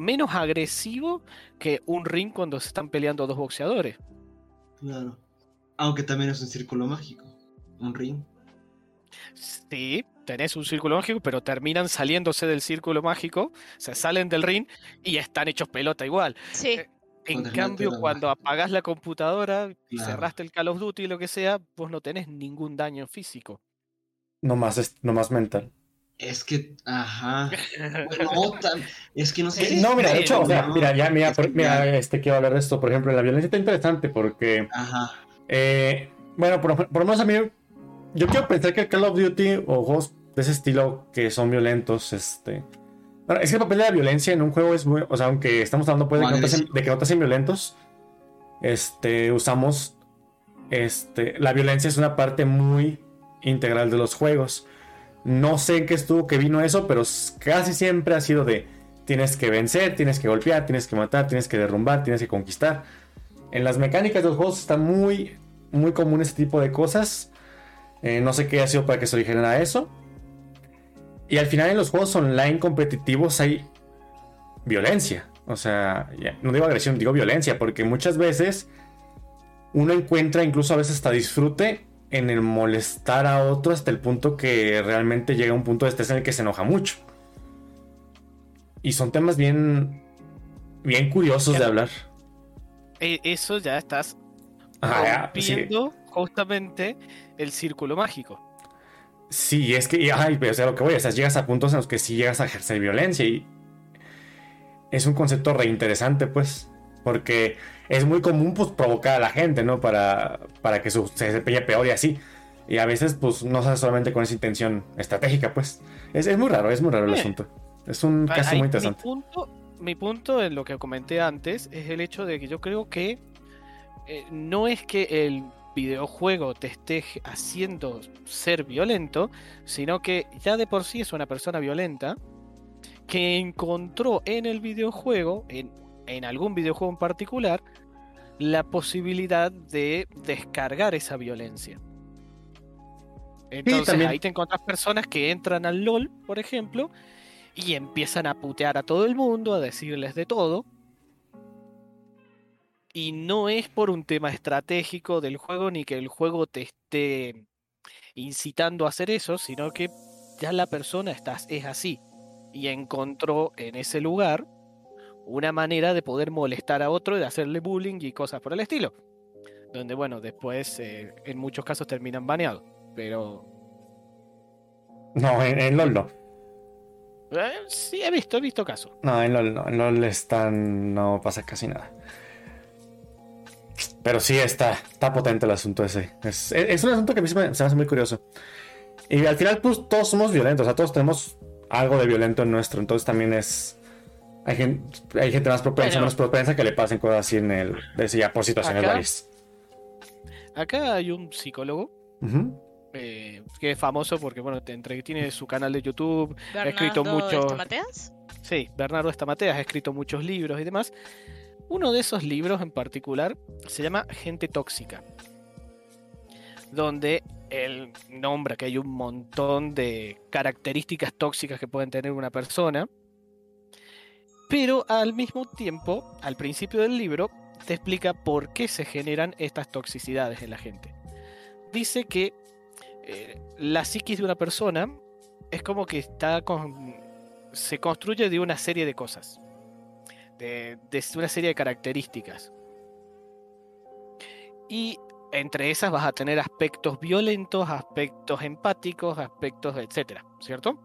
menos agresivo que un ring cuando se están peleando dos boxeadores. Claro. Aunque también es un círculo mágico. Un ring. Sí, tenés un círculo mágico, pero terminan saliéndose del círculo mágico, se salen del ring y están hechos pelota igual. Sí. Eh, En cambio, cuando apagás la computadora y Claro. cerraste el Call of Duty y lo que sea, vos no tenés ningún daño físico. No más, es, no más mental. Es que. Ajá. No, tan- es que no sé. Si- No, mira, de hecho, o sea, no, mira, ya, mira, es que por- mira, este, quiero hablar de esto, por ejemplo, la violencia está interesante porque, Ajá. eh, bueno, por, por lo menos a mí, yo quiero pensar que Call of Duty o juegos de ese estilo que son violentos, este... Bueno, es que el papel de la violencia en un juego es muy, o sea, aunque estamos hablando pues, de, que no te hacen, Agresivo. de que no te hacen violentos, este, usamos, este, la violencia es una parte muy integral de los juegos. No sé en qué estuvo que vino eso, pero casi siempre ha sido de tienes que vencer, tienes que golpear, tienes que matar, tienes que derrumbar, tienes que conquistar. En las mecánicas de los juegos está muy, muy común este tipo de cosas. Eh, no sé qué ha sido para que se originara eso. Y al final en los juegos online competitivos hay violencia. O sea, ya, no digo agresión, digo violencia, porque muchas veces uno encuentra incluso a veces hasta disfrute en el molestar a otro hasta el punto que realmente llega a un punto de estrés en el que se enoja mucho. Y son temas bien, bien curiosos de hablar. e- eso ya estás Ajá, sí. rompiendo justamente el círculo mágico. Sí, es que, y, ay, pero o sea, lo que voy, o sea, llegas a puntos en los que sí llegas a ejercer violencia y es un concepto reinteresante, pues, porque es muy común, pues, provocar a la gente, ¿no? Para, para que su- se desempeñe peor y así. Y a veces, pues, no se hace solamente con esa intención estratégica, pues. Es, es muy raro, es muy raro el Sí. asunto. Es un caso muy mi interesante. punto, mi punto en lo que comenté antes es el hecho de que yo creo que eh, no es que el videojuego te esté haciendo ser violento, sino que ya de por sí es una persona violenta que encontró en el videojuego, en, en algún videojuego en particular, la posibilidad de descargar esa violencia. Entonces ahí te encuentras personas que entran al LOL, por ejemplo, y empiezan a putear a todo el mundo, a decirles de todo. Y no es por un tema estratégico del juego ni que el juego te esté incitando a hacer eso, sino que ya la persona está, es así y encontró en ese lugar una manera de poder molestar a otro, de hacerle bullying y cosas por el estilo. Donde, bueno, después eh, en muchos casos terminan baneados. Pero No, en, en LOL no. eh, sí, he visto, he visto casos. No, en LOL no. En LOL están, no pasa casi nada. Pero sí está, está potente el asunto ese. Es, es un asunto que a mí se me, se me hace muy curioso. Y al final, pues todos somos violentos. O sea, todos tenemos algo de violento en nuestro. Entonces también es. Hay gente, hay gente más propensa, Bueno. menos propensa que le pasen cosas así en el. de- ya por situaciones Acá- varias. Acá hay un psicólogo Ujú. eh, que es famoso porque, bueno, te entre- tiene su canal de YouTube. Ha escrito Bernardo mucho- Estamateas. Sí, Bernardo Estamateas ha escrito muchos libros y demás. Uno de esos libros en particular se llama Gente Tóxica, donde él nombra que hay un montón de características tóxicas que pueden tener una persona, pero al mismo tiempo, al principio del libro, te explica por qué se generan estas toxicidades en la gente. Dice que eh, la psiquis de una persona es como que está con, se construye de una serie de cosas, de, de una serie de características. Y entre esas vas a tener aspectos violentos, aspectos empáticos, aspectos, etcétera, ¿cierto?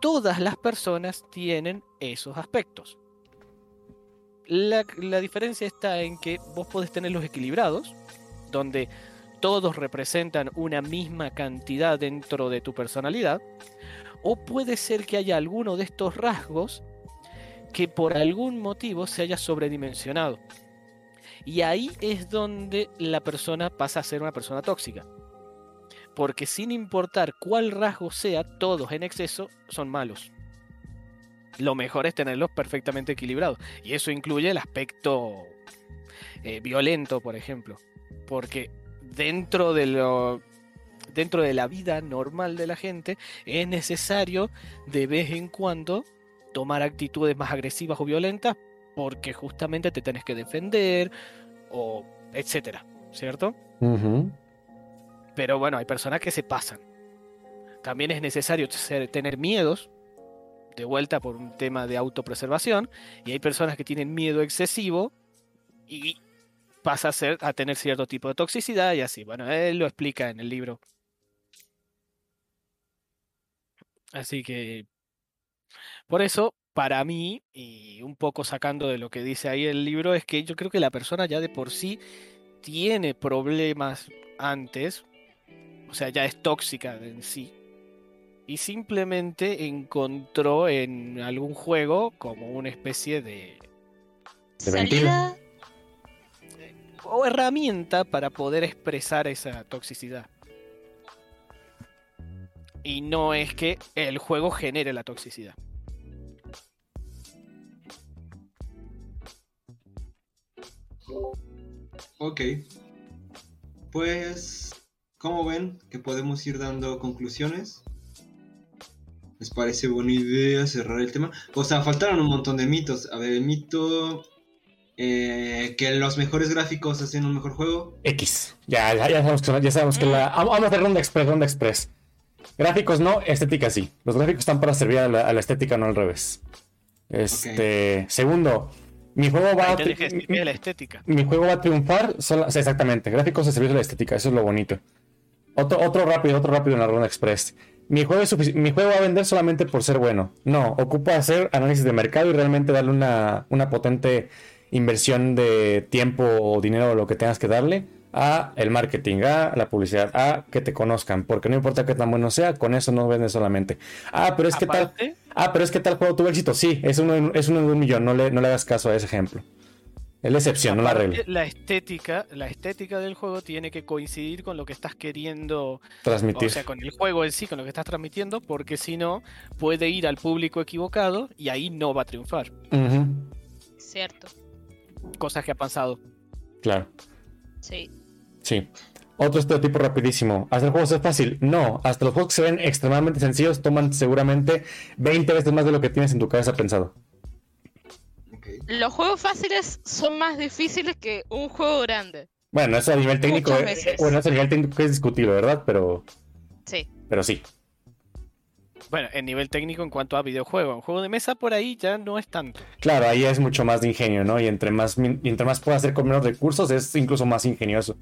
Todas las personas tienen esos aspectos. La, la diferencia está en que vos podés tenerlos equilibrados, donde todos representan una misma cantidad dentro de tu personalidad, o puede ser que haya alguno de estos rasgos que por algún motivo se haya sobredimensionado. Y ahí es donde la persona pasa a ser una persona tóxica. Porque sin importar cuál rasgo sea, todos en exceso son malos. Lo mejor es tenerlos perfectamente equilibrados. Y eso incluye el aspecto eh, violento, por ejemplo. Porque dentro de lo dentro de la vida normal de la gente es necesario de vez en cuando tomar actitudes más agresivas o violentas porque justamente te tenés que defender o etcétera, ¿cierto? Pero bueno, hay personas que se pasan. También es necesario ser- tener miedos, de vuelta por un tema de autopreservación, y hay personas que tienen miedo excesivo y pasa a, ser, a tener cierto tipo de toxicidad y así. Bueno, él lo explica en el libro. Así que, por eso, para mí, y un poco sacando de lo que dice ahí el libro, es que yo creo que la persona ya de por sí tiene problemas antes, o sea, ya es tóxica en sí. Y simplemente encontró en algún juego como una especie de. Salida. o herramienta para poder expresar esa toxicidad. Y no es que el juego genere la toxicidad. Ok. Pues, ¿cómo ven que podemos ir dando conclusiones? ¿Les parece buena idea cerrar el tema? O sea, faltaron un montón de mitos. A ver, el mito eh, que los mejores gráficos hacen un mejor juego. X. Ya, ya, ya sabemos que, ya sabemos que la. Vamos vamos a hacer ronda express, ronda express. Gráficos no, estética sí. Los gráficos están para servir a la, a la estética, no al revés. Este. Segundo, Mi juego va a la estética. mi juego va a triunfar, exactamente, gráficos de servicio de la estética, eso es lo bonito. Otro, otro rápido, otro rápido en la ronda express. Mi juego, es mi juego va a vender solamente por ser bueno. No, ocupa hacer análisis de mercado y realmente darle una, una potente inversión de tiempo o dinero o lo que tengas que darle a el marketing, a la publicidad, a que te conozcan, porque no importa qué tan bueno sea, con eso no vendes solamente. Ah, pero es que tal, ah, pero es que tal juego tuvo éxito, sí, es uno, en- es uno en un millón, no le, no le hagas caso a ese ejemplo. Es la excepción, no la regla. la estética, la estética del juego tiene que coincidir con lo que estás queriendo, Transmitir. o sea, con el juego en sí, con lo que estás transmitiendo, porque si no, puede ir al público equivocado y ahí no va a triunfar. Cierto. Cosas que ha pasado. claro. Sí. Sí. Otro estereotipo rapidísimo. ¿Hacer juegos es fácil? No. Hasta los juegos que se ven extremadamente sencillos toman seguramente 20 veces más de lo que tienes en tu cabeza pensado. Los juegos fáciles son más difíciles que un juego grande. Bueno, eso a nivel técnico, eh, bueno, eso a nivel técnico es discutible, ¿verdad? Pero, Sí. pero sí. Bueno, en nivel técnico en cuanto a videojuego. En juego de mesa por ahí ya no es tanto. Claro, ahí es mucho más de ingenio, ¿no? Y entre más, y entre más puedas hacer con menos recursos, es incluso más ingenioso.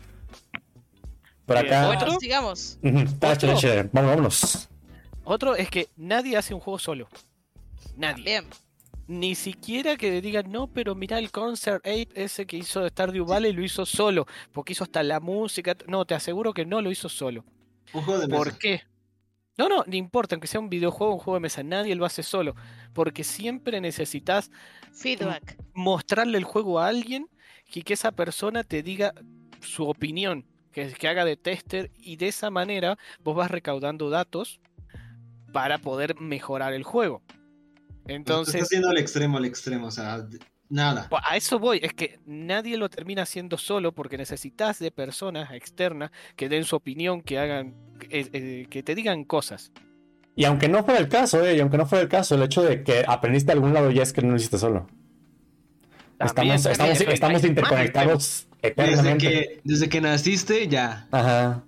Por Bien, acá. ¿Otro? Bueno, sigamos. ¿Otro? vámonos. Otro es que nadie hace un juego solo. Nadie. Bien. Ni siquiera que digan, no, pero mira el Concert Ape ese que hizo Stardew Valley lo hizo solo, porque hizo hasta la música. No, te aseguro que no lo hizo solo. Un juego de mesa. ¿Por qué? No, no, no importa, aunque sea un videojuego o un juego de mesa, nadie lo hace solo, porque siempre necesitas Feedback. mostrarle el juego a alguien y que esa persona te diga su opinión, que, que haga de tester y de esa manera vos vas recaudando datos para poder mejorar el juego. Entonces, estás haciendo al extremo, al extremo, o sea, nada. A eso voy, es que nadie lo termina haciendo solo porque necesitas de personas externas que den su opinión, que hagan, eh, eh, que te digan cosas. Y aunque no fuera el caso, eh, y aunque no fuera el caso, el hecho de que aprendiste de algún lado ya es que no lo hiciste solo. También, estamos también, estamos, eso estamos hay interconectados Desde eternamente. que, desde que naciste, ya. Ajá.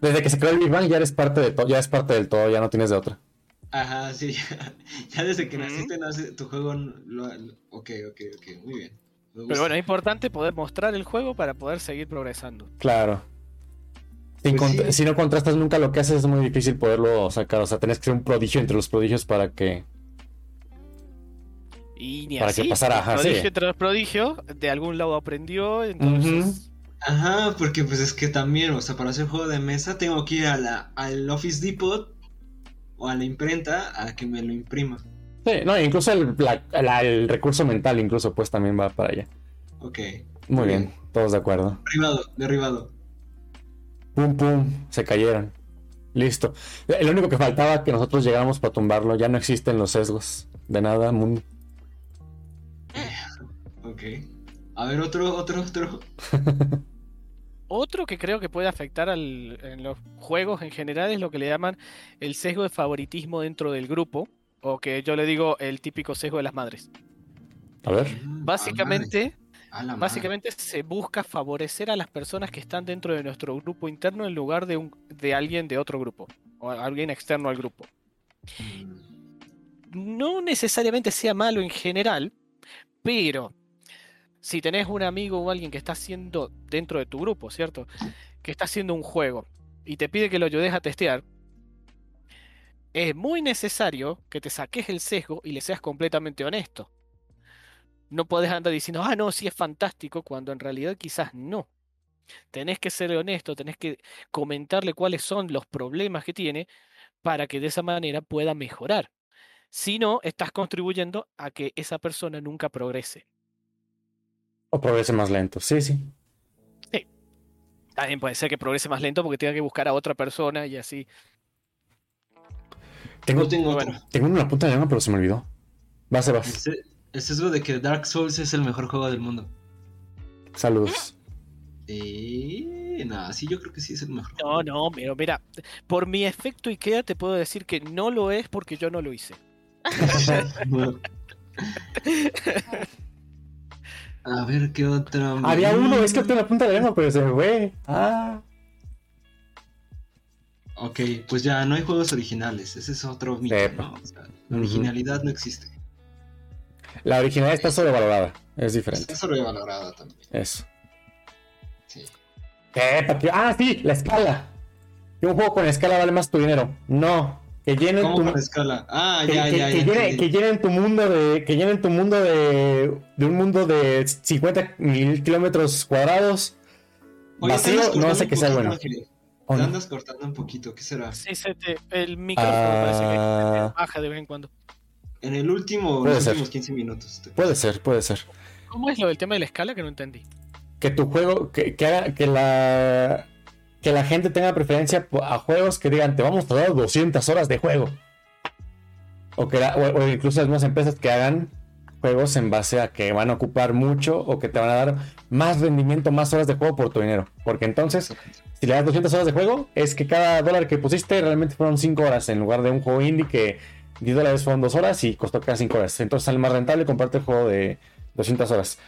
Desde que se creó el Big Bang ya eres parte de todo, ya es parte del todo, ya no tienes de otra. Ajá, sí, ya, ya desde que naciste, nace, tu juego. Lo, lo- ok, ok, ok, muy bien. Pero bueno, es importante poder mostrar el juego para poder seguir progresando. Claro. Sin Pues sí. Si no contrastas nunca lo que haces, es muy difícil poderlo sacar. O sea, tenés que ser un prodigio entre los prodigios para que. Y ni Para que así, pasara, ajá, prodigio sí. tras prodigio, de algún lado aprendió, entonces... Ajá, porque pues es que también, o sea, para hacer juego de mesa tengo que ir a la, al Office Depot o a la imprenta a que me lo imprima. Sí, no, incluso el, la- la- el recurso mental, incluso, pues también va para allá. Ok. Muy bien, bien. todos de acuerdo. Derribado, derribado. Pum, pum, se cayeron. Listo. El único que faltaba que nosotros llegáramos para tumbarlo. Ya no existen los sesgos. De nada, Moon. Ok. A ver, otro, otro, otro. Otro que creo que puede afectar al- en los juegos en general es lo que le llaman el sesgo de favoritismo dentro del grupo, o que yo le digo el típico sesgo de las madres. A ver. Mm, Básicamente, a la madre. básicamente se busca favorecer a las personas que están dentro de nuestro grupo interno en lugar de, un, de alguien de otro grupo, o alguien externo al grupo. Mm, No necesariamente sea malo en general, pero si tenés un amigo o alguien que está haciendo dentro de tu grupo, ¿cierto? Que está haciendo un juego y te pide que lo ayudes a testear, es muy necesario que te saques el sesgo y le seas completamente honesto. No podés andar diciendo, ah, no, sí es fantástico, cuando en realidad quizás no. Tenés que ser honesto, tenés que comentarle cuáles son los problemas que tiene para que de esa manera pueda mejorar. Si no, estás contribuyendo a que esa persona nunca progrese. O progrese más lento. Sí, sí. También puede ser que progrese más lento porque tenga que buscar a otra persona y así. Tengo, tengo Bueno. tengo una punta de lengua, pero se me olvidó. Sebas. se- el sesgo de que Dark Souls es el mejor juego del mundo. Saludos. Y nada, sí, yo creo que sí es el mejor. No, no, pero mira, por mi efecto IKEA te puedo decir que no lo es porque yo no lo hice. A ver qué otra. Había uno, es que tengo la punta de lengua, pero se me fue. Ah. Ok, pues ya no hay juegos originales. Ese es otro mito, Epa. ¿no? O sea, la originalidad no existe. La originalidad está sobrevalorada. Es diferente. Está sobrevalorada también. Eso. Sí. Eh, Ah, sí, la escala. Que un juego con escala vale más tu dinero. No. Que llenen ¿Cómo tu con escala? Ah, que, ya, que- ya, que ya. llenen, entendí. que llenen tu mundo de. Que llenen tu mundo de. De un mundo de 50 mil kilómetros cuadrados. Oye, vacío, no hace que sea bueno. Ángel. ¿O Te andas cortando un poquito, ¿qué será? Sí, se te- el micrófono parece que Ah, baja de vez en cuando. En el último, Puede los ser. últimos 15 minutos. puede ser, puede ser. ¿Cómo es lo del tema de la escala que no entendí? que tu juego, que, que haga que la que la gente tenga preferencia a juegos que digan, te vamos a dar 200 horas de juego. O, que o, incluso las mismas empresas que hagan juegos en base a que van a ocupar mucho o que te van a dar más rendimiento, más horas de juego por tu dinero. Porque entonces, si le das 200 horas de juego, es que cada dólar que pusiste realmente fueron 5 horas en lugar de un juego indie que 10 dólares fueron 2 horas y costó casi 5 horas. Entonces sale más rentable comprarte el juego de 200 horas.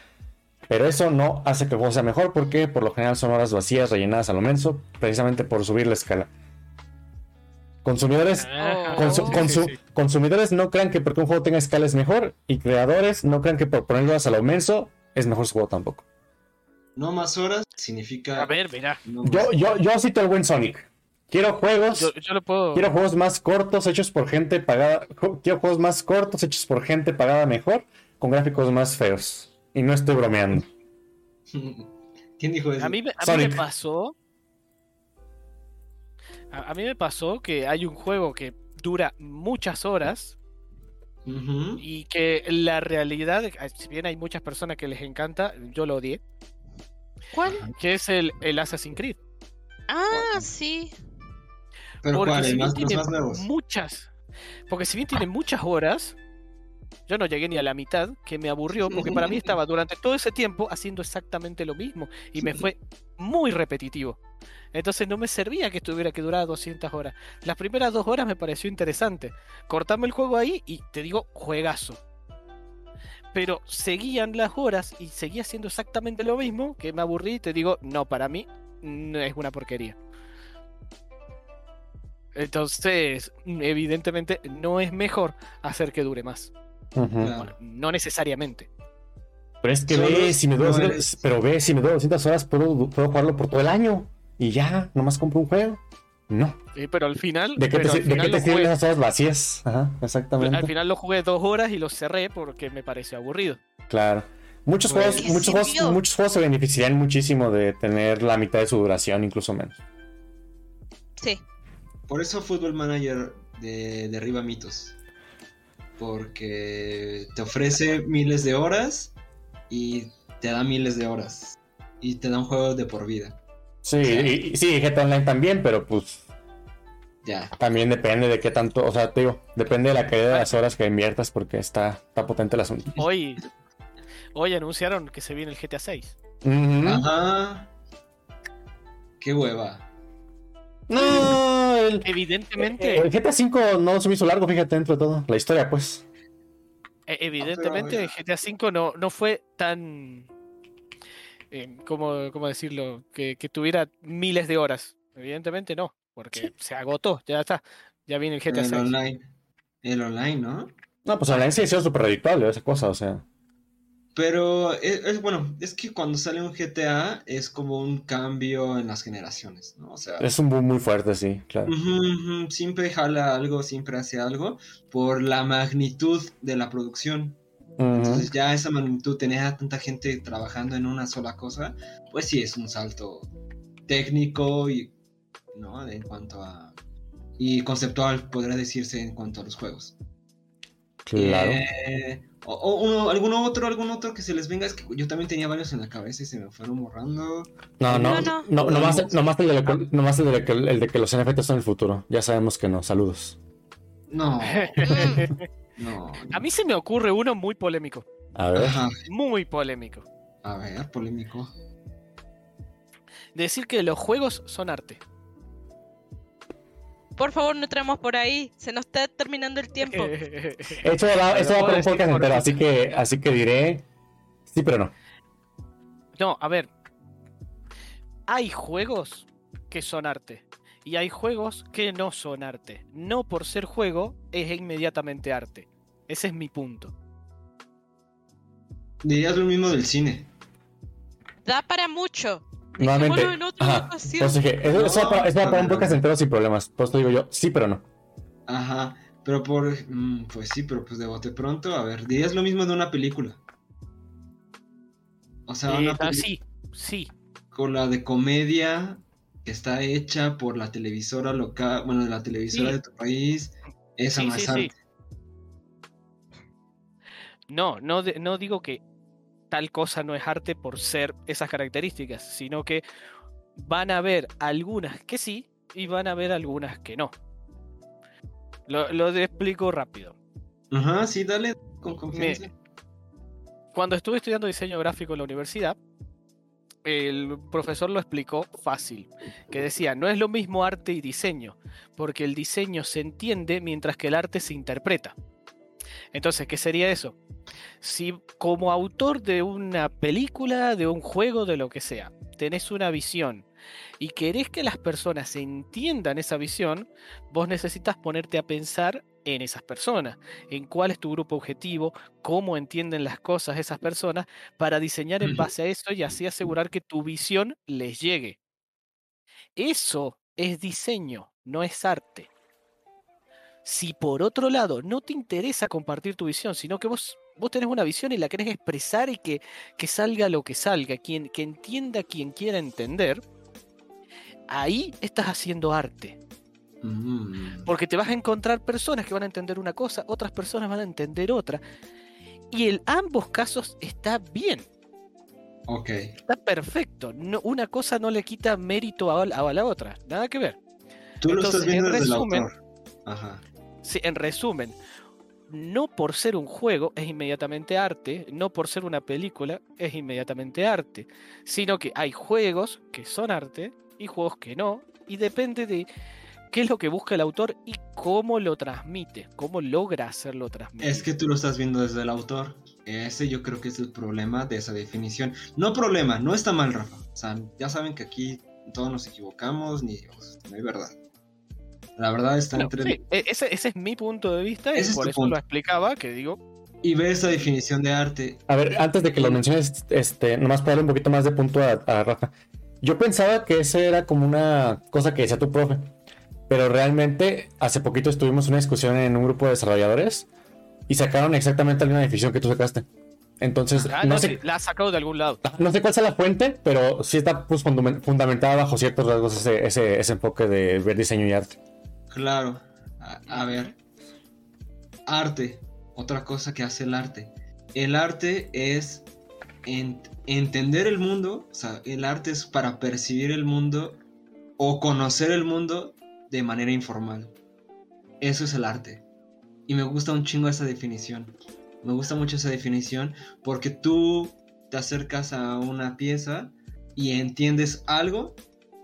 Pero eso no hace que el juego sea mejor porque por lo general son horas vacías, rellenadas a lo menso, precisamente por subir la escala. Consumidores, Ah, consu- sí, consu- sí, sí. consumidores no crean que porque un juego tenga escala es mejor y creadores no crean que por ponerlas a lo menso es mejor su juego tampoco. No más horas significa. A ver, mira. no Yo, yo, yo cito el buen Sonic. Quiero juegos, Yo, yo lo puedo. quiero juegos más cortos hechos por gente pagada, quiero juegos más cortos hechos por gente pagada mejor con gráficos más feos. Y no estoy bromeando. ¿Quién dijo eso? A mí, me- a mí me Sonic. pasó. A, a mí me pasó que hay un juego que dura muchas horas y que la realidad, eh, si bien hay muchas personas que les encanta, yo lo odié, ¿Cuál? que es el, el Assassin's Creed. Ah, sí. Pero Porque ¿cuál? si bien más, tiene más nuevos. muchas, porque si bien tiene muchas horas, yo no llegué ni a la mitad, que me aburrió, porque para mí estaba durante todo ese tiempo haciendo exactamente lo mismo y me fue muy repetitivo. Entonces no me servía que estuviera que durara 200 horas. Las primeras dos horas me pareció interesante. Cortame el juego ahí y te digo, juegazo. Pero seguían las horas y seguía haciendo exactamente lo mismo, que me aburrí y te digo, no, para mí no es una porquería. Entonces, evidentemente, no es mejor hacer que dure más. Bueno, no necesariamente. Pero es que ve, si me doy no 200 eres- pero ve, si me doy 200 horas, puedo, puedo jugarlo por todo el año. Y ya, nomás compro un juego. No. Sí, pero al final, ¿De qué te, te sirven esas horas vacías? Ajá, exactamente. al final lo jugué dos horas y lo cerré porque me pareció aburrido. Claro. Muchos Pues, juegos, ¿qué muchos juegos, muchos juegos se beneficiarían muchísimo de tener la mitad de su duración, incluso menos. Sí. Por eso Football Manager de, derriba mitos. Porque te ofrece miles de horas y te da miles de horas. Y te da un juego de por vida. Sí, y, y sí, GTA Online también, pero pues Ya. también depende de qué tanto, o sea, te digo, depende de la calidad de las horas que inviertas porque está, está potente el asunto. Hoy, hoy anunciaron que se viene el GTA 6. Ujú. Ajá. Qué hueva. No, el, Evidentemente, el GTA V no se me hizo largo, fíjate, dentro de todo. La historia, pues. e- evidentemente Ah, GTA 5 no, no fue tan, eh, ¿cómo, cómo decirlo? Que, que tuviera miles de horas. Evidentemente no, porque se agotó, ya está. Ya viene el GTA el 6. online. El online, ¿no? No, pues online sí ha sido súper redituable esa cosa, o sea. Pero es, es- bueno, es que cuando sale un GTA es como un cambio en las generaciones, ¿no? O sea, Es un boom muy fuerte, sí, claro. siempre jala algo, siempre hace algo por la magnitud de la producción. Entonces ya esa magnitud, tener a tanta gente trabajando en una sola cosa, pues sí es un salto técnico y, ¿no? En cuanto a... Y conceptual, podría decirse, en cuanto a los juegos. Claro. Eh, o, o uno, alguno otro, algún otro que se les venga, es que yo también tenía varios en la cabeza y se me fueron borrando. No, no, No, no, nomás el, de nomás el de que, el de que los NFTs son el futuro. Ya sabemos que no. Saludos. No, no. A mí se me ocurre uno muy polémico. A ver. Ajá. Muy polémico. A ver, polémico. Decir que los juegos son arte. Por favor, no entremos por ahí. Se nos está terminando el tiempo. Esto va, esto va para un podcast por entero, así que, así que diré. Sí, pero no. No, a ver. Hay juegos que son arte. Y hay juegos que no son arte. No por ser juego es inmediatamente arte. Ese es mi punto. Dirías lo mismo del cine. Da para mucho. Nuevamente. En otra Ajá. ocasión. Entonces dije, eso, eso va para, eso va para un podcast entero sin problemas. Por eso digo yo, sí, pero no. Ajá. Pero por. mm, Pues sí, pero pues de bote pronto, a ver, dirías lo mismo de una película. O sea, Eh, una ah, peli- sí, sí. con la de comedia que está hecha por la televisora local, bueno, de la televisora Sí. de tu país, Sí, sí, es sí. arte. No, no, de- no digo que tal cosa no es arte por ser esas características, sino que van a haber algunas que sí y van a haber algunas que no. Lo, lo explico rápido. Ajá, sí, dale con confianza. Cuando estuve estudiando diseño gráfico en la universidad, el profesor lo explicó fácil, que decía, no es lo mismo arte y diseño, porque el diseño se entiende mientras que el arte se interpreta. Entonces, ¿qué sería eso? Si como autor de una película, de un juego, de lo que sea, tenés una visión y querés que las personas entiendan esa visión, vos necesitas ponerte a pensar en esas personas, en cuál es tu grupo objetivo, cómo entienden las cosas esas personas, para diseñar en base a eso y así asegurar que tu visión les llegue. Eso es diseño, no es arte. Si por otro lado no te interesa compartir tu visión, sino que vos, vos tenés una visión y la querés expresar y que, que salga lo que salga, quien, que entienda quien quiera entender, ahí estás haciendo arte. Mm, Porque te vas a encontrar personas que van a entender una cosa, otras personas van a entender otra. Y en ambos casos está bien, ok. está perfecto. No, una cosa no le quita mérito a, a la otra, nada que ver. Tú lo Entonces, estás viendo en desde resumen- el autor. Ajá. En resumen, no por ser un juego es inmediatamente arte, no por ser una película es inmediatamente arte, sino que hay juegos que son arte y juegos que no, y depende de qué es lo que busca el autor y cómo lo transmite, cómo logra hacerlo transmitir. Es que tú lo estás viendo desde el autor. Ese yo creo que es el problema de esa definición. No problema, no está mal, Rafa. O sea, ya saben que aquí todos nos equivocamos, ni sea, no hay verdad. La verdad está Bueno, entre... sí, e- ese, ese es mi punto de vista y Ese es por tu eso punto. lo explicaba, que digo, Y ve esa definición de arte. A ver, antes de que lo menciones, este, nomás para darle un poquito más de punto a, a Rafa. Yo pensaba que ese era como una cosa que decía tu profe, pero realmente hace poquito estuvimos en una discusión en un grupo de desarrolladores y sacaron exactamente la misma definición que tú sacaste. Entonces, ah, no, no, sé, la ha sacado de algún lado. no sé cuál sea la fuente, pero sí está pues, fundament- fundamentada bajo ciertos rasgos ese, ese, ese enfoque de ver diseño y arte. Claro. A, a ver. Arte. Otra cosa que hace el arte. El arte es en- entender el mundo. O sea, el arte es para percibir el mundo o conocer el mundo de manera informal. Eso es el arte. Y me gusta un chingo esa definición. Me gusta mucho esa definición porque tú te acercas a una pieza y entiendes algo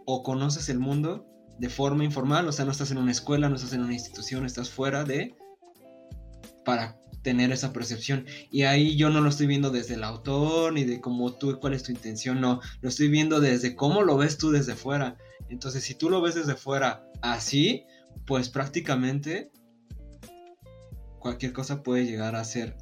o conoces el mundo de forma informal, o sea, no estás en una escuela, no estás en una institución, estás fuera de para tener esa percepción. Y ahí yo no lo estoy viendo desde el autor ni de cómo tú, cuál es tu intención, no, lo estoy viendo desde cómo lo ves tú desde fuera. Entonces, si tú lo ves desde fuera así, pues prácticamente cualquier cosa puede llegar a ser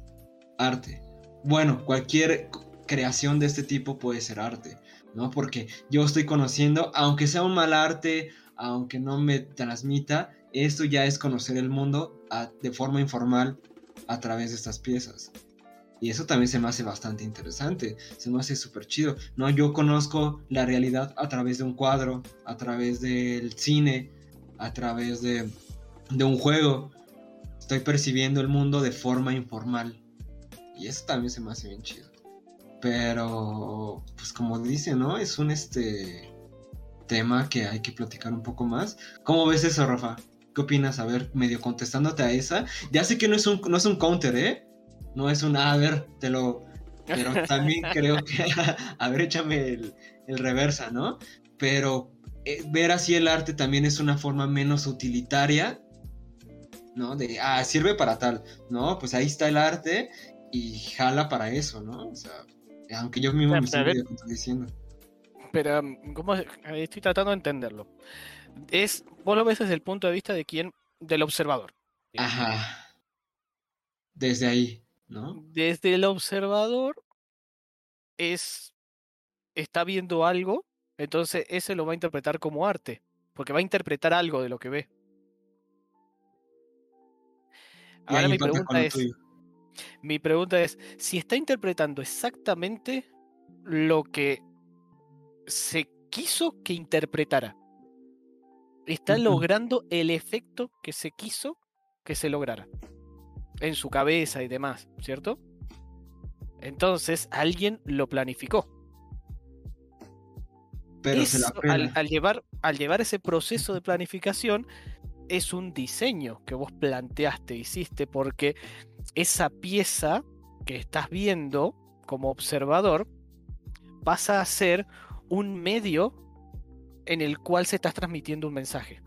arte. Bueno, cualquier creación de este tipo puede ser arte, ¿no? Porque yo estoy conociendo, aunque sea un mal arte, aunque no me transmita, esto ya es conocer el mundo de forma informal a través de estas piezas. Y eso también se me hace bastante interesante, se me hace súper chido. No, yo conozco la realidad a través de un cuadro, a través del cine, a través de, de un juego. Estoy percibiendo el mundo de forma informal. Y eso también se me hace bien chido. Pero, pues como dice, ¿no? Es un este tema que hay que platicar un poco más. ¿Cómo ves eso, Rafa? ¿Qué opinas? A ver, medio contestándote a esa. Ya sé que no es un, no es un counter, ¿eh? No es un, "Ah, a ver, te lo... Pero también creo que, a ver, échame el, el reversa, ¿no? Pero eh, ver así el arte también es una forma menos utilitaria, ¿no? De, ah, sirve para tal, ¿no? Pues ahí está el arte y jala para eso, ¿no? O sea, aunque yo mismo me estoy contradiciendo. Pero, um, ¿cómo es? Estoy tratando de entenderlo. Es, vos lo ves desde el punto de vista de quién, del observador. Ajá. Desde ahí, ¿no? Desde el observador, es está viendo algo, entonces ese lo va a interpretar como arte, porque va a interpretar algo de lo que ve. Ahora mi pregunta es, mi pregunta es, si está interpretando exactamente lo que se quiso que interpretara, está logrando el efecto que se quiso que se lograra en su cabeza y demás, ¿cierto? Entonces alguien lo planificó. Pero se la Eso, pela. al, al llevar, al llevar ese proceso de planificación, es un diseño que vos planteaste, hiciste, porque esa pieza que estás viendo como observador pasa a ser un medio en el cual se está transmitiendo un mensaje.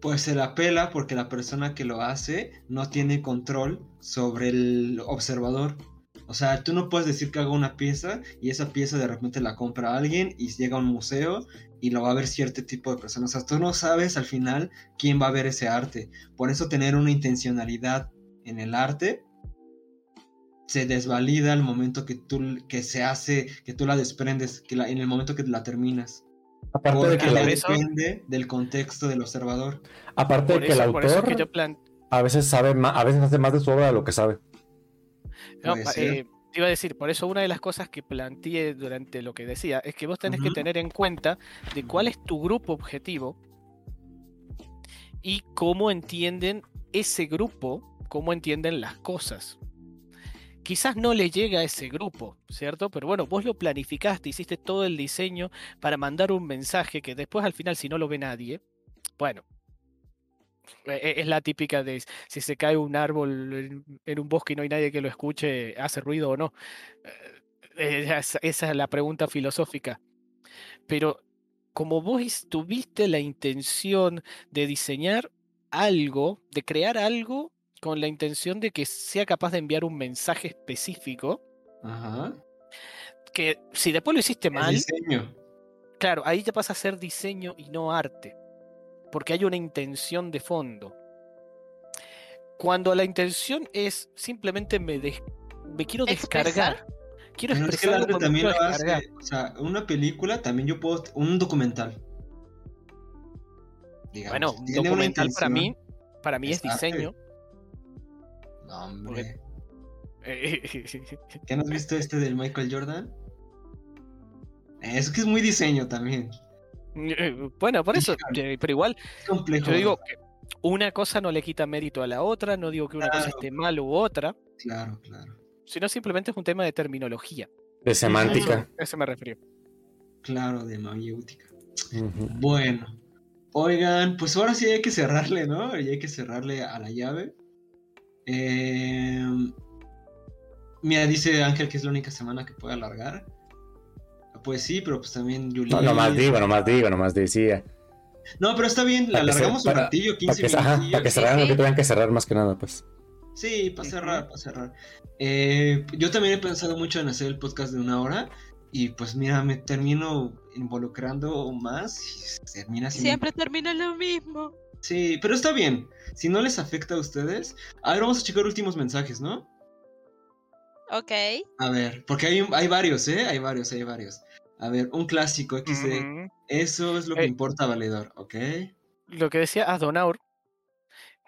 Pues se la pela porque la persona que lo hace no tiene control sobre el observador. O sea, tú no puedes decir que haga una pieza y esa pieza de repente la compra alguien y llega a un museo y lo va a ver cierto tipo de personas. O sea, tú no sabes al final quién va a ver ese arte. Por eso tener una intencionalidad en el arte se desvalida al momento que tú que se hace, que tú la desprendes, que la- en el momento que la terminas. Aparte de que, el, eso- depende del contexto del observador. aparte de que el eso, autor que yo plan- a veces sabe más, a veces hace más de su obra de lo que sabe. No, eh, te iba a decir, por eso una de las cosas que planteé durante lo que decía es que vos tenés que tener en cuenta de cuál es tu grupo objetivo y cómo entienden ese grupo, cómo entienden las cosas. Quizás no le llega a ese grupo, ¿cierto? Pero bueno, vos lo planificaste, hiciste todo el diseño para mandar un mensaje que después al final si no lo ve nadie, bueno, e- e- es la típica de si se cae un árbol en, un bosque y no hay nadie que lo escuche, ¿hace ruido o no? Eh, Esa, esa es la pregunta filosófica. Pero como vos is- tuviste la intención de diseñar algo, de crear algo con la intención de que sea capaz de enviar un mensaje específico, Ajá. que si después lo hiciste El mal, diseño. Claro, ahí ya pasa a ser diseño y no arte, porque hay una intención de fondo. Cuando la intención es simplemente me, des- me quiero Expresar. descargar, quiero Pero es que el arte también lo hace. O sea, una película también yo puedo. Un documental. Digamos, Bueno, un documental para mí, para mí es, es arte. No, hombre. ¿Qué no has visto este del Michael Jordan? Es que es muy diseño también. bueno, por eso, eh, pero igual Es complejo. yo digo que una cosa no le quita mérito a la otra, no digo que una cosa esté mal u otra, Claro, claro. sino simplemente es un tema de terminología. De semántica. A eso me refiero. Claro, de mayéutica. Ujú. Bueno. Oigan, pues ahora sí hay que cerrarle, ¿no? Y hay que cerrarle a la llave. Eh, Mira, dice Ángel que es la única semana que puede alargar. Pues sí, pero pues también Julián. No, nomás digo, nomás digo, nomás decía. No, pero está bien, la Para que se- alargamos un para- ratillo, Para 15 que, ajá, minutos. para que sí, cerraran lo sí. que tengan que cerrar más que nada, pues. Sí, para cerrar, para cerrar. Eh, yo también he pensado mucho en hacer el podcast de una hora. Y pues mira, me termino involucrando más. y termina siendo Siempre termina lo mismo. Sí, pero está bien. Si no les afecta a ustedes. A ver, vamos a checar últimos mensajes, ¿no? Ok. A ver, porque hay, hay varios, ¿eh? Hay varios, hay varios. A ver, un clásico XD. Eso es lo que Eh. importa, valedor, ¿ok? lo que decía Adonaur,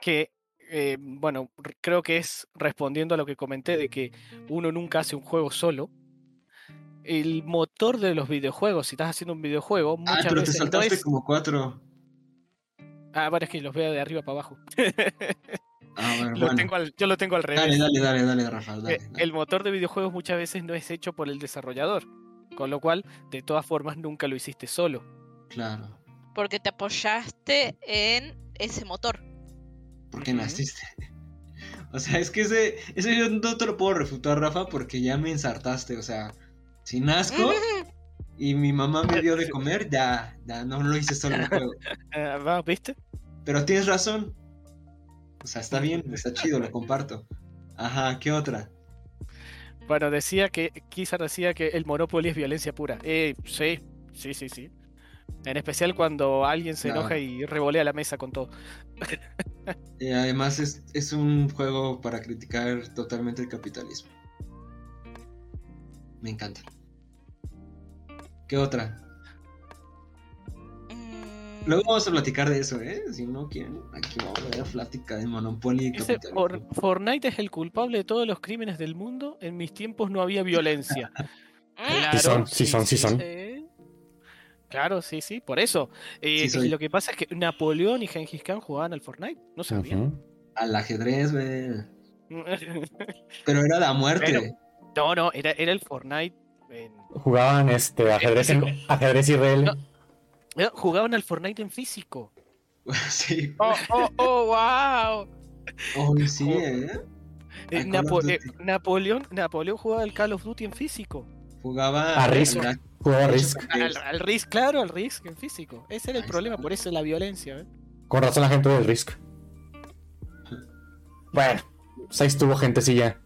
que, eh, bueno, creo que es respondiendo a lo que comenté de que uno nunca hace un juego solo. El motor de los videojuegos, si estás haciendo un videojuego, Ah, muchas pero te no saltaste es... como cuatro. Ah, bueno, es que los veo de arriba para abajo. Ah, bueno, Lo bueno. tengo al- yo lo tengo al revés. Dale, dale, dale, dale, Rafa, dale. Eh, dale. El motor de videojuegos muchas veces no es hecho por el desarrollador, con lo cual, de todas formas, nunca lo hiciste solo. Claro, Porque te apoyaste en ese motor. porque Ujú. naciste. O sea, es que ese, ese yo no te lo puedo refutar, Rafa, porque ya me ensartaste. O sea, si nazco y mi mamá me dio de comer, ya, ya no lo hice solo en el juego. Ah. ¿Viste? Pero tienes razón. O sea, está bien, está chido, lo comparto. Ajá, ¿qué otra? Bueno, decía que, Kizar decía que el Monopoly es violencia pura. Eh, sí, sí, sí, sí. En especial cuando alguien se enoja y revolea la mesa con todo. Y además es, es un juego para criticar totalmente el capitalismo. Me encanta. ¿Qué otra? Mm, Luego vamos a platicar de eso, ¿eh? Si no quieren, aquí vamos a ver plática de Monopoly y Dice, capitalismo. "For- Fortnite es el culpable de todos los crímenes del mundo. En mis tiempos no había violencia. mm, Sí son, sí son, sí son. Claro, sí, sí, por eso. Eh, Sí. Lo que pasa es que Napoleón y Gengis Khan jugaban al Fortnite, no sabía. Ujú. Al ajedrez, güey. Pero era de a muerte. Pero- no, no, era, era el Fortnite. En- Jugaban este ajedrez, en, físico. ajedrez IRL. No. eh, Jugaban al Fortnite en físico. sí. Oh, oh, oh, wow. Oh, sí, ¿eh? Eh, Napo- eh. Napoleón, Napoleón jugaba al Call of Duty en físico. Jugaba A Risk. al- Jugaba Risk. Al, al Risk, claro, al Risk en físico. Ese era el Ahí problema, está. por eso la violencia. ¿eh? Con razón la gente del Risk. Bueno, pues ahí estuvo gentecilla.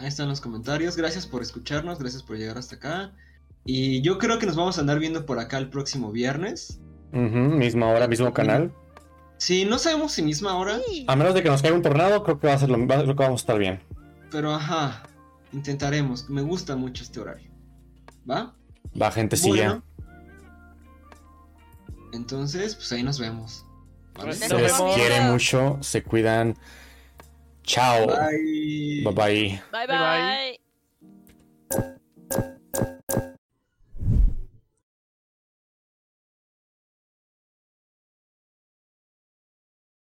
Ahí están los comentarios. Gracias por escucharnos, gracias por llegar hasta acá. Y yo creo que nos vamos a andar viendo por acá el próximo viernes. Ujú, misma hora, mismo canal. Sí, no sabemos si misma hora, Sí. A menos de que nos caiga un tornado, creo que va a ser lo, va- creo que vamos a estar bien. pero ajá, intentaremos. Me gusta mucho este horario. ¿Va? Va gentecilla. Bueno. Entonces, pues ahí nos vemos. ¿vale? Se les quiere mucho, se cuidan. Ciao. Bye bye. Bye bye.